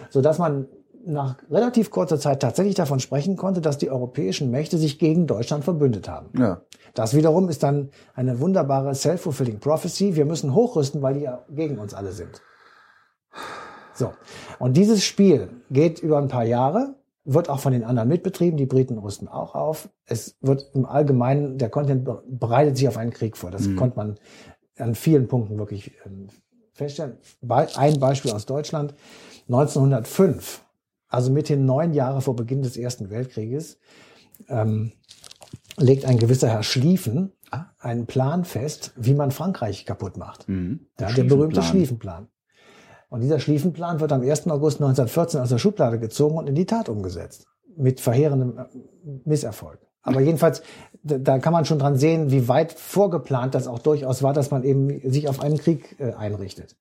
so dass man nach relativ kurzer Zeit tatsächlich davon sprechen konnte, dass die europäischen Mächte sich gegen Deutschland verbündet haben. Ja. Das wiederum ist dann eine wunderbare self-fulfilling prophecy. Wir müssen hochrüsten, weil die ja gegen uns alle sind. So. Und dieses Spiel geht über ein paar Jahre, wird auch von den anderen mitbetrieben. Die Briten rüsten auch auf. Es wird im Allgemeinen, der Kontinent be- bereitet sich auf einen Krieg vor. Das konnte man an vielen Punkten wirklich ähm, feststellen. Ein Beispiel aus Deutschland. 1905, also mithin neun Jahre vor Beginn des Ersten Weltkrieges, ähm, legt ein gewisser Herr Schlieffen Ah. einen Plan fest, wie man Frankreich kaputt macht. Mhm. Ja, der berühmte Schlieffenplan. Und dieser Schlieffenplan wird am 1. August 1914 aus der Schublade gezogen und in die Tat umgesetzt. Mit verheerendem äh, Misserfolg. Aber jedenfalls, da, da kann man schon dran sehen, wie weit vorgeplant das auch durchaus war, dass man eben sich auf einen Krieg äh, einrichtet.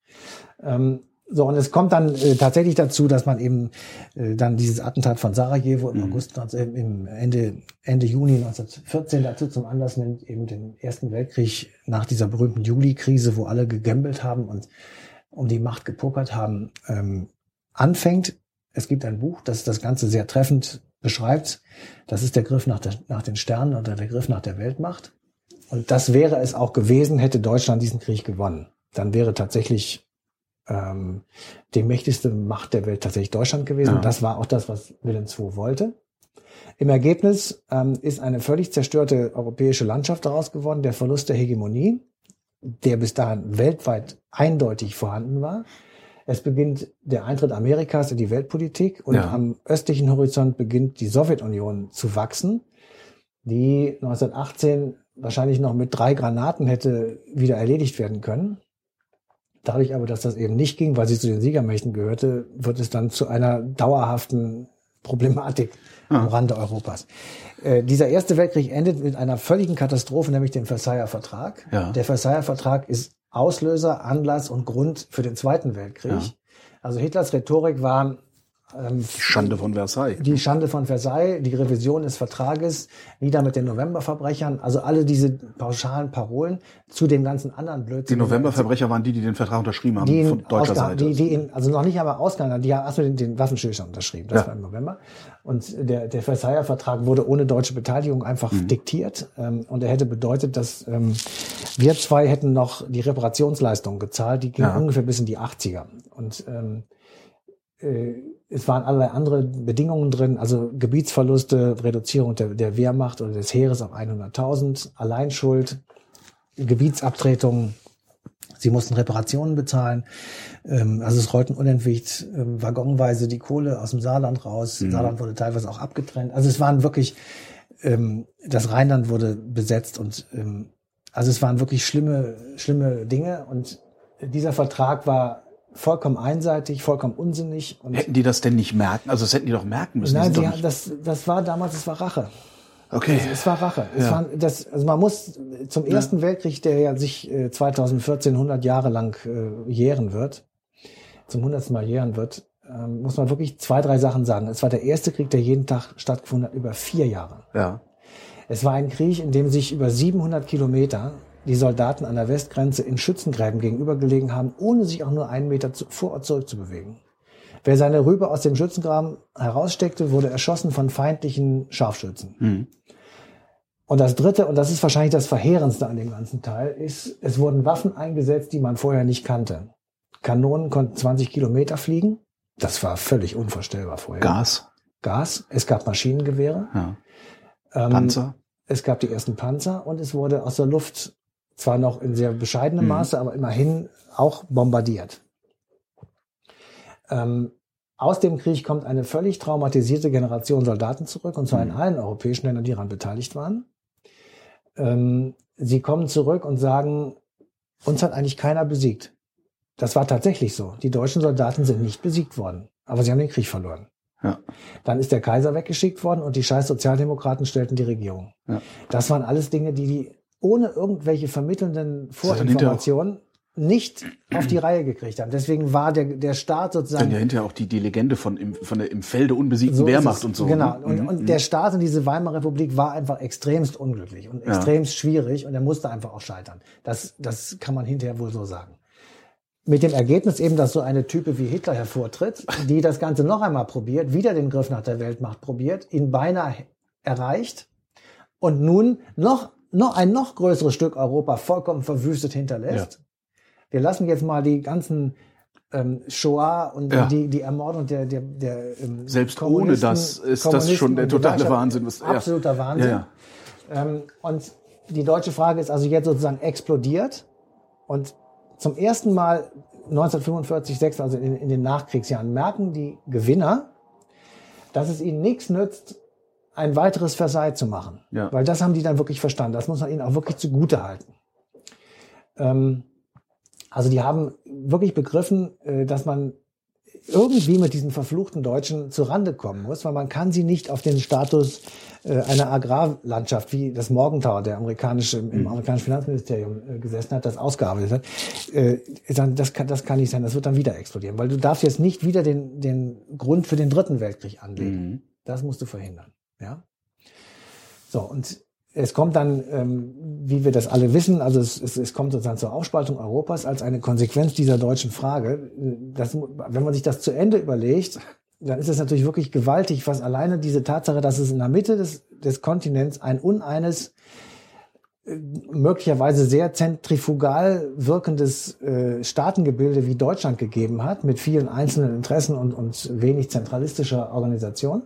Ähm, so, und es kommt dann äh, tatsächlich dazu, dass man eben äh, dann dieses Attentat von Sarajevo im August, 19, im Ende, Ende Juni 1914 dazu zum Anlass nimmt, eben den Ersten Weltkrieg nach dieser berühmten Juli-Krise, wo alle gegambelt haben und um die Macht gepokert haben, ähm, anfängt. Es gibt ein Buch, das das Ganze sehr treffend beschreibt. Das ist der Griff nach, der, nach den Sternen oder der Griff nach der Weltmacht. Und das wäre es auch gewesen, hätte Deutschland diesen Krieg gewonnen. dann wäre tatsächlich ähm, die mächtigste Macht der Welt tatsächlich Deutschland gewesen. Ja. Das war auch das, was Wilhelm II wollte. Im Ergebnis ähm, ist eine völlig zerstörte europäische Landschaft daraus geworden, der Verlust der Hegemonie, der bis dahin weltweit eindeutig vorhanden war. Es beginnt der Eintritt Amerikas in die Weltpolitik und Ja. am östlichen Horizont beginnt die Sowjetunion zu wachsen, die 1918 wahrscheinlich noch mit drei Granaten hätte wieder erledigt werden können. Dadurch aber, dass das eben nicht ging, weil sie zu den Siegermächten gehörte, wird es dann zu einer dauerhaften Problematik am Rande Europas. Äh, dieser Erste Weltkrieg endet mit einer völligen Katastrophe, nämlich dem Versailler Vertrag. Ja. Der Versailler Vertrag ist Auslöser, Anlass und Grund für den Zweiten Weltkrieg. Ja. Also Hitlers Rhetorik war ähm, Die Schande von Versailles. die Schande von Versailles, die Revision des Vertrages, nieder mit den Novemberverbrechern, also alle diese pauschalen Parolen zu dem ganzen anderen Die Blödsinn. Novemberverbrecher waren die, die den Vertrag unterschrieben haben, die von deutscher ausgeha- Seite. Die, die in, also noch nicht einmal ausgehandelt haben, die haben erstmal den, den Waffenstillstand unterschrieben. Das Ja. war im November. Und der, der Versailler Vertrag wurde ohne deutsche Beteiligung einfach Mhm. diktiert. Ähm, und er hätte bedeutet, dass ähm, wir zwei hätten noch die Reparationsleistungen gezahlt, die gingen Ja. ungefähr bis in die 80er. Und ähm, äh, es waren allerlei andere Bedingungen drin, also Gebietsverluste, Reduzierung der, der Wehrmacht oder des Heeres auf 100.000, Alleinschuld, Gebietsabtretungen, sie mussten Reparationen bezahlen, ähm, also es rollten unentwegt ähm, waggonweise die Kohle aus dem Saarland raus, Saarland wurde teilweise auch abgetrennt, also es waren wirklich, ähm, das Rheinland wurde besetzt und ähm, also es waren wirklich schlimme, schlimme Dinge. Und dieser Vertrag war vollkommen einseitig, vollkommen unsinnig und Hätten die das denn nicht merken? Also das hätten die doch merken müssen. Nein, die das, das war damals, es war Rache. okay. Es, es war Rache. Es Ja. war, das, also man muss zum Ersten Weltkrieg, der ja sich äh, 2014 100 Jahre lang äh, jähren wird, zum 100. Mal jähren wird, ähm, muss man wirklich zwei, drei Sachen sagen. Es war der erste Krieg, der jeden Tag stattgefunden hat, über vier Jahre. Ja. Es war ein Krieg, in dem sich über 700 Kilometer die Soldaten an der Westgrenze in Schützengräben gegenübergelegen haben, ohne sich auch nur einen Meter zu, vor Ort zurückzubewegen. Wer seine Rübe aus dem Schützengraben heraussteckte, wurde erschossen von feindlichen Scharfschützen. Hm. Und das Dritte, und das ist wahrscheinlich das Verheerendste an dem ganzen Teil, ist, es wurden Waffen eingesetzt, die man vorher nicht kannte. Kanonen konnten 20 Kilometer fliegen. Das war völlig unvorstellbar vorher. Gas. Gas. Es gab Maschinengewehre. Ja. Ähm, Panzer. es gab die ersten Panzer und es wurde aus der Luft zwar noch in sehr bescheidenem Mhm. Maße, aber immerhin auch bombardiert. Ähm, aus dem Krieg kommt eine völlig traumatisierte Generation Soldaten zurück, und zwar in Mhm. allen europäischen Ländern, die daran beteiligt waren. Ähm, sie kommen zurück und sagen, uns hat eigentlich keiner besiegt. Das war tatsächlich so. Die deutschen Soldaten sind nicht besiegt worden, aber sie haben den Krieg verloren. Ja. Dann ist der Kaiser weggeschickt worden und die scheiß Sozialdemokraten stellten die Regierung. Ja. Das waren alles Dinge, die die ohne irgendwelche vermittelnden dann Vorinformationen nicht auf die Reihe gekriegt haben. Deswegen war der, der Staat Dann sozusagen ja hinterher auch die, die Legende von im, von der im Felde unbesiegten so Wehrmacht es. und so. Genau. ne? Und, Mhm. und der Staat in diese Weimarer Republik war einfach extremst unglücklich und Ja. extremst schwierig und er musste einfach auch scheitern. Das, das kann man hinterher wohl so sagen. Mit dem Ergebnis eben, dass so eine Type wie Hitler hervortritt, die das Ganze noch einmal probiert, wieder den Griff nach der Weltmacht probiert, ihn beinahe erreicht und nun noch, noch ein noch größeres Stück Europa vollkommen verwüstet hinterlässt. Wir lassen jetzt mal die ganzen ähm, Shoah und Ja. die, die Ermordung der, der, der ähm, Selbst ohne das ist das schon der totale. Wahnsinn. Was, ja. Absoluter Wahnsinn. Ja, ja. Ähm, und die deutsche Frage ist also jetzt sozusagen explodiert. Und zum ersten Mal 1945, 6, also in, in den Nachkriegsjahren, merken die Gewinner, dass es ihnen nichts nützt, ein weiteres Versailles zu machen. Ja. Weil das haben die dann wirklich verstanden. Das muss man ihnen auch wirklich zugute halten. Ähm, also die haben wirklich begriffen, äh, dass man irgendwie mit diesen verfluchten Deutschen zu Rande kommen muss, weil man kann sie nicht auf den Status äh, einer Agrarlandschaft, wie das Morgenthau, der amerikanische, im amerikanischen Finanzministerium äh, gesessen hat, das ausgearbeitet hat, dann, das, kann, das kann nicht sein, das wird dann wieder explodieren, weil du darfst jetzt nicht wieder den, den Grund für den dritten Weltkrieg anlegen. Mhm. Das musst du verhindern. Ja. So, und es kommt dann, ähm, wie wir das alle wissen, also es, es, es kommt sozusagen zur Aufspaltung Europas als eine Konsequenz dieser deutschen Frage. Das, wenn man sich das zu Ende überlegt, dann ist es natürlich wirklich gewaltig, was alleine diese Tatsache, dass es in der Mitte des, des Kontinents ein uneines äh, möglicherweise sehr zentrifugal wirkendes äh, Staatengebilde wie Deutschland gegeben hat, mit vielen einzelnen Interessen und, und wenig zentralistischer Organisation,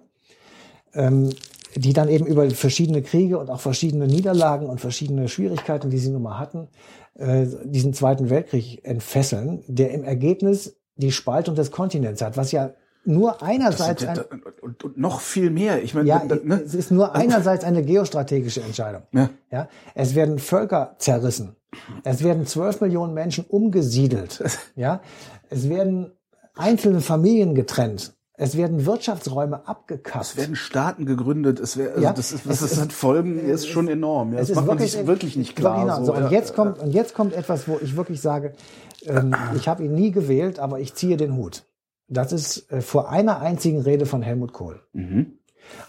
ähm, die dann eben über verschiedene Kriege und auch verschiedene Niederlagen und verschiedene Schwierigkeiten, die sie nun mal hatten, äh, diesen Zweiten Weltkrieg entfesseln, der im Ergebnis die Spaltung des Kontinents hat, was ja nur einerseits Das und, und noch viel mehr. Ich meine, ja, ne? es ist nur einerseits eine geostrategische Entscheidung. Ja. Ja, es werden Völker zerrissen. Es werden zwölf Millionen Menschen umgesiedelt. (laughs) Ja, es werden einzelne Familien getrennt. Es werden Wirtschaftsräume abgekappt. Es werden Staaten gegründet. Es wäre, also Ja, das ist, was es das ist- hat Folgen, ist schon enorm. Ja, das ist macht man sich wirklich nicht klar. Genau, so, und ja. jetzt kommt und jetzt kommt etwas, wo ich wirklich sage, ähm, ich habe ihn nie gewählt, aber ich ziehe den Hut. Das ist äh, vor einer einzigen Rede von Helmut Kohl. Mhm.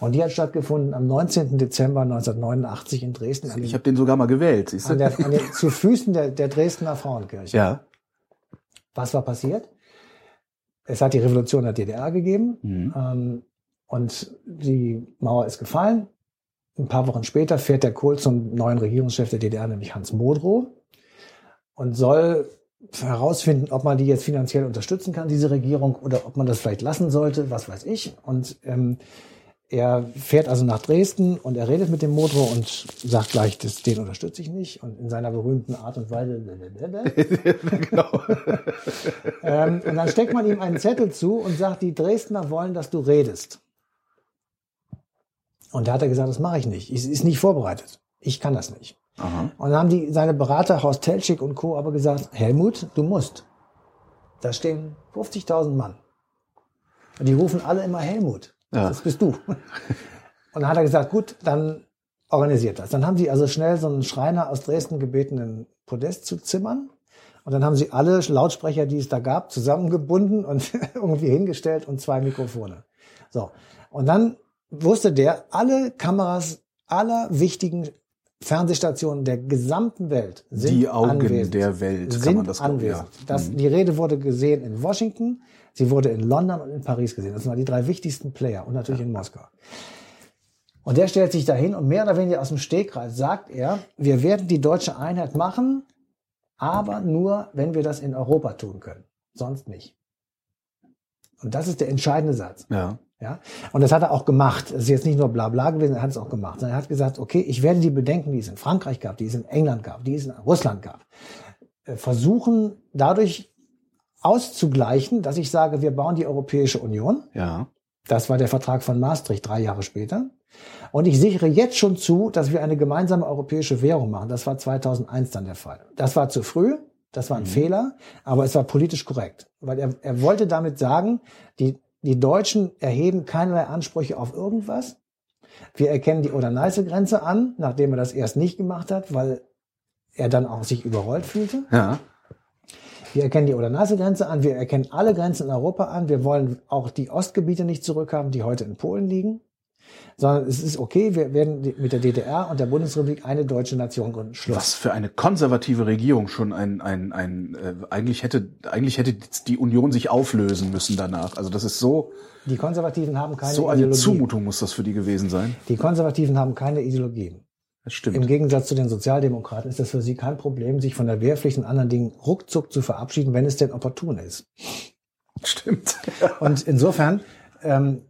Und die hat stattgefunden am 19. Dezember 1989 in Dresden den, Ich habe den sogar mal gewählt. An der, an den, zu Füßen der, der Dresdner Frauenkirche. ja. Was war passiert? Es hat die Revolution der DDR gegeben Mhm. ähm, und die Mauer ist gefallen. Ein paar Wochen später fährt der Kohl zum neuen Regierungschef der DDR, nämlich Hans Modrow, und soll herausfinden, ob man die jetzt finanziell unterstützen kann, diese Regierung, oder ob man das vielleicht lassen sollte, was weiß ich. Und ähm, er fährt also nach Dresden und er redet mit dem Modrow und sagt gleich, das, den unterstütze ich nicht. Und in seiner berühmten Art und Weise. (laughs) genau. (laughs) Ähm, und dann steckt man ihm einen Zettel zu und sagt, die Dresdner wollen, dass du redest. Und da hat er gesagt, das mache ich nicht. Es ist nicht vorbereitet. Ich kann das nicht. Aha. Und dann haben die, seine Berater Horst Telschik und Co. aber gesagt, Helmut, du musst. Da stehen 50.000 Mann. Und die rufen alle immer Helmut. Ja. Das bist du. Und dann hat er gesagt, gut, dann organisiert das. Dann haben sie also schnell so einen Schreiner aus Dresden gebeten, einen Podest zu zimmern. Und dann haben sie alle Lautsprecher, die es da gab, zusammengebunden und (laughs) irgendwie hingestellt und zwei Mikrofone. So. Und dann wusste der, alle Kameras aller wichtigen Fernsehstationen der gesamten Welt sind Die Augen anwesend. der Welt, kann sind man das glauben, anwesend. ja. Mhm. Das, Die Rede wurde gesehen in Washington, sie wurde in London und in Paris gesehen. Das waren die drei wichtigsten Player und natürlich in Moskau. Und der stellt sich dahin und mehr oder weniger aus dem Stegreif sagt er, wir werden die deutsche Einheit machen, aber nur, wenn wir das in Europa tun können. Sonst nicht. Und das ist der entscheidende Satz. Ja. Ja, und das hat er auch gemacht. Es ist jetzt nicht nur Blabla gewesen, er hat es auch gemacht. Sondern Er hat gesagt, okay, ich werde die Bedenken, die es in Frankreich gab, die es in England gab, die es in Russland gab, äh, versuchen dadurch auszugleichen, dass ich sage, wir bauen die Europäische Union. Ja. Das war der Vertrag von Maastricht drei Jahre später. Und ich sichere jetzt schon zu, dass wir eine gemeinsame europäische Währung machen. Das war 2001 dann der Fall. Das war zu früh, das war ein Fehler, aber es war politisch korrekt. Weil er, er wollte damit sagen, die, die Deutschen erheben keinerlei Ansprüche auf irgendwas. Wir erkennen die Oder-Neiße-Grenze an, nachdem er das erst nicht gemacht hat, weil er dann auch sich überrollt fühlte. Ja. Wir erkennen die Oder-Neiße-Grenze an, wir erkennen alle Grenzen in Europa an, wir wollen auch die Ostgebiete nicht zurückhaben, die heute in Polen liegen, sondern es ist okay, wir werden mit der DDR und der Bundesrepublik eine deutsche Nation gründen. Schluss. Was für eine konservative Regierung schon ein, ein, ein äh, eigentlich hätte eigentlich hätte die Union sich auflösen müssen danach. Also das ist so Die Konservativen haben keine so eine Ideologie. Zumutung muss das für die gewesen sein. Die Konservativen haben keine Ideologie. Das Im stimmt. Gegensatz zu den Sozialdemokraten ist das für sie kein Problem, sich von der Wehrpflicht und anderen Dingen ruckzuck zu verabschieden, wenn es denn opportun ist. Stimmt. Und insofern ähm,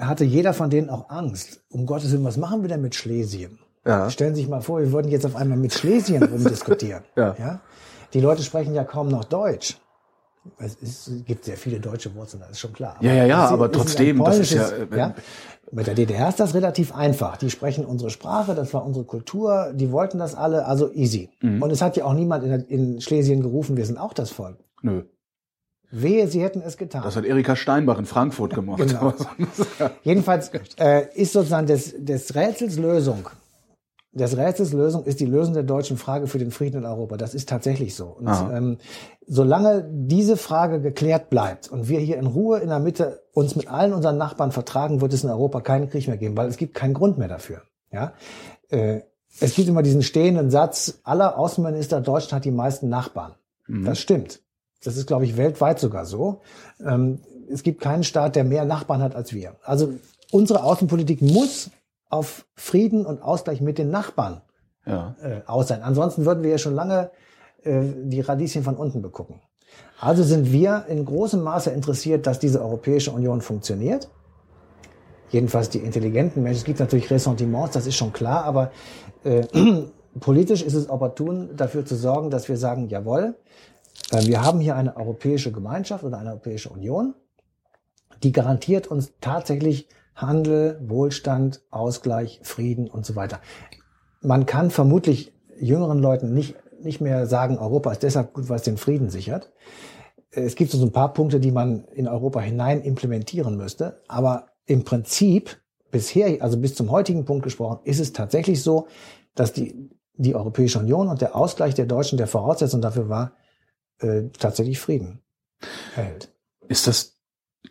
hatte jeder von denen auch Angst. Um Gottes Willen, was machen wir denn mit Schlesien? Ja. Stellen Sie sich mal vor, wir würden jetzt auf einmal mit Schlesien (laughs) rumdiskutieren. Ja. Die Leute sprechen ja kaum noch Deutsch. Es, ist, es gibt sehr viele deutsche Wurzeln, das ist schon klar. Ja, ja, ja, es aber trotzdem, das ist ja, äh, Mit der DDR ist das relativ einfach. Die sprechen unsere Sprache, das war unsere Kultur, die wollten das alle, also easy. Mhm. Und es hat ja auch niemand in, in Schlesien gerufen, wir sind auch das Volk. Nö. Wehe, sie hätten es getan. Das hat Erika Steinbach in Frankfurt gemacht. Genau. (laughs) Jedenfalls äh, ist sozusagen des, des Rätsels Lösung. Des Rätsels Lösung ist die Lösung der deutschen Frage für den Frieden in Europa. Das ist tatsächlich so. Und ähm, solange diese Frage geklärt bleibt und wir hier in Ruhe in der Mitte uns mit allen unseren Nachbarn vertragen, wird es in Europa keinen Krieg mehr geben, weil es gibt keinen Grund mehr dafür. Ja, äh, es gibt immer diesen stehenden Satz: Aller Außenminister Deutschland hat die meisten Nachbarn. Das stimmt. Das ist, glaube ich, weltweit sogar so. Ähm, es gibt keinen Staat, der mehr Nachbarn hat als wir. Also unsere Außenpolitik muss auf Frieden und Ausgleich mit den Nachbarn Ja. äh, aus sein. Ansonsten würden wir ja schon lange äh, die Radieschen von unten begucken. Also sind wir in großem Maße interessiert, dass diese Europäische Union funktioniert. Jedenfalls die intelligenten Menschen. Es gibt natürlich Ressentiments, das ist schon klar, aber äh, (clears throat) politisch ist es opportun, dafür zu sorgen, dass wir sagen, jawohl, wir haben hier eine europäische Gemeinschaft oder eine europäische Union, die garantiert uns tatsächlich Handel, Wohlstand, Ausgleich, Frieden und so weiter. Man kann vermutlich jüngeren Leuten nicht, nicht mehr sagen, Europa ist deshalb gut, weil es den Frieden sichert. Es gibt so ein paar Punkte, die man in Europa hinein implementieren müsste, aber im Prinzip bisher, also bis zum heutigen Punkt gesprochen, ist es tatsächlich so, dass die, die Europäische Union und der Ausgleich der Deutschen der Voraussetzung dafür war, äh, tatsächlich Frieden erhält. Ist das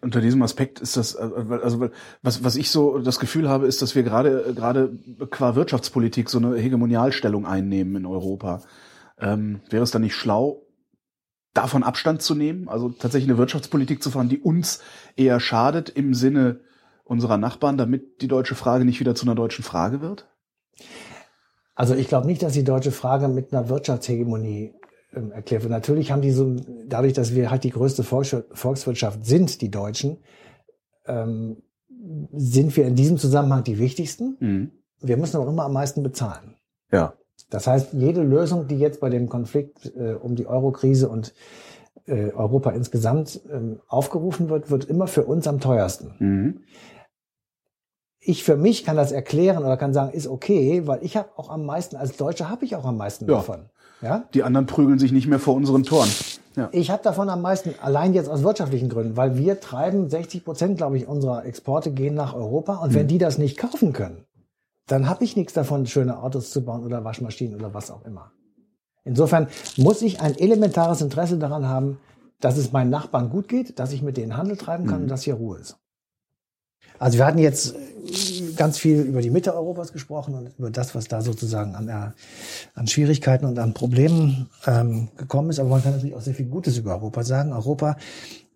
unter diesem Aspekt ist das äh, also was was ich so das Gefühl habe ist, dass wir gerade gerade qua Wirtschaftspolitik so eine Hegemonialstellung einnehmen in Europa. Ähm, wäre es dann nicht schlau davon Abstand zu nehmen, also tatsächlich eine Wirtschaftspolitik zu fahren, die uns eher schadet im Sinne unserer Nachbarn, damit die deutsche Frage nicht wieder zu einer deutschen Frage wird? Also ich glaube nicht, dass die deutsche Frage mit einer Wirtschaftshegemonie ähm, erklärt wird. Natürlich haben die so, dadurch, dass wir halt die größte Volkswirtschaft sind, die Deutschen, ähm, sind wir in diesem Zusammenhang die wichtigsten. Mhm. Wir müssen auch immer am meisten bezahlen. Ja. Das heißt, jede Lösung, die jetzt bei dem Konflikt äh, um die Eurokrise und äh, Europa insgesamt ähm, aufgerufen wird, wird immer für uns am teuersten. Mhm. Ich für mich kann das erklären oder kann sagen, ist okay, weil ich habe auch am meisten, als Deutscher habe ich auch am meisten Ja. davon. Ja? Die anderen prügeln sich nicht mehr vor unseren Toren. Ja. Ich habe davon am meisten, allein jetzt aus wirtschaftlichen Gründen, weil wir treiben 60 Prozent, glaube ich, unserer Exporte gehen nach Europa. Und wenn die das nicht kaufen können, dann habe ich nichts davon, schöne Autos zu bauen oder Waschmaschinen oder was auch immer. Insofern muss ich ein elementares Interesse daran haben, dass es meinen Nachbarn gut geht, dass ich mit denen Handel treiben kann und dass hier Ruhe ist. Also wir hatten jetzt ganz viel über die Mitte Europas gesprochen und über das, was da sozusagen an, äh, an Schwierigkeiten und an Problemen ähm, gekommen ist. Aber man kann natürlich auch sehr viel Gutes über Europa sagen. Europa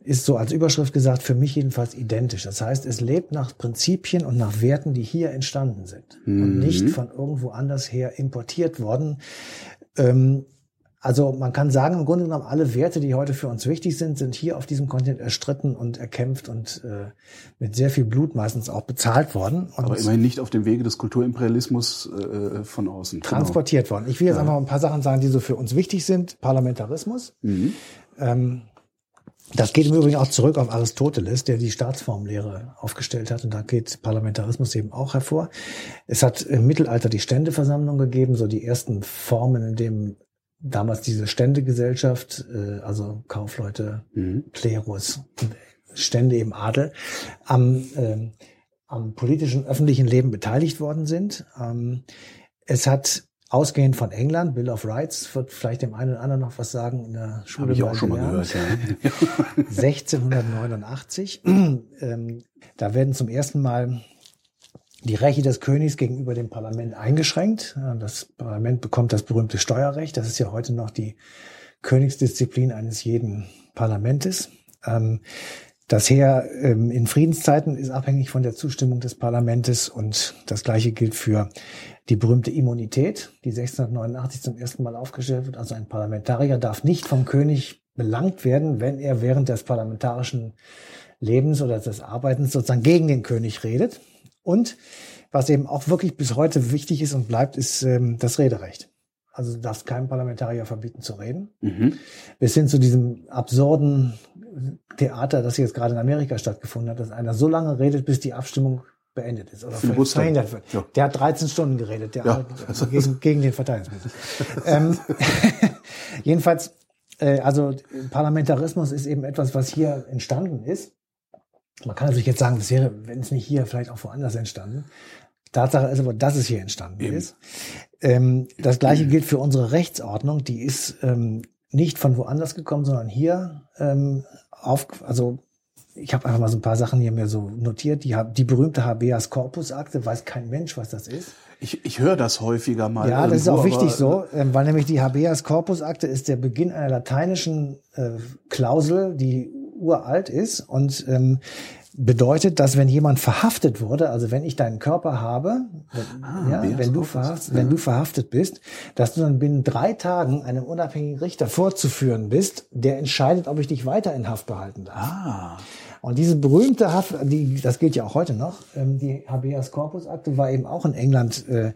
ist so als Überschrift gesagt für mich jedenfalls identisch. Das heißt, es lebt nach Prinzipien und nach Werten, die hier entstanden sind und nicht von irgendwo anders her importiert worden. Ähm, also man kann sagen, im Grunde genommen, alle Werte, die heute für uns wichtig sind, sind hier auf diesem Kontinent erstritten und erkämpft und äh, mit sehr viel Blut meistens auch bezahlt worden und Aber immerhin nicht auf dem Wege des Kulturimperialismus äh, von außen. transportiert worden. Ich will jetzt einfach ein paar Sachen sagen, die so für uns wichtig sind. Parlamentarismus. Mhm. Ähm, das geht im Übrigen auch zurück auf Aristoteles, der die Staatsformlehre aufgestellt hat. Und da geht Parlamentarismus eben auch hervor. Es hat im Mittelalter die Ständeversammlung gegeben, so die ersten Formen, in dem damals diese Ständegesellschaft, äh, also Kaufleute, Mhm. Klerus, Stände eben Adel, am, ähm, am politischen öffentlichen Leben beteiligt worden sind. Ähm, es hat ausgehend von England, Bill of Rights, wird vielleicht dem einen oder anderen noch was sagen in der Schule. Habe ich auch schon mal gehört. Ja. (laughs) 1689. (clears throat) ähm, da werden zum ersten Mal die Rechte des Königs gegenüber dem Parlament eingeschränkt. Das Parlament bekommt das berühmte Steuerrecht. Das ist ja heute noch die Königsdisziplin eines jeden Parlamentes. Ähm, das Heer ähm, in Friedenszeiten ist abhängig von der Zustimmung des Parlamentes und das Gleiche gilt für die berühmte Immunität, die 1689 zum ersten Mal aufgestellt wird. Also ein Parlamentarier darf nicht vom König belangt werden, wenn er während des parlamentarischen Lebens oder des Arbeitens sozusagen gegen den König redet. Und was eben auch wirklich bis heute wichtig ist und bleibt, ist ähm, das Rederecht. Also du darfst keinem Parlamentarier verbieten zu reden. Mhm. Bis hin zu diesem absurden Theater, das jetzt gerade in Amerika stattgefunden hat, dass einer so lange redet, bis die Abstimmung beendet ist oder verhindert wird. Ja. Der hat 13 Stunden geredet, der Ja. arbeitet gegen, gegen den Verteidigungsminister. (laughs) ähm, (laughs) jedenfalls, äh, also Parlamentarismus ist eben etwas, was hier entstanden ist. Man kann natürlich jetzt sagen, das wäre, wenn es nicht hier, vielleicht auch woanders entstanden. Tatsache ist aber, dass es hier entstanden Eben. ist. Ähm, das gleiche gilt für unsere Rechtsordnung. Die ist ähm, nicht von woanders gekommen, sondern hier ähm, auf, also ich habe einfach mal so ein paar Sachen hier mir so notiert. Die, die berühmte Habeas Corpus Akte, weiß kein Mensch, was das ist. Ich, ich höre das häufiger mal. Ja, das ist irgendwo, auch wichtig so, ähm, weil nämlich die Habeas Corpus Akte ist der Beginn einer lateinischen äh, Klausel, die uralt ist und ähm, bedeutet, dass wenn jemand verhaftet wurde, also wenn ich deinen Körper habe, wenn, Ah, ja, wenn du verhaftet, ja. wenn du verhaftet bist, dass du dann binnen drei Tagen einem unabhängigen Richter vorzuführen bist, der entscheidet, ob ich dich weiter in Haft behalten darf. Ah, Und diese berühmte Haft, die, das gilt ja auch heute noch, ähm, die Habeas Corpus Akte war eben auch in England äh,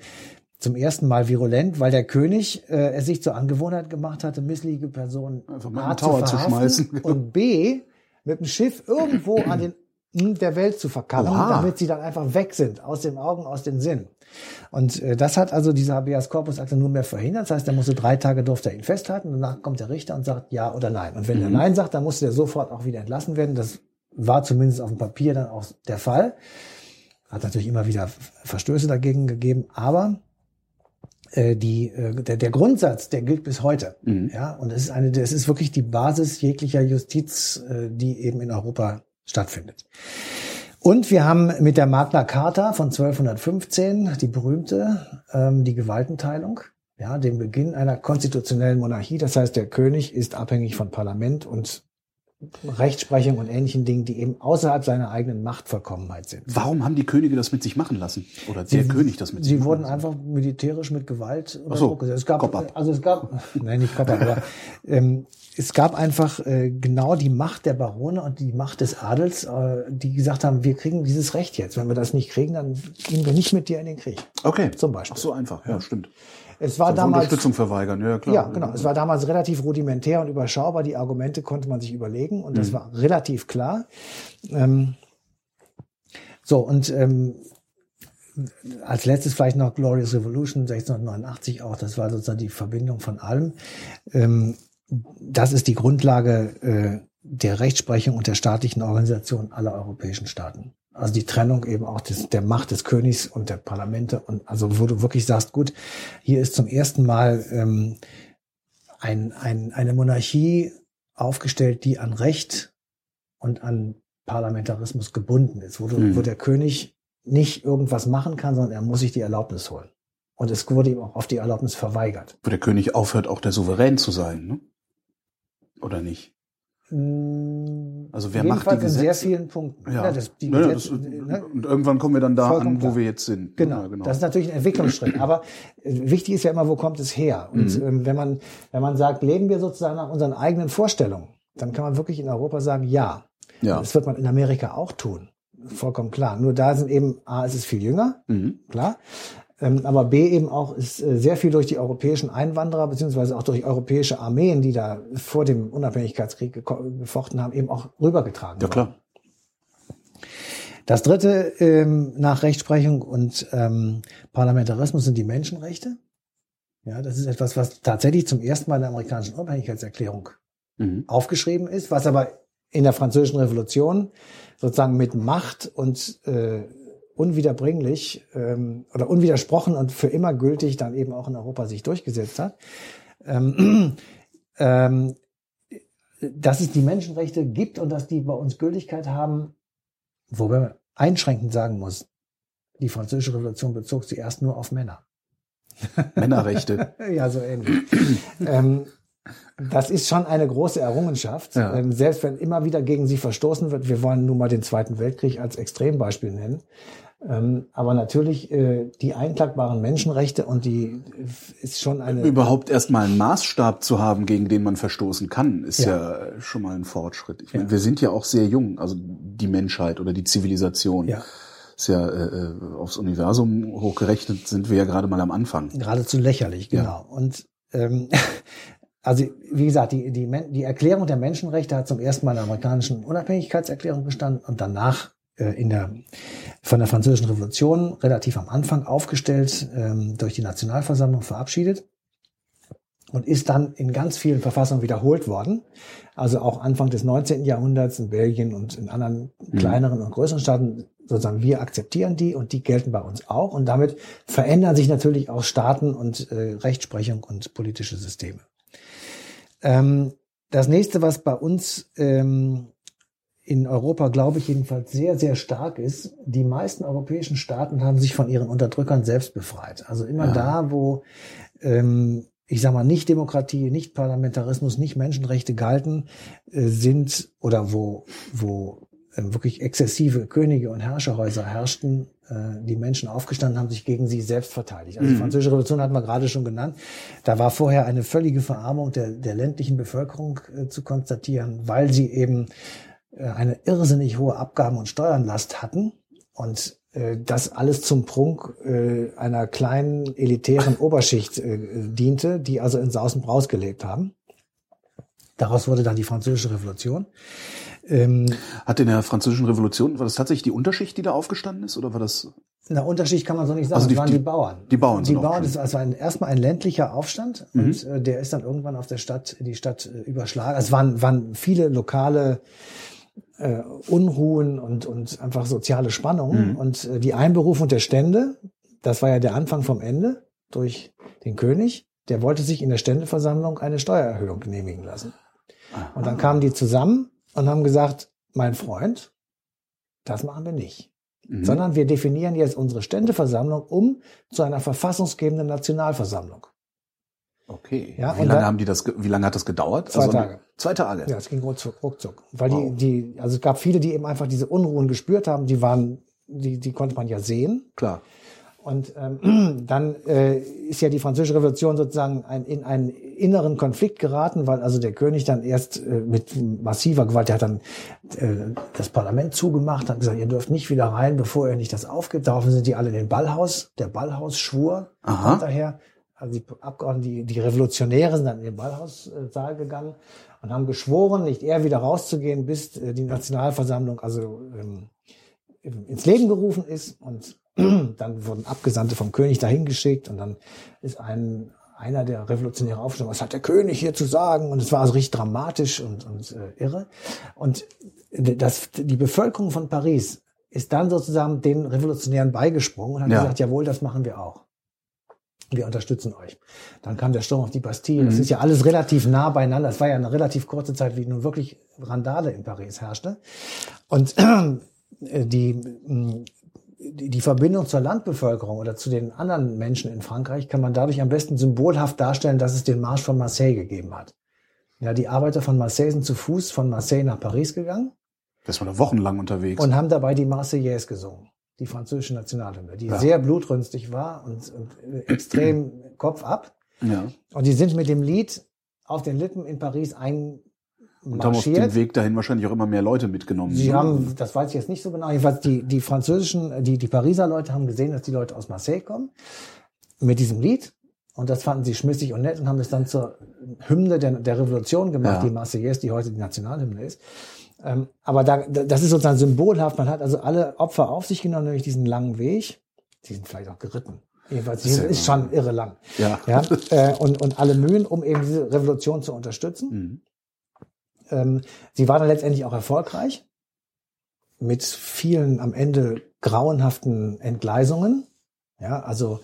zum ersten Mal virulent, weil der König äh, es sich zur Angewohnheit gemacht hatte, missliebige Personen Einfach mal in A Tower zu verhaften schmeißen. (laughs) und B mit dem Schiff irgendwo an den Enden der Welt zu verkarren, Oha. damit sie dann einfach weg sind, aus den Augen, aus den Sinn. Und äh, das hat also diese Habeas Corpus Akte nur mehr verhindert. Das heißt, er musste drei Tage durfte er ihn festhalten. Danach kommt der Richter und sagt ja oder nein. Und wenn er nein sagt, dann musste er sofort auch wieder entlassen werden. Das war zumindest auf dem Papier dann auch der Fall. Hat natürlich immer wieder Verstöße dagegen gegeben, aber äh, die, äh, der, der Grundsatz, der gilt bis heute. Ja, und es ist eine, das ist wirklich die Basis jeglicher Justiz, äh, die eben in Europa stattfindet. Und wir haben mit der Magna Carta von 1215, die berühmte, ähm, die Gewaltenteilung, ja, den Beginn einer konstitutionellen Monarchie. Das heißt, der König ist abhängig von Parlament und Rechtsprechung und ähnlichen Dingen, die eben außerhalb seiner eigenen Machtvollkommenheit sind. warum haben die Könige das mit sich machen lassen? Oder der König das mit sich Sie machen wurden lassen? einfach militärisch mit Gewalt unter so, Druck gesetzt. Es gab, also es gab, (laughs) nein, nicht Cop-up, aber ähm, es gab einfach äh, genau die Macht der Barone und die Macht des Adels, äh, die gesagt haben, wir kriegen dieses Recht jetzt. Wenn wir das nicht kriegen, dann gehen wir nicht mit dir in den Krieg. Okay. Zum Beispiel. Ach so einfach, ja, stimmt. Es war Also damals Unterstützung verweigern, ja klar. ja, genau. Es war damals relativ rudimentär und überschaubar. Die Argumente konnte man sich überlegen und das Mhm. war relativ klar. Ähm, so, und ähm, als letztes vielleicht noch Glorious Revolution 1689 auch. Das war sozusagen die Verbindung von allem. Ähm, das ist die Grundlage äh, der Rechtsprechung und der staatlichen Organisation aller europäischen Staaten. Also die Trennung eben auch des, der Macht des Königs und der Parlamente und also wo du wirklich sagst, gut, hier ist zum ersten Mal ähm, ein, ein, eine Monarchie aufgestellt, die an Recht und an Parlamentarismus gebunden ist, wo, du, Mhm. wo der König nicht irgendwas machen kann, sondern er muss sich die Erlaubnis holen. Und es wurde ihm auch oft die Erlaubnis verweigert. Wo der König aufhört, auch der Souverän zu sein, ne? Oder nicht? Also wer macht die Jedenfalls in sehr Gesetze? vielen Punkten. Ja, das, die Gesetze, das, ne? und irgendwann kommen wir dann da an, wo klar. wir jetzt sind. Genau. Ja, genau. Das ist natürlich ein Entwicklungsschritt. Aber äh, wichtig ist ja immer, wo kommt es her? Und Mhm. ähm, wenn man, wenn man sagt, leben wir sozusagen nach unseren eigenen Vorstellungen, dann kann man wirklich in Europa sagen, ja. Ja. Das wird man in Amerika auch tun. Vollkommen klar. Nur da sind eben, A, es ist viel jünger, Mhm. klar. Ähm, aber B eben auch ist äh, sehr viel durch die europäischen Einwanderer beziehungsweise auch durch europäische Armeen, die da vor dem Unabhängigkeitskrieg gefochten haben, eben auch rübergetragen. Ja, worden. klar. Das dritte ähm, nach Rechtsprechung und ähm, Parlamentarismus sind die Menschenrechte. Ja, das ist etwas, was tatsächlich zum ersten Mal in der amerikanischen Unabhängigkeitserklärung Mhm. aufgeschrieben ist, was aber in der französischen Revolution sozusagen mit Macht und äh, unwiederbringlich ähm, oder unwidersprochen und für immer gültig dann eben auch in Europa sich durchgesetzt hat. Ähm, (clears throat) ähm, dass es die Menschenrechte gibt und dass die bei uns Gültigkeit haben, wobei man einschränkend sagen muss, die französische Revolution bezog sich erst nur auf Männer. Männerrechte. (laughs) Ja, so ähnlich. ähm, das ist schon eine große Errungenschaft, Ja. ähm, selbst wenn immer wieder gegen sie verstoßen wird. Wir wollen nun mal den Zweiten Weltkrieg als Extrembeispiel nennen. Ähm, aber natürlich äh, die einklagbaren Menschenrechte und die äh, ist schon eine Überhaupt erstmal einen Maßstab zu haben, gegen den man verstoßen kann, ist ja, Ja. schon mal ein Fortschritt. Ich Ja. meine, wir sind ja auch sehr jung, also die Menschheit oder die Zivilisation. Ja. Ist ja äh, äh, aufs Universum hochgerechnet, sind wir ja gerade mal am Anfang. geradezu lächerlich, genau. Und ähm, (laughs) also wie gesagt, die, die, die Erklärung der Menschenrechte hat zum ersten Mal in der amerikanischen Unabhängigkeitserklärung gestanden und danach äh, in der von der französischen Revolution relativ am Anfang aufgestellt, ähm, durch die Nationalversammlung verabschiedet und ist dann in ganz vielen Verfassungen wiederholt worden. Also auch Anfang des 19. Jahrhunderts in Belgien und in anderen kleineren und größeren Staaten sozusagen wir akzeptieren die und die gelten bei uns auch und damit verändern sich natürlich auch Staaten und äh, Rechtsprechung und politische Systeme. Ähm, das nächste, was bei uns ähm, in Europa, glaube ich, jedenfalls sehr, sehr stark ist, die meisten europäischen Staaten haben sich von ihren Unterdrückern selbst befreit. Also immer Ja. da, wo ähm, ich sage mal, nicht Demokratie, nicht Parlamentarismus, nicht Menschenrechte galten, äh, sind oder wo, wo wirklich exzessive Könige und Herrscherhäuser herrschten, äh, die Menschen aufgestanden haben, sich gegen sie selbst verteidigt. Also die Französische Revolution hat man gerade schon genannt. Da war vorher eine völlige Verarmung der, der ländlichen Bevölkerung äh, zu konstatieren, weil sie eben äh, eine irrsinnig hohe Abgaben- und Steuernlast hatten und äh, das alles zum Prunk äh, einer kleinen elitären Oberschicht äh, diente, die also in Saus und Braus gelebt haben. Daraus wurde dann die Französische Revolution. Ähm, Hat in der Französischen Revolution, war das tatsächlich die Unterschicht, die da aufgestanden ist, oder war das? Na, Unterschicht kann man so nicht sagen. Also die, das waren die, die Bauern. Die Bauern. Die Bauern, das war also ein, erstmal ein ländlicher Aufstand mhm. und äh, der ist dann irgendwann auf der Stadt, die Stadt äh, überschlagen. Es waren, waren viele lokale äh, Unruhen und, und einfach soziale Spannungen mhm. und äh, die Einberufung der Stände, das war ja der Anfang vom Ende durch den König, der wollte sich in der Ständeversammlung eine Steuererhöhung genehmigen lassen. Und dann kamen die zusammen und haben gesagt, mein Freund, das machen wir nicht. Mhm. Sondern wir definieren jetzt unsere Ständeversammlung um zu einer verfassungsgebenden Nationalversammlung. Okay. Ja, wie lange haben die das, wie lange hat das gedauert? Zwei also, Tage. Zwei Tage. Ja, es ging ruckzuck, ruckzuck. Weil wow. die, die, also es gab viele, die eben einfach diese Unruhen gespürt haben, die waren, die, die konnte man ja sehen. Klar. Und ähm, (clears throat) dann äh, ist ja die Französische Revolution sozusagen ein, in einen inneren Konflikt geraten, weil also der König dann erst äh, mit massiver Gewalt, der hat dann äh, das Parlament zugemacht, hat gesagt, ihr dürft nicht wieder rein, bevor ihr nicht das aufgibt. Daraufhin sind die alle in den Ballhaus. Der Ballhaus schwur daher. Also die Abgeordneten, die, die Revolutionäre sind dann in den Ballhaussaal gegangen und haben geschworen, nicht eher wieder rauszugehen, bis äh, die Nationalversammlung also ähm, ins Leben gerufen ist und (clears throat) dann wurden Abgesandte vom König dahin geschickt und dann ist ein einer der Revolutionäre aufgestanden, was hat der König hier zu sagen? Und es war also richtig dramatisch und, und äh, irre. Und das, die Bevölkerung von Paris ist dann sozusagen den Revolutionären beigesprungen und hat ja. gesagt, jawohl, das machen wir auch. Wir unterstützen euch. Dann kam der Sturm auf die Bastille. Mhm. Das ist ja alles relativ nah beieinander. Es war ja eine relativ kurze Zeit, wie nun wirklich Randale in Paris herrschte. Und äh, die die Verbindung zur Landbevölkerung oder zu den anderen Menschen in Frankreich kann man dadurch am besten symbolhaft darstellen, dass es den Marsch von Marseille gegeben hat. Ja, die Arbeiter von Marseille sind zu Fuß von Marseille nach Paris gegangen. Das war wochenlang unterwegs. Und haben dabei die Marseillaise gesungen, die französische Nationalhymne, die ja. sehr blutrünstig war und, und extrem (clears throat) Kopf ab. Ja. Und die sind mit dem Lied auf den Lippen in Paris ein und haben auf dem Weg dahin wahrscheinlich auch immer mehr Leute mitgenommen. Sie so. haben, das weiß ich jetzt nicht so genau, jedenfalls die, die französischen, die, die Pariser Leute haben gesehen, dass die Leute aus Marseille kommen mit diesem Lied. Und das fanden sie schmissig und nett und haben es dann zur Hymne der, der Revolution gemacht, ja. die Marseillaise, die heute die Nationalhymne ist. Ähm, aber da, das ist sozusagen symbolhaft. Man hat also alle Opfer auf sich genommen, nämlich diesen langen Weg. Die sind vielleicht auch geritten. Jedenfalls, das ist, ist schon irre lang. Ja. ja äh, und, und alle Mühen, um eben diese Revolution zu unterstützen. Mhm. Ähm, sie war dann letztendlich auch erfolgreich mit vielen am Ende grauenhaften Entgleisungen. Ja, also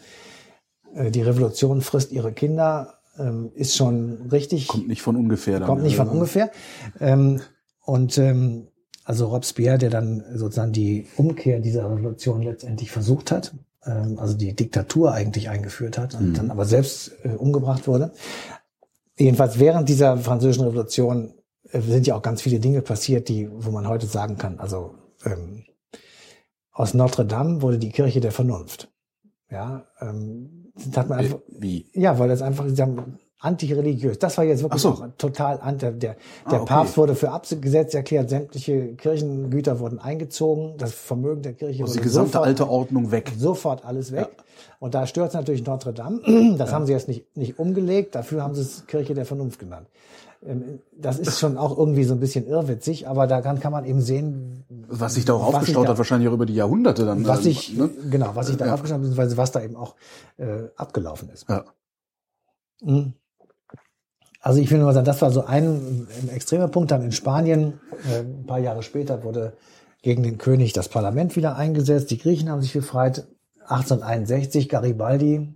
äh, die Revolution frisst ihre Kinder, ähm, ist schon richtig. Kommt nicht von ungefähr. Kommt nicht von ungefähr. Ähm, und ähm, also Robespierre, der dann sozusagen die Umkehr dieser Revolution letztendlich versucht hat, ähm, also die Diktatur eigentlich eingeführt hat und mhm. dann aber selbst äh, umgebracht wurde. Jedenfalls während dieser französischen Revolution sind ja auch ganz viele Dinge passiert, die, wo man heute sagen kann, also ähm, aus Notre Dame wurde die Kirche der Vernunft. Ja, ähm, das hat man einfach, wie? Ja, weil das einfach antireligiös. Das war jetzt wirklich so. total anti. Der, der ah, okay. Papst wurde für abgesetzt erklärt, sämtliche Kirchengüter wurden eingezogen, das Vermögen der Kirche wurde die gesamte sofort, alte Ordnung weg. Sofort alles weg. Ja. Und da stört natürlich Notre Dame. (clears throat) Das ja. haben sie jetzt nicht, nicht umgelegt, dafür haben sie es Kirche der Vernunft genannt. Ähm, das ist schon auch irgendwie so ein bisschen irrwitzig, aber da kann, kann man eben sehen, was sich da auch aufgestaut da, hat, wahrscheinlich auch über die Jahrhunderte dann. Was sich, ne? genau, was sich da ja. aufgestaut hat, beziehungsweise was da eben auch äh, abgelaufen ist. Ja. Mhm. Also ich will nur sagen, das war so ein, ein extremer Punkt. Dann in Spanien, äh, ein paar Jahre später, wurde gegen den König das Parlament wieder eingesetzt. Die Griechen haben sich befreit. 1861 Garibaldi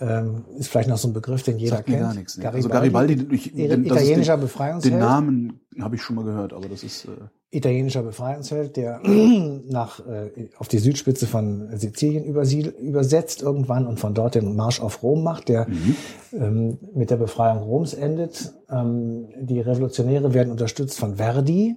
ähm, ist vielleicht noch so ein Begriff, den jeder Sagt kennt. Gar nichts. Nee. Garibaldi, also Garibaldi, ich, den, italienischer den, Befreiungsheld. Den Namen habe ich schon mal gehört, aber das ist äh italienischer Befreiungsheld, der (clears throat) nach äh, auf die Südspitze von Sizilien übersetzt irgendwann und von dort den Marsch auf Rom macht, der mhm. ähm, mit der Befreiung Roms endet. Ähm, die Revolutionäre werden unterstützt von Verdi,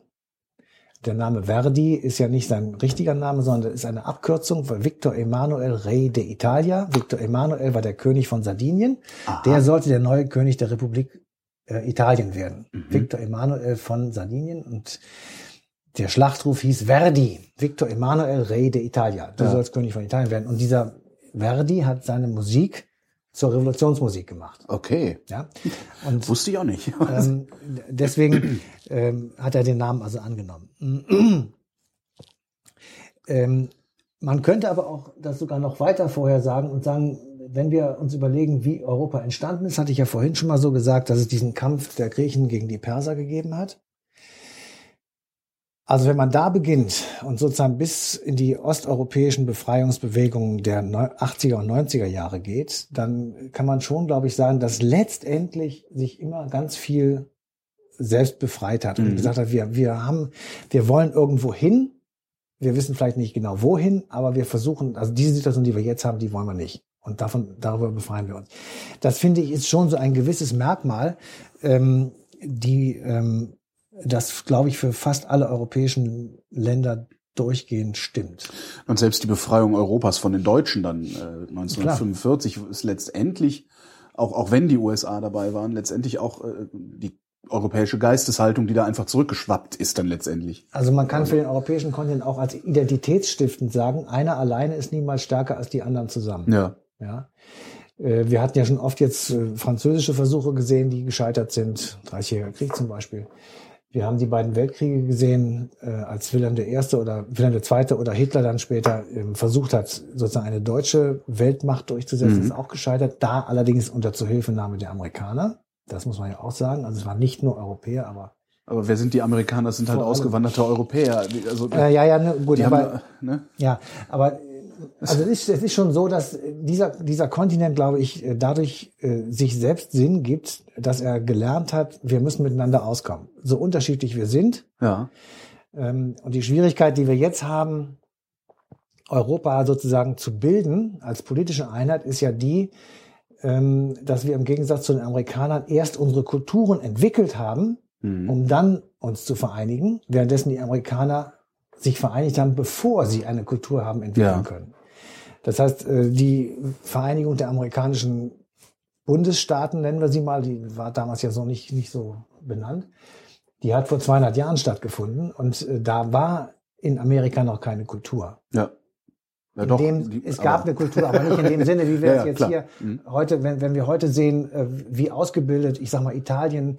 der Name Verdi ist ja nicht sein richtiger Name, sondern ist eine Abkürzung für Victor Emanuel Re de Italia. Victor Emanuel war der König von Sardinien. Aha. Der sollte der neue König der Republik äh, Italien werden. Mhm. Victor Emanuel von Sardinien und der Schlachtruf hieß Verdi. Victor Emanuel Re de Italia. Du Ja. sollst König von Italien werden. Und dieser Verdi hat seine Musik zur Revolutionsmusik gemacht. Okay. Ja. Und Wusste ich auch nicht. ähm, deswegen (clears throat) ähm, hat er den Namen also angenommen. (clears throat) ähm, man könnte aber auch das sogar noch weiter vorher sagen und sagen, wenn wir uns überlegen, wie Europa entstanden ist, hatte ich ja vorhin schon mal so gesagt, dass es diesen Kampf der Griechen gegen die Perser gegeben hat. Also wenn man da beginnt und sozusagen bis in die osteuropäischen Befreiungsbewegungen der neu- 80er und 90er Jahre geht, dann kann man schon, glaube ich, sagen, dass letztendlich sich immer ganz viel selbst befreit hat und Mhm. gesagt hat, wir, wir haben, wir wollen irgendwo hin. Wir wissen vielleicht nicht genau wohin, aber wir versuchen, also diese Situation, die wir jetzt haben, die wollen wir nicht. Und davon, darüber befreien wir uns. Das finde ich ist schon so ein gewisses Merkmal, ähm, die, ähm, das glaube ich für fast alle europäischen Länder durchgehend stimmt. Und selbst die Befreiung Europas von den Deutschen dann äh, 1945 ist letztendlich, auch, auch wenn die USA dabei waren, letztendlich auch äh, die europäische Geisteshaltung, die da einfach zurückgeschwappt ist dann letztendlich. Also man kann für den europäischen Kontinent auch als identitätsstiftend sagen, einer alleine ist niemals stärker als die anderen zusammen. Ja. Ja. Äh, Wir hatten ja schon oft jetzt äh, französische Versuche gesehen, die gescheitert sind. Dreißigjähriger Krieg zum Beispiel. Wir haben die beiden Weltkriege gesehen, äh, als Wilhelm I. oder Wilhelm II. oder Hitler dann später ähm, versucht hat, sozusagen eine deutsche Weltmacht durchzusetzen, Mhm. ist auch gescheitert. Da allerdings unter Zuhilfenahme der Amerikaner. Das muss man ja auch sagen. Also es waren nicht nur Europäer, aber Aber wer sind die Amerikaner? Das sind halt ausgewanderte Europäer. Die, also, äh, ja, ja, ne, gut, aber haben, ne? Ja, aber äh, also es ist, es ist schon so, dass dieser, dieser Kontinent, glaube ich, äh, dadurch äh, sich selbst Sinn gibt, dass er gelernt hat, wir müssen miteinander auskommen. So unterschiedlich wir sind. Ja. Ähm, und die Schwierigkeit, die wir jetzt haben, Europa sozusagen zu bilden als politische Einheit, ist ja die, dass wir im Gegensatz zu den Amerikanern erst unsere Kulturen entwickelt haben, Mhm. um dann uns zu vereinigen, währenddessen die Amerikaner sich vereinigt haben, bevor sie eine Kultur haben entwickeln Ja. können. Das heißt, äh, die Vereinigung der amerikanischen Bundesstaaten, nennen wir sie mal, die war damals ja so nicht, nicht so benannt, die hat vor 200 Jahren stattgefunden und äh, da war in Amerika noch keine Kultur. Ja. Ja, In doch. dem, Die- es aber- gab eine Kultur, aber nicht in dem Sinne, wie wir Ja, es jetzt klar. hier Mhm. heute, wenn, wenn wir heute sehen, äh, wie ausgebildet, ich sag mal, Italien,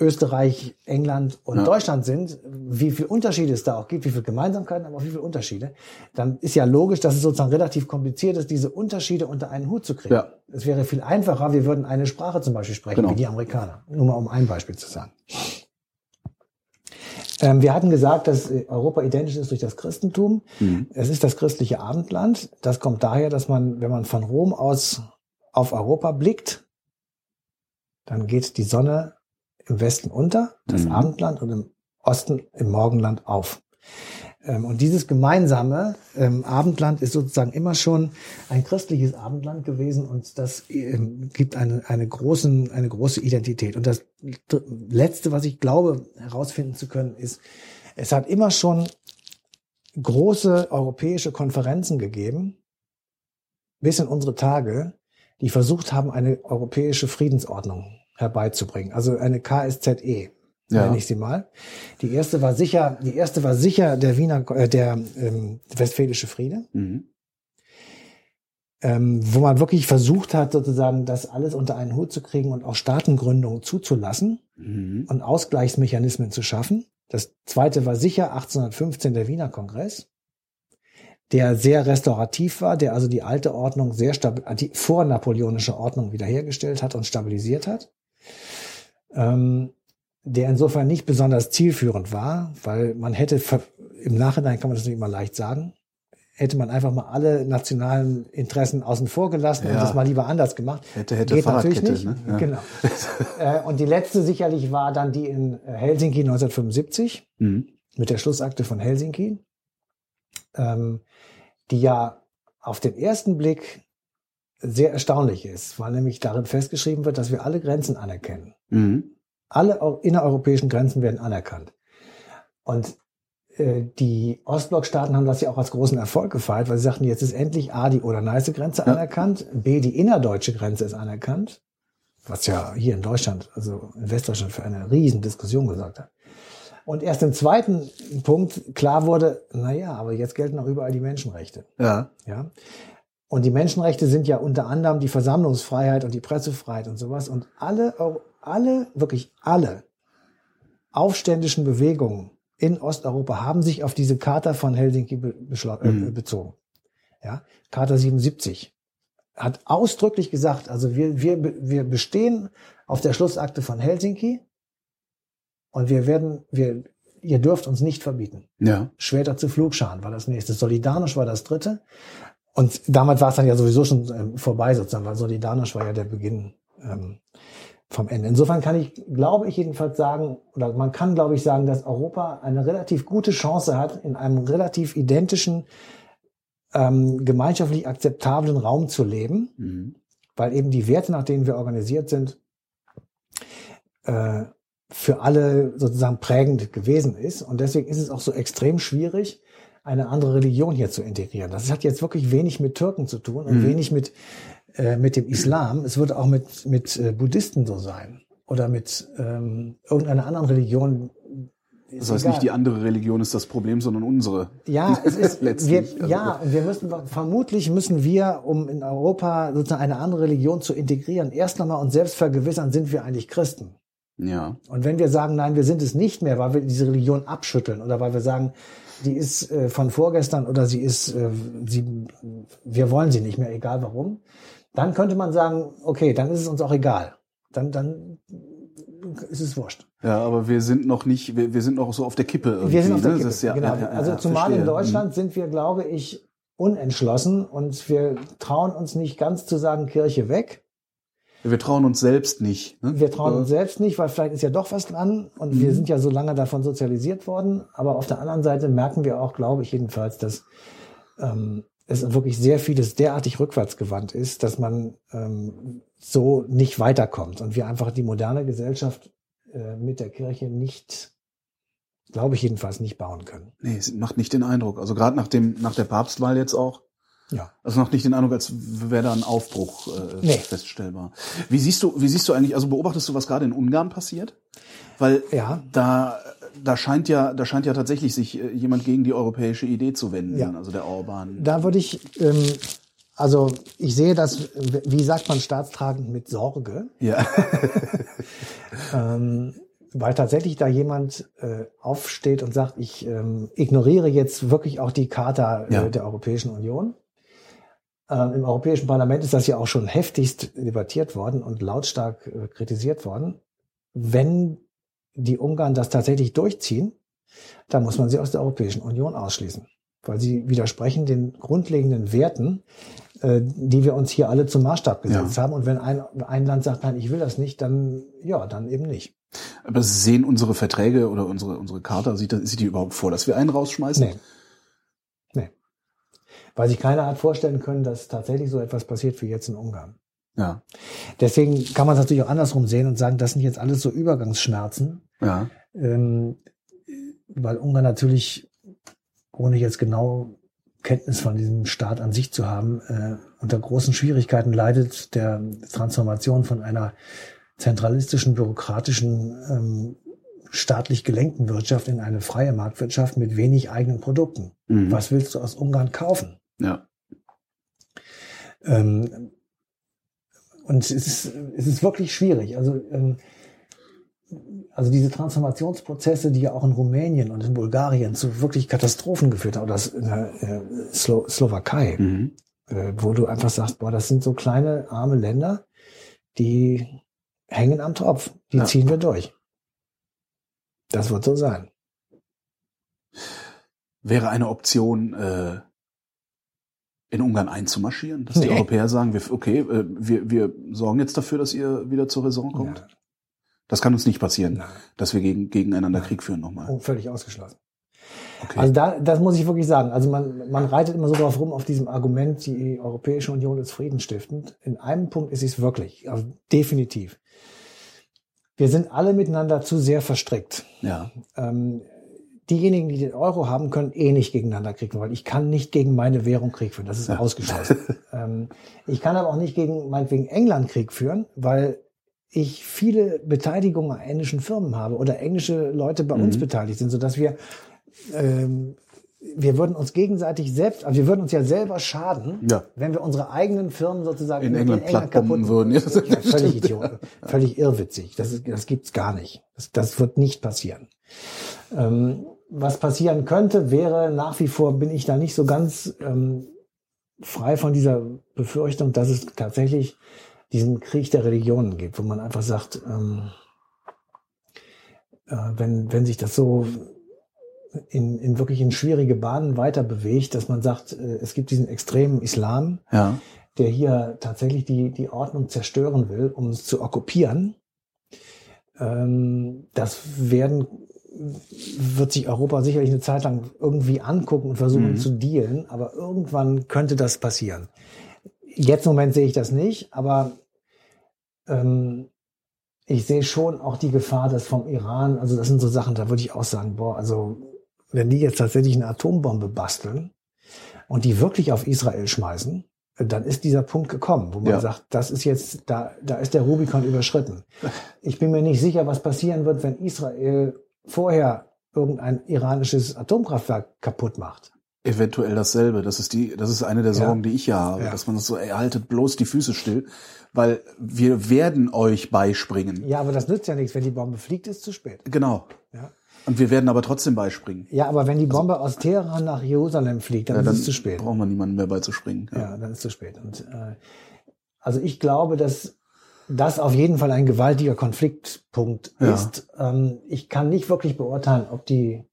Österreich, England und Ja. Deutschland sind, wie viel Unterschiede es da auch gibt, wie viel Gemeinsamkeiten, aber auch wie viele Unterschiede, dann ist ja logisch, dass es sozusagen relativ kompliziert ist, diese Unterschiede unter einen Hut zu kriegen. Ja. Es wäre viel einfacher, wir würden eine Sprache zum Beispiel sprechen, Genau. wie die Amerikaner. Nur mal um ein Beispiel zu sagen. Ähm, wir hatten gesagt, dass Europa identisch ist durch das Christentum. Mhm. Es ist das christliche Abendland. Das kommt daher, dass man, wenn man von Rom aus auf Europa blickt, dann geht die Sonne im Westen unter, das Mhm. Abendland, und im Osten, im Morgenland auf. Ähm, Und dieses gemeinsame ähm, Abendland ist sozusagen immer schon ein christliches Abendland gewesen und das ähm, gibt eine, eine, großen, eine große Identität. Und das Letzte, was ich glaube herausfinden zu können, ist, es hat immer schon große europäische Konferenzen gegeben, bis in unsere Tage, die versucht haben, eine europäische Friedensordnung herbeizubringen. Also eine KSZE, Ja. nenne ich sie mal. Die erste war sicher, die erste war sicher der Wiener, äh, der ähm, Westfälische Friede, Mhm. ähm, wo man wirklich versucht hat, sozusagen das alles unter einen Hut zu kriegen und auch Staatengründungen zuzulassen Mhm. und Ausgleichsmechanismen zu schaffen. Das zweite war sicher 1815 der Wiener Kongress, der sehr restaurativ war, der also die alte Ordnung sehr stabil, die vornapoleonische Ordnung wiederhergestellt hat und stabilisiert hat. Ähm, der insofern nicht besonders zielführend war, weil man hätte, im Nachhinein kann man das nicht immer leicht sagen, hätte man einfach mal alle nationalen Interessen außen vor gelassen und Ja. das mal lieber anders gemacht. Hätte, hätte, Geht natürlich nicht. ne? Ja. Genau. (laughs) äh, und die letzte sicherlich war dann die in Helsinki 1975 Mhm. mit der Schlussakte von Helsinki, ähm, die ja auf den ersten Blick sehr erstaunlich ist, weil nämlich darin festgeschrieben wird, dass wir alle Grenzen anerkennen. Mhm. Alle eu- innereuropäischen Grenzen werden anerkannt. Und äh, die Ostblockstaaten haben das ja auch als großen Erfolg gefeiert, weil sie sagten, jetzt ist endlich A, die Oder-Neiße-Grenze Ja. anerkannt, B, die innerdeutsche Grenze ist anerkannt, was ja hier in Deutschland, also in Westdeutschland für eine riesen Diskussion gesorgt hat. Und erst im zweiten Punkt klar wurde, na ja, aber jetzt gelten auch überall die Menschenrechte. Ja. Ja. Und die Menschenrechte sind ja unter anderem die Versammlungsfreiheit und die Pressefreiheit und sowas. Und alle, alle, wirklich alle aufständischen Bewegungen in Osteuropa haben sich auf diese Charta von Helsinki be äh, Mhm. bezogen. Ja. Charta 77 hat ausdrücklich gesagt, also wir, wir, wir bestehen auf der Schlussakte von Helsinki und wir werden, wir, ihr dürft uns nicht verbieten. Ja. Schwerter zu Flugscharen war das nächste. Solidarisch war das dritte. Und damals war es dann ja sowieso schon ähm, vorbei sozusagen, weil Solidarisch war ja der Beginn ähm, vom Ende. Insofern kann ich, glaube ich jedenfalls sagen, oder man kann, glaube ich, sagen, dass Europa eine relativ gute Chance hat, in einem relativ identischen, ähm, gemeinschaftlich akzeptablen Raum zu leben, Mhm. weil eben die Werte, nach denen wir organisiert sind, äh, für alle sozusagen prägend gewesen ist. Und deswegen ist es auch so extrem schwierig, eine andere Religion hier zu integrieren. Das hat jetzt wirklich wenig mit Türken zu tun und Mhm. wenig mit, äh, mit dem Islam. Es wird auch mit, mit äh, Buddhisten so sein oder mit ähm, irgendeiner anderen Religion. Das heißt egal. nicht, die andere Religion ist das Problem, sondern unsere. Ja, (laughs) es ist, wir, Letztlich, also- ja, und wir müssen, vermutlich müssen wir, um in Europa sozusagen eine andere Religion zu integrieren, erst nochmal uns selbst vergewissern, sind wir eigentlich Christen? Ja. Und wenn wir sagen, nein, wir sind es nicht mehr, weil wir diese Religion abschütteln oder weil wir sagen, die ist äh, von vorgestern oder sie ist, äh, sie, wir wollen sie nicht mehr, egal warum, dann könnte man sagen, okay, dann ist es uns auch egal. Dann, dann ist es wurscht. Ja, aber wir sind noch nicht, wir, wir sind noch so auf der Kippe. Irgendwie, Wir sind auf der ne? Kippe. Ist ja, genau. ja, ja, also zumal verstehe. in Deutschland sind wir, glaube ich, unentschlossen und wir trauen uns nicht ganz zu sagen, Kirche weg. Mhm. Wir trauen uns selbst nicht. Ne? Wir trauen uns selbst nicht, weil vielleicht ist ja doch was dran und wir Mhm. sind ja so lange davon sozialisiert worden. Aber auf der anderen Seite merken wir auch, glaube ich jedenfalls, dass ähm, es wirklich sehr vieles derartig rückwärtsgewandt ist, dass man ähm, so nicht weiterkommt und wir einfach die moderne Gesellschaft äh, mit der Kirche nicht, glaube ich jedenfalls, nicht bauen können. Nee, es macht nicht den Eindruck. Also gerade nach dem, nach der Papstwahl jetzt auch. Ja. Also macht nicht den Eindruck, als wäre da ein Aufbruch äh, Nee. feststellbar. Wie siehst du, wie siehst du eigentlich, also beobachtest du, was gerade in Ungarn passiert? Weil Ja. da, da scheint ja, da scheint ja tatsächlich sich äh, jemand gegen die europäische Idee zu wenden, Ja. also der Orban. Da würde ich, ähm, also ich sehe das, wie sagt man staatstragend, mit Sorge. ja. (laughs) ähm, weil tatsächlich da jemand äh, aufsteht und sagt, ich ähm, ignoriere jetzt wirklich auch die Charta äh, Ja. der Europäischen Union. Ähm, Im Europäischen Parlament ist das ja auch schon heftigst debattiert worden und lautstark äh, kritisiert worden. Wenn die Ungarn das tatsächlich durchziehen, dann muss man sie aus der Europäischen Union ausschließen, weil sie widersprechen den grundlegenden Werten, äh, die wir uns hier alle zum Maßstab gesetzt haben. Und wenn ein, ein Land sagt, nein, ich will das nicht, dann ja, dann eben nicht. Aber sehen unsere Verträge oder unsere, unsere Charta, sieht, das, sieht die überhaupt vor, dass wir einen rausschmeißen? Nee. Nee. Weil sich keiner hat vorstellen können, dass tatsächlich so etwas passiert wie jetzt in Ungarn. Ja. Deswegen kann man es natürlich auch andersrum sehen und sagen, das sind jetzt alles so Übergangsschmerzen, Ja. ähm, weil Ungarn natürlich, ohne jetzt genau Kenntnis von diesem Staat an sich zu haben, äh, unter großen Schwierigkeiten leidet der Transformation von einer zentralistischen, bürokratischen, ähm, staatlich gelenkten Wirtschaft in eine freie Marktwirtschaft mit wenig eigenen Produkten. Mhm. Was willst du aus Ungarn kaufen? Ja. Ähm, und es ist, es ist wirklich schwierig. Also, ähm, also diese Transformationsprozesse, die ja auch in Rumänien und in Bulgarien zu wirklich Katastrophen geführt haben, oder in der äh, Slo Slowakei, Mhm. äh, wo du einfach sagst, boah, das sind so kleine, arme Länder, die hängen am Tropf. Die Ja. ziehen wir durch. Das wird so sein. Wäre eine Option, äh, in Ungarn einzumarschieren, dass die Nee. Europäer sagen, wir, okay, äh, wir, wir sorgen jetzt dafür, dass ihr wieder zur Raison kommt. Ja. Das kann uns nicht passieren, Nein. dass wir gegen, gegeneinander Krieg führen nochmal. Oh, völlig ausgeschlossen. Okay. Also da, das muss ich wirklich sagen. Also man, man reitet immer so drauf rum auf diesem Argument, die Europäische Union ist friedensstiftend. In einem Punkt ist es wirklich, also definitiv. Wir sind alle miteinander zu sehr verstrickt. ja. Ähm, diejenigen, die den Euro haben, können eh nicht gegeneinander Krieg führen, weil ich kann nicht gegen meine Währung Krieg führen. Das ist ausgeschlossen. (laughs) ähm, ich kann aber auch nicht gegen meinetwegen England Krieg führen, weil ich viele Beteiligungen an englischen Firmen habe oder englische Leute bei uns Mhm. beteiligt sind, sodass wir ähm, wir würden uns gegenseitig selbst, also wir würden uns ja selber schaden, Ja. wenn wir unsere eigenen Firmen sozusagen In England plattbomben kaputt- würden. Ja, Ja, völlig idiot, völlig irrwitzig. Das, ist, das gibt's gar nicht. Das, das wird nicht passieren. Ähm, was passieren könnte, wäre nach wie vor bin ich da nicht so ganz ähm, frei von dieser Befürchtung, dass es tatsächlich diesen Krieg der Religionen gibt, wo man einfach sagt, ähm, äh, wenn, wenn sich das so in, in wirklich in schwierige Bahnen weiter bewegt, dass man sagt, äh, es gibt diesen extremen Islam, Ja. der hier tatsächlich die, die Ordnung zerstören will, um es zu okkupieren. Ähm, das werden, wird sich Europa sicherlich eine Zeit lang irgendwie angucken und versuchen Mhm. zu dealen, aber irgendwann könnte das passieren. Jetzt im Moment sehe ich das nicht, aber ähm, ich sehe schon auch die Gefahr, dass vom Iran, also das sind so Sachen, da würde ich auch sagen, boah, also wenn die jetzt tatsächlich eine Atombombe basteln und die wirklich auf Israel schmeißen, dann ist dieser Punkt gekommen, wo man Ja. sagt, das ist jetzt, da, da ist der Rubikon überschritten. (laughs) Ich bin mir nicht sicher, was passieren wird, wenn Israel vorher irgendein iranisches Atomkraftwerk kaputt macht. Eventuell dasselbe. Das ist die, das ist eine der Ja. Sorgen, die ich ja habe, Ja. dass man das so, ey, haltet bloß die Füße still, weil wir werden euch beispringen. Ja, aber das nützt ja nichts. Wenn die Bombe fliegt, ist zu spät. Genau. Ja. Und wir werden aber trotzdem beispringen. Ja, aber wenn die Bombe aus Teheran nach Jerusalem fliegt, dann, Ja, dann ist es zu spät. brauchen wir niemanden mehr beizuspringen. Ja, dann ist es zu spät. Und äh, also ich glaube, dass das auf jeden Fall ein gewaltiger Konfliktpunkt Ja. ist. Ähm, ich kann nicht wirklich beurteilen, ob die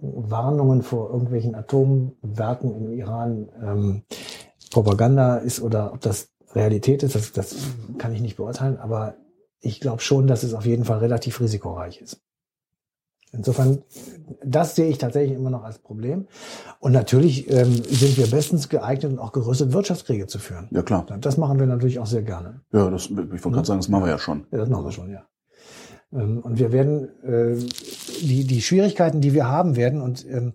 Warnungen vor irgendwelchen Atomwerken im Iran ähm, Propaganda ist oder ob das Realität ist. Das, das kann ich nicht beurteilen. Aber ich glaube schon, dass es auf jeden Fall relativ risikoreich ist. Insofern, das sehe ich tatsächlich immer noch als Problem. Und natürlich ähm, sind wir bestens geeignet und auch gerüstet, Wirtschaftskriege zu führen. Ja, klar. Das machen wir natürlich auch sehr gerne. Ja, das, ich wollte gerade sagen, das machen wir ja schon. Ja, das machen wir schon, ja. Ähm, und wir werden äh, die, die Schwierigkeiten, die wir haben werden, und ähm,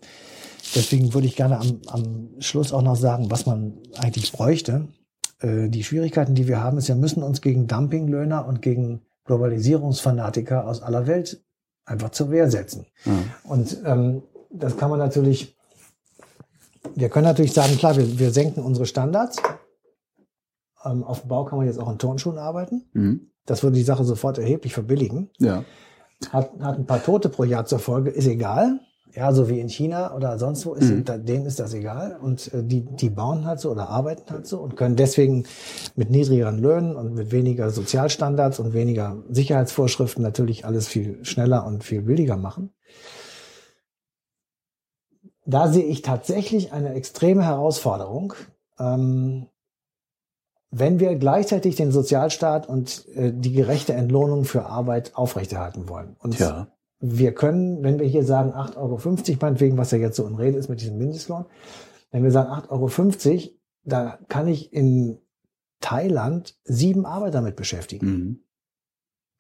deswegen würde ich gerne am, am Schluss auch noch sagen, was man eigentlich bräuchte. Äh, die Schwierigkeiten, die wir haben, ist, wir müssen uns gegen Dumpinglöhner und gegen Globalisierungsfanatiker aus aller Welt einfach zur Wehr setzen. Ja. Und ähm, das kann man natürlich, wir können natürlich sagen, klar, wir, wir senken unsere Standards. Ähm, auf dem Bau kann man jetzt auch in Turnschuhen arbeiten. Mhm. Das würde die Sache sofort erheblich verbilligen. Ja. Hat, hat ein paar Tote pro Jahr zur Folge, ist egal. Ja, so wie in China oder sonst wo, ist, Mhm. denen ist das egal. Und äh, die, die bauen halt so oder arbeiten halt so und können deswegen mit niedrigeren Löhnen und mit weniger Sozialstandards und weniger Sicherheitsvorschriften natürlich alles viel schneller und viel billiger machen. Da sehe ich tatsächlich eine extreme Herausforderung, ähm, wenn wir gleichzeitig den Sozialstaat und äh, die gerechte Entlohnung für Arbeit aufrechterhalten wollen. Und Tja. Wir können, wenn wir hier sagen 8,50 Euro, meinetwegen, was ja jetzt so in Rede ist mit diesem Mindestlohn, wenn wir sagen 8,50 Euro, da kann ich in Thailand sieben Arbeiter mit beschäftigen. Mhm.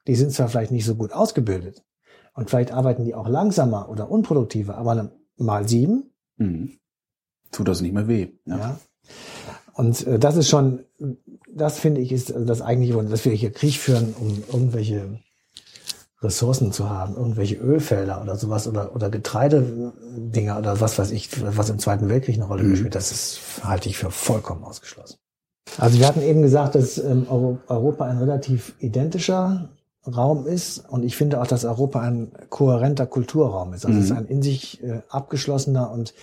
Die sind zwar vielleicht nicht so gut ausgebildet und vielleicht arbeiten die auch langsamer oder unproduktiver, aber mal sieben, Mhm. Tut das nicht mehr weh. Ja. ja. Und äh, das ist schon, das finde ich, ist das eigentliche, Grund, dass wir hier Krieg führen, um irgendwelche Ressourcen zu haben, irgendwelche Ölfelder oder sowas oder, oder Getreidedinger oder was weiß ich, was im Zweiten Weltkrieg eine Rolle Mhm. gespielt das ist, halte ich für vollkommen ausgeschlossen. Also wir hatten eben gesagt, dass ähm, Euro- Europa ein relativ identischer Raum ist und ich finde auch, dass Europa ein kohärenter Kulturraum ist. Also es ist Mhm. ein in sich äh, abgeschlossener und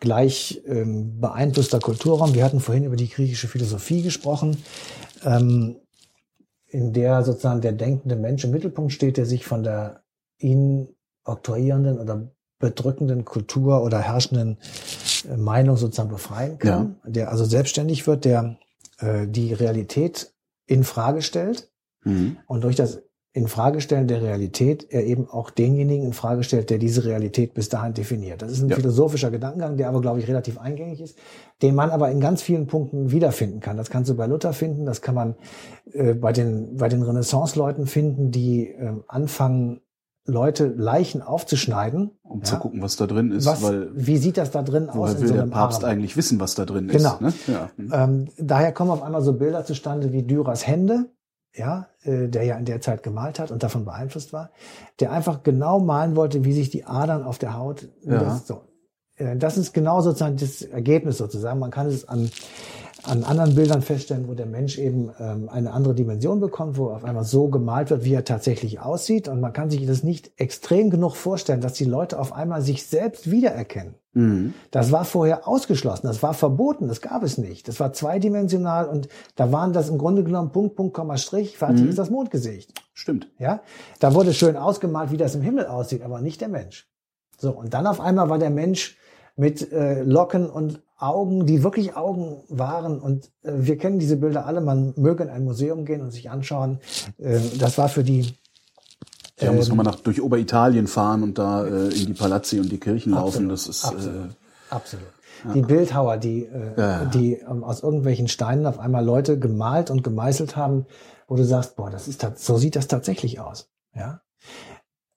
gleich ähm, beeinflusster Kulturraum. Wir hatten vorhin über die griechische Philosophie gesprochen, ähm, in der sozusagen der denkende Mensch im Mittelpunkt steht, der sich von der ihn oktroyierenden oder bedrückenden Kultur oder herrschenden äh, Meinung sozusagen befreien kann, der also selbstständig wird, der äh, die Realität in Frage stellt Mhm. und durch das Infragestellen der Realität er eben auch denjenigen in Frage stellt, der diese Realität bis dahin definiert. Das ist ein Ja. philosophischer Gedankengang, der aber, glaube ich, relativ eingängig ist, den man aber in ganz vielen Punkten wiederfinden kann. Das kannst du bei Luther finden, das kann man äh, bei den, bei den Renaissance-Leuten finden, die äh, anfangen, Leute Leichen aufzuschneiden Um zu gucken, was da drin ist. Was, weil, wie sieht das da drin aus? in will so der Papst Arm? eigentlich wissen, was da drin Genau. ist? Ne? Ja. Hm. Ähm, daher kommen auf einmal so Bilder zustande wie Dürers Hände, ja, äh, der ja in der Zeit gemalt hat und davon beeinflusst war, der einfach genau malen wollte, wie sich die Adern auf der Haut. Ja. Das, so. Äh, das ist genau sozusagen das Ergebnis sozusagen. Man kann es an an anderen Bildern feststellen, wo der Mensch eben ähm, eine andere Dimension bekommt, wo auf einmal so gemalt wird, wie er tatsächlich aussieht. Und man kann sich das nicht extrem genug vorstellen, dass die Leute auf einmal sich selbst wiedererkennen. Mhm. Das war vorher ausgeschlossen, das war verboten, das gab es nicht. Das war zweidimensional und da waren das im Grunde genommen Punkt, Punkt, Komma, Strich, fertig ist das Mondgesicht. Stimmt. Ja, da wurde schön ausgemalt, wie das im Himmel aussieht, aber nicht der Mensch. So und dann auf einmal war der Mensch mit äh, Locken und Augen, die wirklich Augen waren. Und äh, wir kennen diese Bilder alle. Man möge in ein Museum gehen und sich anschauen. Äh, das war für die Ja, muss Ähm, man nach, durch Oberitalien fahren und da äh, in die Palazzi und die Kirchen laufen. Absolut, Das ist absolut. Äh, Absolut. Die Bildhauer, die, äh, Ja. die ähm, aus irgendwelchen Steinen auf einmal Leute gemalt und gemeißelt haben, wo du sagst, boah, das ist so sieht das tatsächlich aus. Ja.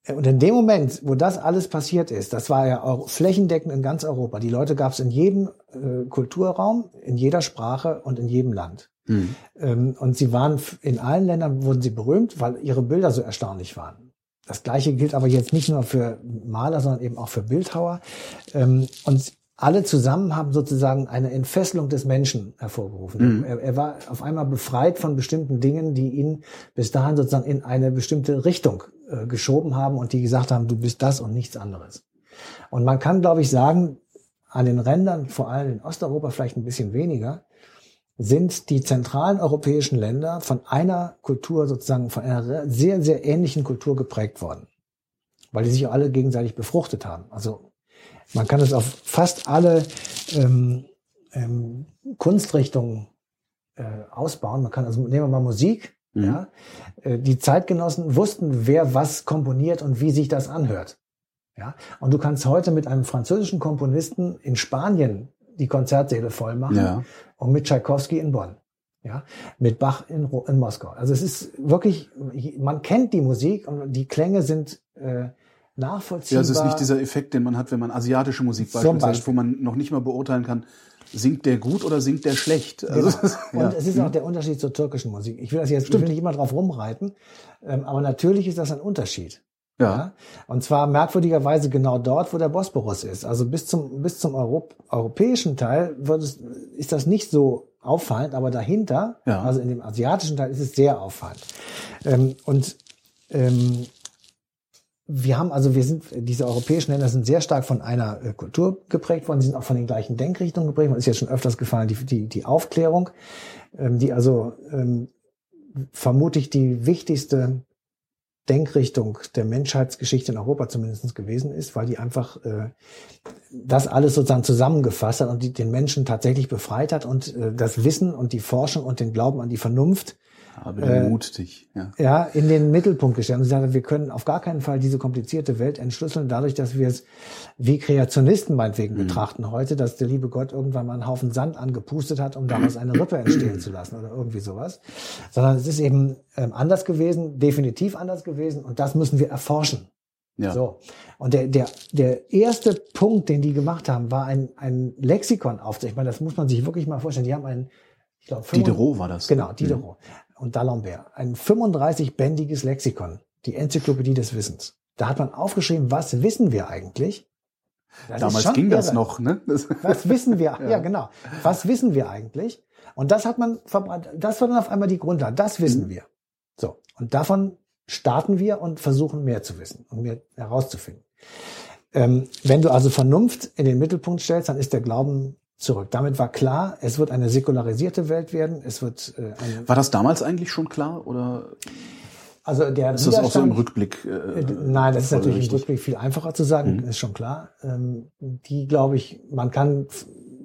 Und in dem Moment, wo das alles passiert ist, das war ja auch flächendeckend in ganz Europa. Die Leute gab es in jedem äh, Kulturraum, in jeder Sprache und in jedem Land. hm. Ähm, und sie waren in allen Ländern wurden sie berühmt, weil ihre Bilder so erstaunlich waren. Das gleiche gilt aber jetzt nicht nur für Maler, sondern eben auch für Bildhauer. Ähm, und alle zusammen haben sozusagen eine Entfesselung des Menschen hervorgerufen. Mhm. Er, er war auf einmal befreit von bestimmten Dingen, die ihn bis dahin sozusagen in eine bestimmte Richtung äh, geschoben haben und die gesagt haben, du bist das und nichts anderes. Und man kann, glaube ich, sagen, an den Rändern, vor allem in Osteuropa vielleicht ein bisschen weniger, sind die zentralen europäischen Länder von einer Kultur sozusagen, von einer sehr, sehr ähnlichen Kultur geprägt worden. Weil die sich alle gegenseitig befruchtet haben. Also man kann es auf fast alle ähm, ähm, Kunstrichtungen äh, ausbauen. Man kann also nehmen wir mal Musik. Mhm. Ja, Äh, die Zeitgenossen wussten, wer was komponiert und wie sich das anhört. Ja, und du kannst heute mit einem französischen Komponisten in Spanien die Konzertsäle voll machen Ja. und mit Tchaikovsky in Bonn. Ja, mit Bach in, in Moskau. Also es ist wirklich, man kennt die Musik und die Klänge sind äh, nachvollziehbar. Ja, es ist nicht dieser Effekt, den man hat, wenn man asiatische Musik beispielsweise, Beispiel. wo man noch nicht mal beurteilen kann, singt der gut oder singt der schlecht. Also, (laughs) Genau. Und ja. es ist auch der Unterschied zur türkischen Musik. Ich will das jetzt, ich will nicht immer drauf rumreiten, ähm, aber natürlich ist das ein Unterschied. ja. Und zwar merkwürdigerweise genau dort, wo der Bosporus ist. Also bis zum, bis zum Europ europäischen Teil wird es, ist das nicht so auffallend, aber dahinter, Ja. also in dem asiatischen Teil, ist es sehr auffallend. Ähm, und ähm, wir haben also, wir sind, diese europäischen Länder sind sehr stark von einer äh, Kultur geprägt worden, die sind auch von den gleichen Denkrichtungen geprägt worden. Ist jetzt schon öfters gefallen, die, die, die Aufklärung, ähm, die also ähm, vermutlich die wichtigste Denkrichtung der Menschheitsgeschichte in Europa zumindest gewesen ist, weil die einfach äh, das alles sozusagen zusammengefasst hat und die, den Menschen tatsächlich befreit hat und äh, das Wissen und die Forschung und den Glauben an die Vernunft Aber den Mut dich. Ja. ja, in den Mittelpunkt gestellt. Und sie sagt, wir können auf gar keinen Fall diese komplizierte Welt entschlüsseln, dadurch, dass wir es wie Kreationisten meinetwegen betrachten heute, dass der liebe Gott irgendwann mal einen Haufen Sand angepustet hat, um daraus eine Rippe entstehen zu lassen oder irgendwie sowas. Sondern es ist eben ähm, anders gewesen, definitiv anders gewesen und das müssen wir erforschen. Ja. So. Und der, der, der erste Punkt, den die gemacht haben, war ein, ein Lexikon aufzunehmen. Ich meine, das muss man sich wirklich mal vorstellen. Die haben einen, ich glaube, Diderot war das. Genau, Diderot und D'Alembert. Ein 35-bändiges Lexikon, die Enzyklopädie des Wissens. Da hat man aufgeschrieben, was wissen wir eigentlich? Das Damals ging das irre. noch, ne? Das, Was wissen wir? (laughs) ja. genau. Was wissen wir eigentlich? Und das hat man verbreitet. Das war dann auf einmal die Grundlage. Das Mhm. wissen wir. So. Und davon starten wir und versuchen mehr zu wissen und mehr herauszufinden. Ähm, wenn du also Vernunft in den Mittelpunkt stellst, dann ist der Glauben zurück. Damit war klar, es wird eine säkularisierte Welt werden. Es wird äh, war das damals eigentlich schon klar oder also der ist das auch so im Rückblick? Äh, Äh, Nein, das ist natürlich im folgerichtig? Rückblick viel einfacher zu sagen, Mhm. ist schon klar. Ähm, die, glaube ich, man kann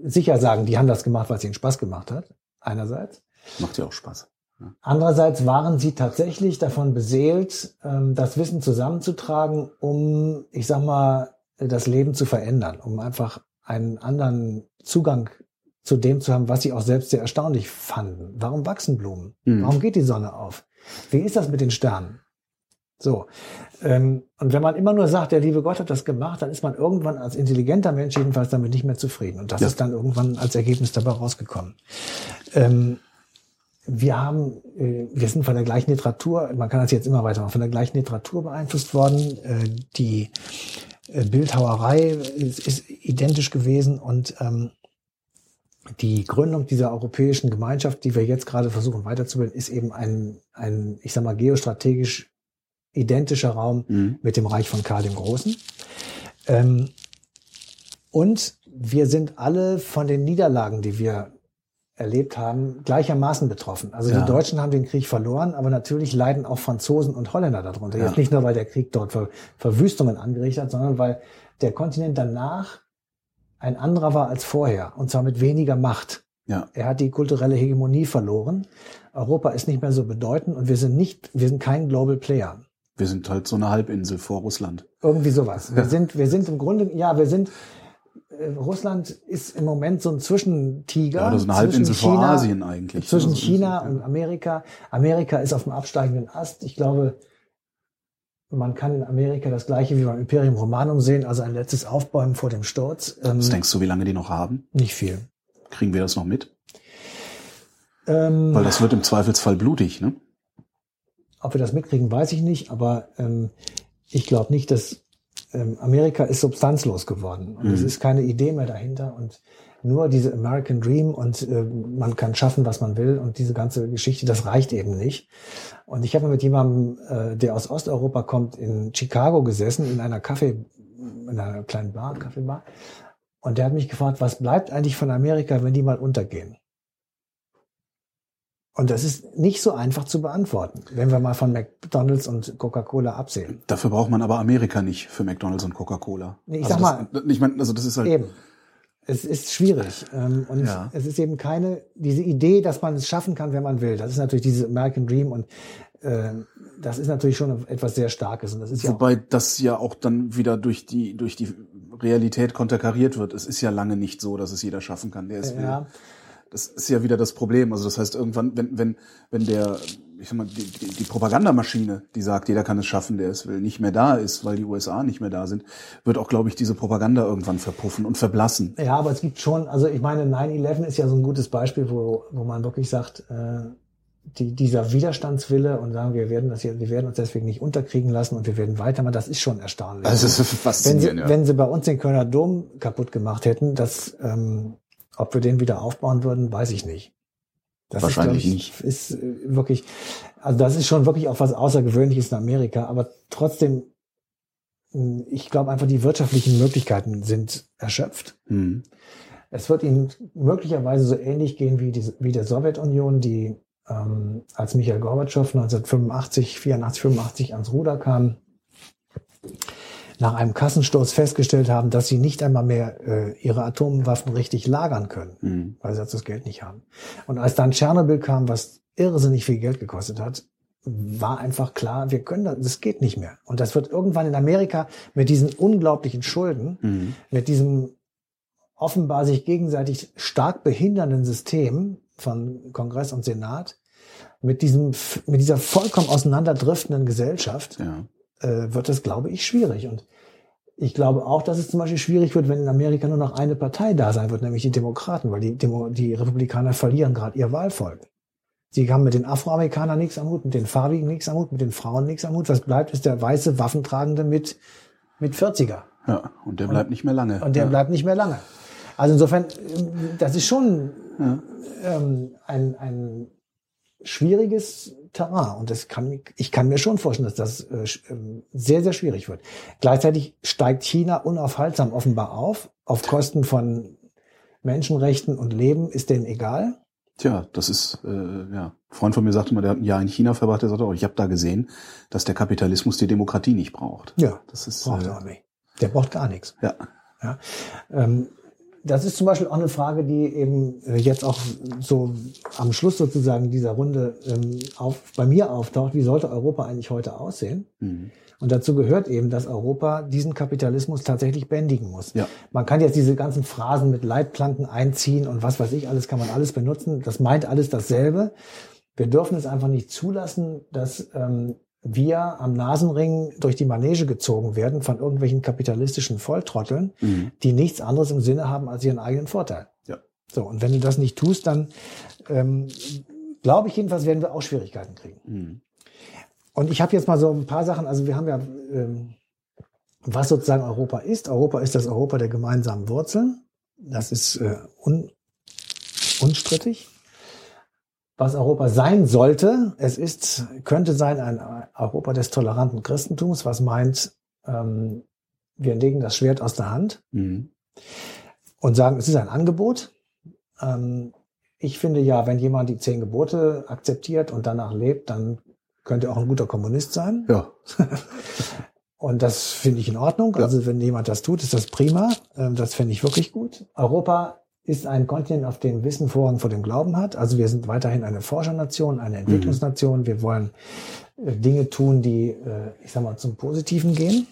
sicher sagen, die haben das gemacht, weil es ihnen Spaß gemacht hat, einerseits. Macht ja auch Spaß. Andererseits waren sie tatsächlich davon beseelt, ähm, das Wissen zusammenzutragen, um, ich sag mal, das Leben zu verändern, um einfach einen anderen Zugang zu dem zu haben, was sie auch selbst sehr erstaunlich fanden. Warum wachsen Blumen? Mhm. Warum geht die Sonne auf? Wie ist das mit den Sternen? So. Ähm, und wenn man immer nur sagt, der liebe Gott hat das gemacht, dann ist man irgendwann als intelligenter Mensch jedenfalls damit nicht mehr zufrieden. Und das Ja. ist dann irgendwann als Ergebnis dabei rausgekommen. Ähm, wir haben, äh, wir sind von der gleichen Literatur, man kann das jetzt immer weitermachen, von der gleichen Literatur beeinflusst worden. Äh, die Bildhauerei ist, ist identisch gewesen und ähm, die Gründung dieser europäischen Gemeinschaft, die wir jetzt gerade versuchen weiterzubilden, ist eben ein, ein, ich sag mal, geostrategisch identischer Raum Mhm. mit dem Reich von Karl dem Großen. Ähm, und wir sind alle von den Niederlagen, die wir erlebt haben, gleichermaßen betroffen. Also Ja. die Deutschen haben den Krieg verloren, aber natürlich leiden auch Franzosen und Holländer darunter. Ja. Jetzt nicht nur, weil der Krieg dort Ver Verwüstungen angerichtet hat, sondern weil der Kontinent danach ein anderer war als vorher. Und zwar mit weniger Macht. Ja. Er hat die kulturelle Hegemonie verloren. Europa ist nicht mehr so bedeutend und wir sind nicht, wir sind kein Global Player. Wir sind halt so eine Halbinsel vor Russland. Irgendwie sowas. Wir (laughs) sind, wir sind im Grunde, ja, wir sind, Russland ist im Moment so ein Zwischentiger. Ja, das ist eine zwischen Halbinsel vor Asien eigentlich. Zwischen China und Amerika. Amerika ist auf dem absteigenden Ast. Ich glaube, man kann in Amerika das gleiche wie beim Imperium Romanum sehen, also ein letztes Aufbäumen vor dem Sturz. Ähm, Was denkst du, wie lange die noch haben? nicht viel. Kriegen wir das noch mit? Ähm, Weil das wird im Zweifelsfall blutig, ne? Ob wir das mitkriegen, weiß ich nicht, aber ähm, ich glaube nicht, dass ähm, Amerika ist substanzlos geworden und es Mhm. ist keine Idee mehr dahinter und nur diese American Dream und äh, man kann schaffen, was man will und diese ganze Geschichte, das reicht eben nicht. Und ich habe mit jemandem, äh, der aus Osteuropa kommt, in Chicago gesessen, in einer Kaffee, in einer kleinen Bar, Kaffeebar. Und der hat mich gefragt, was bleibt eigentlich von Amerika, wenn die mal untergehen? Und das ist nicht so einfach zu beantworten, wenn wir mal von McDonalds und Coca-Cola absehen. Dafür braucht man aber Amerika nicht für McDonalds und Coca-Cola. Nee, ich also sag mal- das, ich meine, also das ist halt. Eben. Es ist schwierig. Ähm, und Ja. es ist eben keine, diese Idee, dass man es schaffen kann, wenn man will. Das ist natürlich dieses American Dream und ähm, das ist natürlich schon etwas sehr Starkes. Und das ist ja auch, Wobei das ja auch dann wieder durch die durch die Realität konterkariert wird. Es ist ja lange nicht so, dass es jeder schaffen kann, der es will. Das ist ja wieder das Problem. Also das heißt irgendwann, wenn wenn wenn der ich sag mal die, die, Propagandamaschine, die sagt, jeder kann es schaffen, der es will, nicht mehr da ist, weil die USA nicht mehr da sind, wird auch, glaube ich, diese Propaganda irgendwann verpuffen und verblassen. ja, aber es gibt schon, also ich meine, 9-11 ist ja so ein gutes Beispiel, wo, wo man wirklich sagt, äh, die, dieser Widerstandswille und sagen, wir werden das hier, wir werden uns deswegen nicht unterkriegen lassen und wir werden weitermachen, das ist schon erstaunlich. Also es ist wenn sie, faszinierend. ja. wenn sie bei uns den Kölner Dom kaputt gemacht hätten, das, ähm, ob wir den wieder aufbauen würden, weiß ich nicht. Das Wahrscheinlich ist, nicht. ich, Ist äh, wirklich, also das ist schon wirklich auch was Außergewöhnliches in Amerika, aber trotzdem, mh, ich glaube einfach, die wirtschaftlichen Möglichkeiten sind erschöpft. Hm. Es wird ihnen möglicherweise so ähnlich gehen wie, die, wie der Sowjetunion, die ähm, als Michael Gorbatschow 1985, 84, 85 ans Ruder kam, nach einem Kassensturz festgestellt haben, dass sie nicht einmal mehr äh, ihre Atomwaffen richtig lagern können, Hm. weil sie dazu das Geld nicht haben. Und als dann Tschernobyl kam, was irrsinnig viel Geld gekostet hat, war einfach klar, wir können das, das geht nicht mehr. Und das wird irgendwann in Amerika mit diesen unglaublichen Schulden, Hm. mit diesem offenbar sich gegenseitig stark behindernden System von Kongress und Senat, mit diesem, mit dieser vollkommen auseinanderdriftenden Gesellschaft, Ja. Äh, wird das, glaube ich, schwierig. Und ich glaube auch, dass es zum Beispiel schwierig wird, wenn in Amerika nur noch eine Partei da sein wird, nämlich die Demokraten, weil die, Demo die Republikaner verlieren gerade ihr Wahlvolk. Sie haben mit den Afroamerikanern nichts am Hut, mit den Farbigen nichts am Hut, mit den Frauen nichts am Hut. Was bleibt, ist der weiße Waffentragende mit, mit 40er. Ja, und der bleibt nicht mehr lange. Und der ja. bleibt nicht mehr lange. Also insofern, ähm, das ist schon Ja. ähm, ein, ein schwieriges Terrain. Und das kann, ich kann mir schon vorstellen, dass das äh, ähm, sehr, sehr schwierig wird. Gleichzeitig steigt China unaufhaltsam offenbar auf, auf Kosten von Menschenrechten und Leben ist denen egal. Tja, das ist, äh, ja. Ein Freund von mir sagte mal, der hat ein Jahr in China verbracht, der sagte auch, ich habe da gesehen, dass der Kapitalismus die Demokratie nicht braucht. Ja, Das ist, braucht äh, er auch nicht. Der braucht gar nichts. ja. Ja. Ähm, das ist zum Beispiel auch eine Frage, die eben äh, jetzt auch so am Schluss sozusagen dieser Runde ähm, auf, bei mir auftaucht. Wie sollte Europa eigentlich heute aussehen? Mhm. Und dazu gehört eben, dass Europa diesen Kapitalismus tatsächlich bändigen muss. Ja. Man kann jetzt diese ganzen Phrasen mit Leitplanken einziehen und was weiß ich, alles kann man alles benutzen. Das meint alles dasselbe. Wir dürfen es einfach nicht zulassen, dass ähm, wir am Nasenring durch die Manege gezogen werden von irgendwelchen kapitalistischen Volltrotteln, Mhm. die nichts anderes im Sinne haben als ihren eigenen Vorteil. Ja. So, und wenn du das nicht tust, dann ähm, glaube ich jedenfalls, werden wir auch Schwierigkeiten kriegen. Mhm. Und ich habe jetzt mal so ein paar Sachen, also wir haben ja, ähm, was sozusagen Europa ist. Europa ist das Europa der gemeinsamen Wurzeln. Das ist äh, un, unstrittig. Was Europa sein sollte, es ist, könnte sein ein Europa des toleranten Christentums, was meint, ähm, wir legen das Schwert aus der Hand Mhm. und sagen, es ist ein Angebot. Ähm, ich finde ja, wenn jemand die zehn Gebote akzeptiert und danach lebt, dann könnte er auch ein guter Kommunist sein. Ja. (laughs) Und das finde ich in Ordnung. Ja. Also wenn jemand das tut, ist das prima. Ähm, Das finde ich wirklich gut. Europa ist ein Kontinent, auf dem Wissen Vorrang vor dem Glauben hat. Also wir sind weiterhin eine Forschernation, eine Entwicklungsnation. Wir wollen äh, Dinge tun, die, äh, ich sag mal, zum Positiven gehen.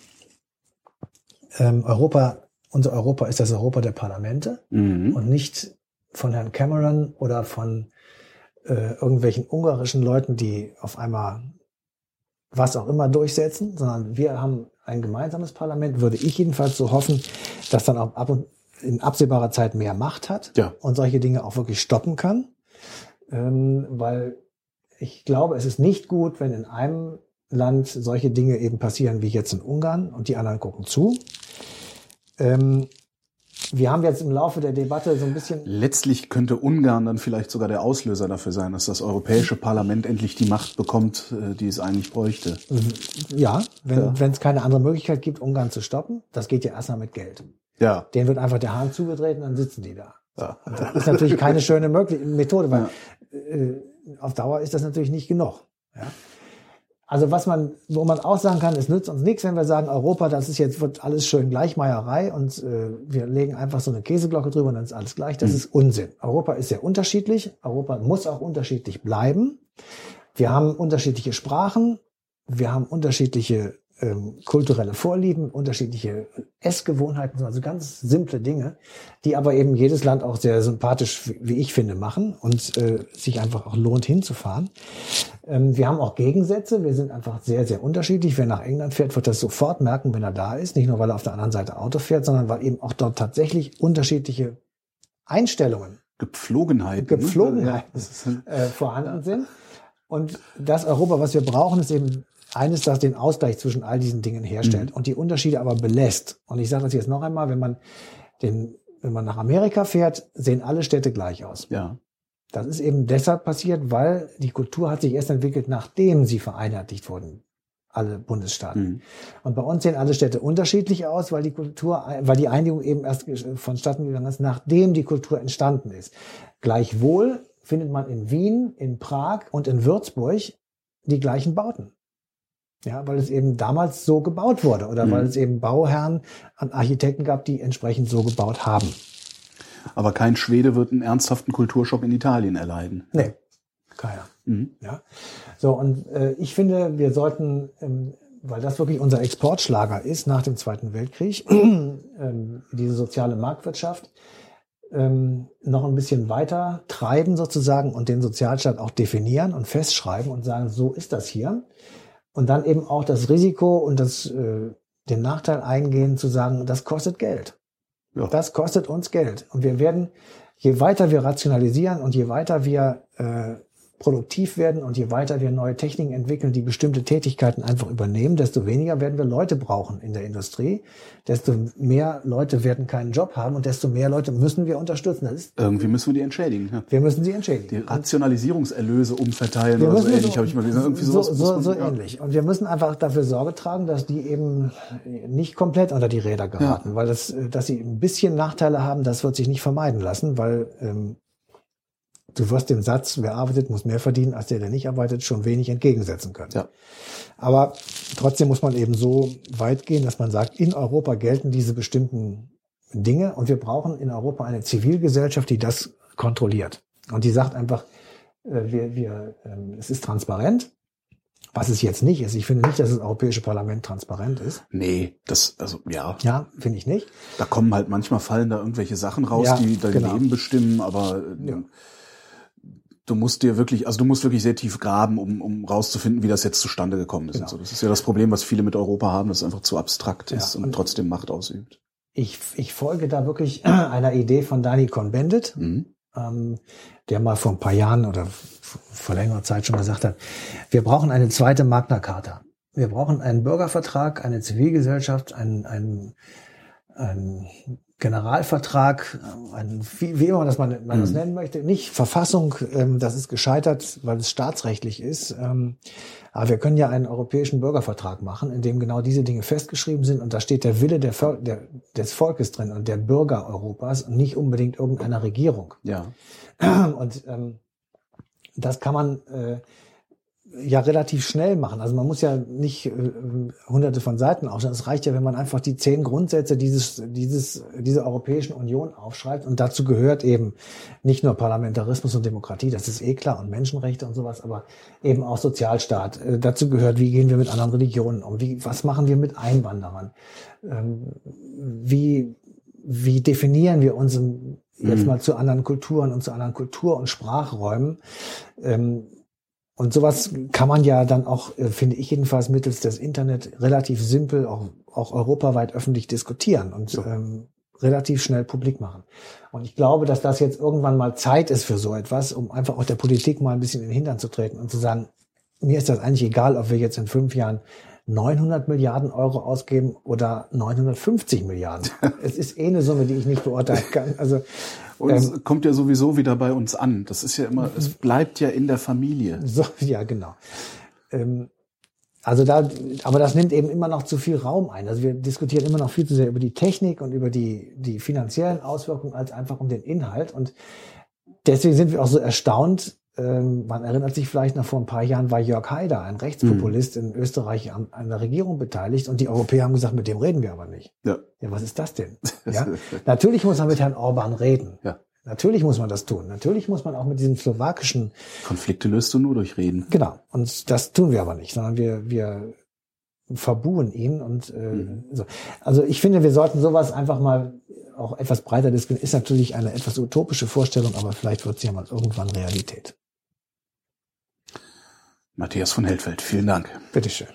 Ähm, Europa, unser Europa ist das Europa der Parlamente Mhm. und nicht von Herrn Cameron oder von äh, irgendwelchen ungarischen Leuten, die auf einmal was auch immer durchsetzen, sondern wir haben ein gemeinsames Parlament, würde ich jedenfalls so hoffen, dass dann auch ab und in absehbarer Zeit mehr Macht hat Ja. und solche Dinge auch wirklich stoppen kann. Ähm, weil ich glaube, es ist nicht gut, wenn in einem Land solche Dinge eben passieren wie jetzt in Ungarn und die anderen gucken zu. Ähm, wir haben jetzt im Laufe der Debatte so ein bisschen Letztlich könnte Ungarn dann vielleicht sogar der Auslöser dafür sein, dass das Europäische Parlament endlich die Macht bekommt, äh, die es eigentlich bräuchte. Ja, wenn Ja. wenn es keine andere Möglichkeit gibt, Ungarn zu stoppen, das geht ja erstmal mit Geld. Ja. Denen wird einfach der Hahn zugedreht und dann sitzen die da. ja. Das ist natürlich keine schöne Methode, weil äh, auf Dauer ist das natürlich nicht genug. Ja? Also was man, wo man auch sagen kann, es nützt uns nichts, wenn wir sagen, Europa, das ist jetzt wird alles schön Gleichmeierei und äh, wir legen einfach so eine Käseglocke drüber und dann ist alles gleich. Das ist Unsinn. Europa ist sehr unterschiedlich. Europa muss auch unterschiedlich bleiben. Wir haben unterschiedliche Sprachen. Wir haben unterschiedliche ähm, kulturelle Vorlieben, unterschiedliche Essgewohnheiten, also ganz simple Dinge, die aber eben jedes Land auch sehr sympathisch, wie ich finde, machen und äh, sich einfach auch lohnt hinzufahren. Ähm, wir haben auch Gegensätze, wir sind einfach sehr, sehr unterschiedlich. Wer nach England fährt, wird das sofort merken, wenn er da ist. Nicht nur, weil er auf der anderen Seite Auto fährt, sondern weil eben auch dort tatsächlich unterschiedliche Einstellungen Gepflogenheiten. Gepflogenheiten. Ja, das ist, äh, vorhanden sind. Und das Europa, was wir brauchen, ist eben eines, das den Ausgleich zwischen all diesen Dingen herstellt und die Unterschiede aber belässt. Und ich sage das jetzt noch einmal, wenn man den, wenn man nach Amerika fährt, sehen alle Städte gleich aus. ja. Das ist eben deshalb passiert, weil die Kultur hat sich erst entwickelt, nachdem sie vereinheitlicht wurden, alle Bundesstaaten. Mhm. Und bei uns sehen alle Städte unterschiedlich aus, weil die Kultur, weil die Einigung eben erst vonstatten gegangen ist, nachdem die Kultur entstanden ist. Gleichwohl findet man in Wien, in Prag und in Würzburg die gleichen Bauten. Ja, weil es eben damals so gebaut wurde oder Mhm. weil es eben Bauherren und Architekten gab, die entsprechend so gebaut haben. Aber kein Schwede wird einen ernsthaften Kulturschock in Italien erleiden. Nee, keiner. Mhm. Ja. So, und äh, ich finde, wir sollten, ähm, weil das wirklich unser Exportschlager ist nach dem Zweiten Weltkrieg, (clears throat) ähm, diese soziale Marktwirtschaft, ähm, noch ein bisschen weiter treiben sozusagen und den Sozialstaat auch definieren und festschreiben und sagen, so ist das hier. Und dann eben auch das Risiko und das, äh, den Nachteil eingehen zu sagen, das kostet Geld. Ja. Das kostet uns Geld. Und wir werden, je weiter wir rationalisieren und je weiter wir äh, produktiv werden und je weiter wir neue Techniken entwickeln, die bestimmte Tätigkeiten einfach übernehmen, desto weniger werden wir Leute brauchen in der Industrie, desto mehr Leute werden keinen Job haben und desto mehr Leute müssen wir unterstützen. Das ist, Irgendwie müssen wir die entschädigen. Ja. wir müssen sie Die entschädigen. Rationalisierungserlöse umverteilen Wir oder so ähnlich, habe ich mal gesehen. Irgendwie so, sowas so, man- so ja. ähnlich. Und wir müssen einfach dafür Sorge tragen, dass die eben nicht komplett unter die Räder geraten, weil das, äh, dass sie ein bisschen Nachteile haben, das wird sich nicht vermeiden lassen, weil ähm, du wirst dem Satz, wer arbeitet, muss mehr verdienen, als der, der nicht arbeitet, schon wenig entgegensetzen können. Ja. Aber trotzdem muss man eben so weit gehen, dass man sagt, in Europa gelten diese bestimmten Dinge und wir brauchen in Europa eine Zivilgesellschaft, die das kontrolliert. Und die sagt einfach, äh, wir, wir, ähm, es ist transparent, was es jetzt nicht ist. Ich finde nicht, dass das Europäische Parlament transparent ist. Nee, das, also ja, Ja, finde ich nicht. da kommen halt manchmal fallen da irgendwelche Sachen raus, Ja, die dein genau. Leben bestimmen, aber äh, Ja. Du musst dir wirklich, also du musst wirklich sehr tief graben, um, um rauszufinden, wie das jetzt zustande gekommen ist. Genau. So. Das ist ja das Problem, was viele mit Europa haben, dass es einfach zu abstrakt Ja, ist und, und- trotzdem Macht ausübt. Ich, ich folge da wirklich (clears throat) einer Idee von Dani Cohn-Bendit, Mhm. ähm, der mal vor ein paar Jahren oder vor längerer Zeit schon gesagt hat, wir brauchen eine zweite Magna Carta. Wir brauchen einen Bürgervertrag, eine Zivilgesellschaft, einen, einen, einen Generalvertrag, einen, wie, wie immer das man, man das Mhm. nennen möchte. Nicht Verfassung, ähm, das ist gescheitert, weil es staatsrechtlich ist. Ähm, aber wir können ja einen europäischen Bürgervertrag machen, in dem genau diese Dinge festgeschrieben sind und da steht der Wille der, der, des Volkes drin und der Bürger Europas und nicht unbedingt irgendeiner Regierung. Ja. Und ähm, das kann man äh, ja relativ schnell machen. Also man muss ja nicht äh, hunderte von Seiten aufschreiben. Es reicht ja, wenn man einfach die zehn Grundsätze dieses, dieses, dieser Europäischen Union aufschreibt. Und dazu gehört eben nicht nur Parlamentarismus und Demokratie, das ist eh klar, und Menschenrechte und sowas, aber eben auch Sozialstaat. Äh, dazu gehört, wie gehen wir mit anderen Religionen um? Wie, was machen wir mit Einwanderern? Ähm, wie, wie definieren wir uns im, jetzt Mhm. mal zu anderen Kulturen und zu anderen Kultur- und Sprachräumen? Ähm, und sowas kann man ja dann auch, äh, finde ich jedenfalls, mittels des Internet relativ simpel, auch, auch europaweit öffentlich diskutieren und Ja. ähm, relativ schnell publik machen. Und ich glaube, dass das jetzt irgendwann mal Zeit ist für so etwas, um einfach auch der Politik mal ein bisschen in den Hintern zu treten und zu sagen, mir ist das eigentlich egal, ob wir jetzt in fünf Jahren 900 Milliarden Euro ausgeben oder 950 Milliarden. (laughs) es ist eh eine Summe, die ich nicht beurteilen kann. Also Und Ähm, es kommt ja sowieso wieder bei uns an. Das ist ja immer, es bleibt ja in der Familie. So, (laughs) ja, genau. Ähm, also da, aber das nimmt eben immer noch zu viel Raum ein. Also wir diskutieren immer noch viel zu sehr über die Technik und über die, die finanziellen Auswirkungen als einfach um den Inhalt. Und deswegen sind wir auch so erstaunt. Ähm, man erinnert sich vielleicht noch vor ein paar Jahren war Jörg Haider, ein Rechtspopulist in Österreich, an, an der Regierung beteiligt und die Europäer haben gesagt, mit dem reden wir aber nicht. Ja. Ja, was ist das denn? (laughs) Ja? Natürlich muss man mit Herrn Orban reden. Ja. Natürlich muss man das tun. Natürlich muss man auch mit diesem slowakischen Konflikte löst du nur durch Reden. Genau. Und das tun wir aber nicht, sondern wir, wir verbuhen ihn und äh, Mhm. so. Also ich finde, wir sollten sowas einfach mal auch etwas breiter diskutieren. Ist natürlich eine etwas utopische Vorstellung, aber vielleicht wird sie ja mal irgendwann Realität. Matthias von Heldfeld, vielen Dank. Bitteschön.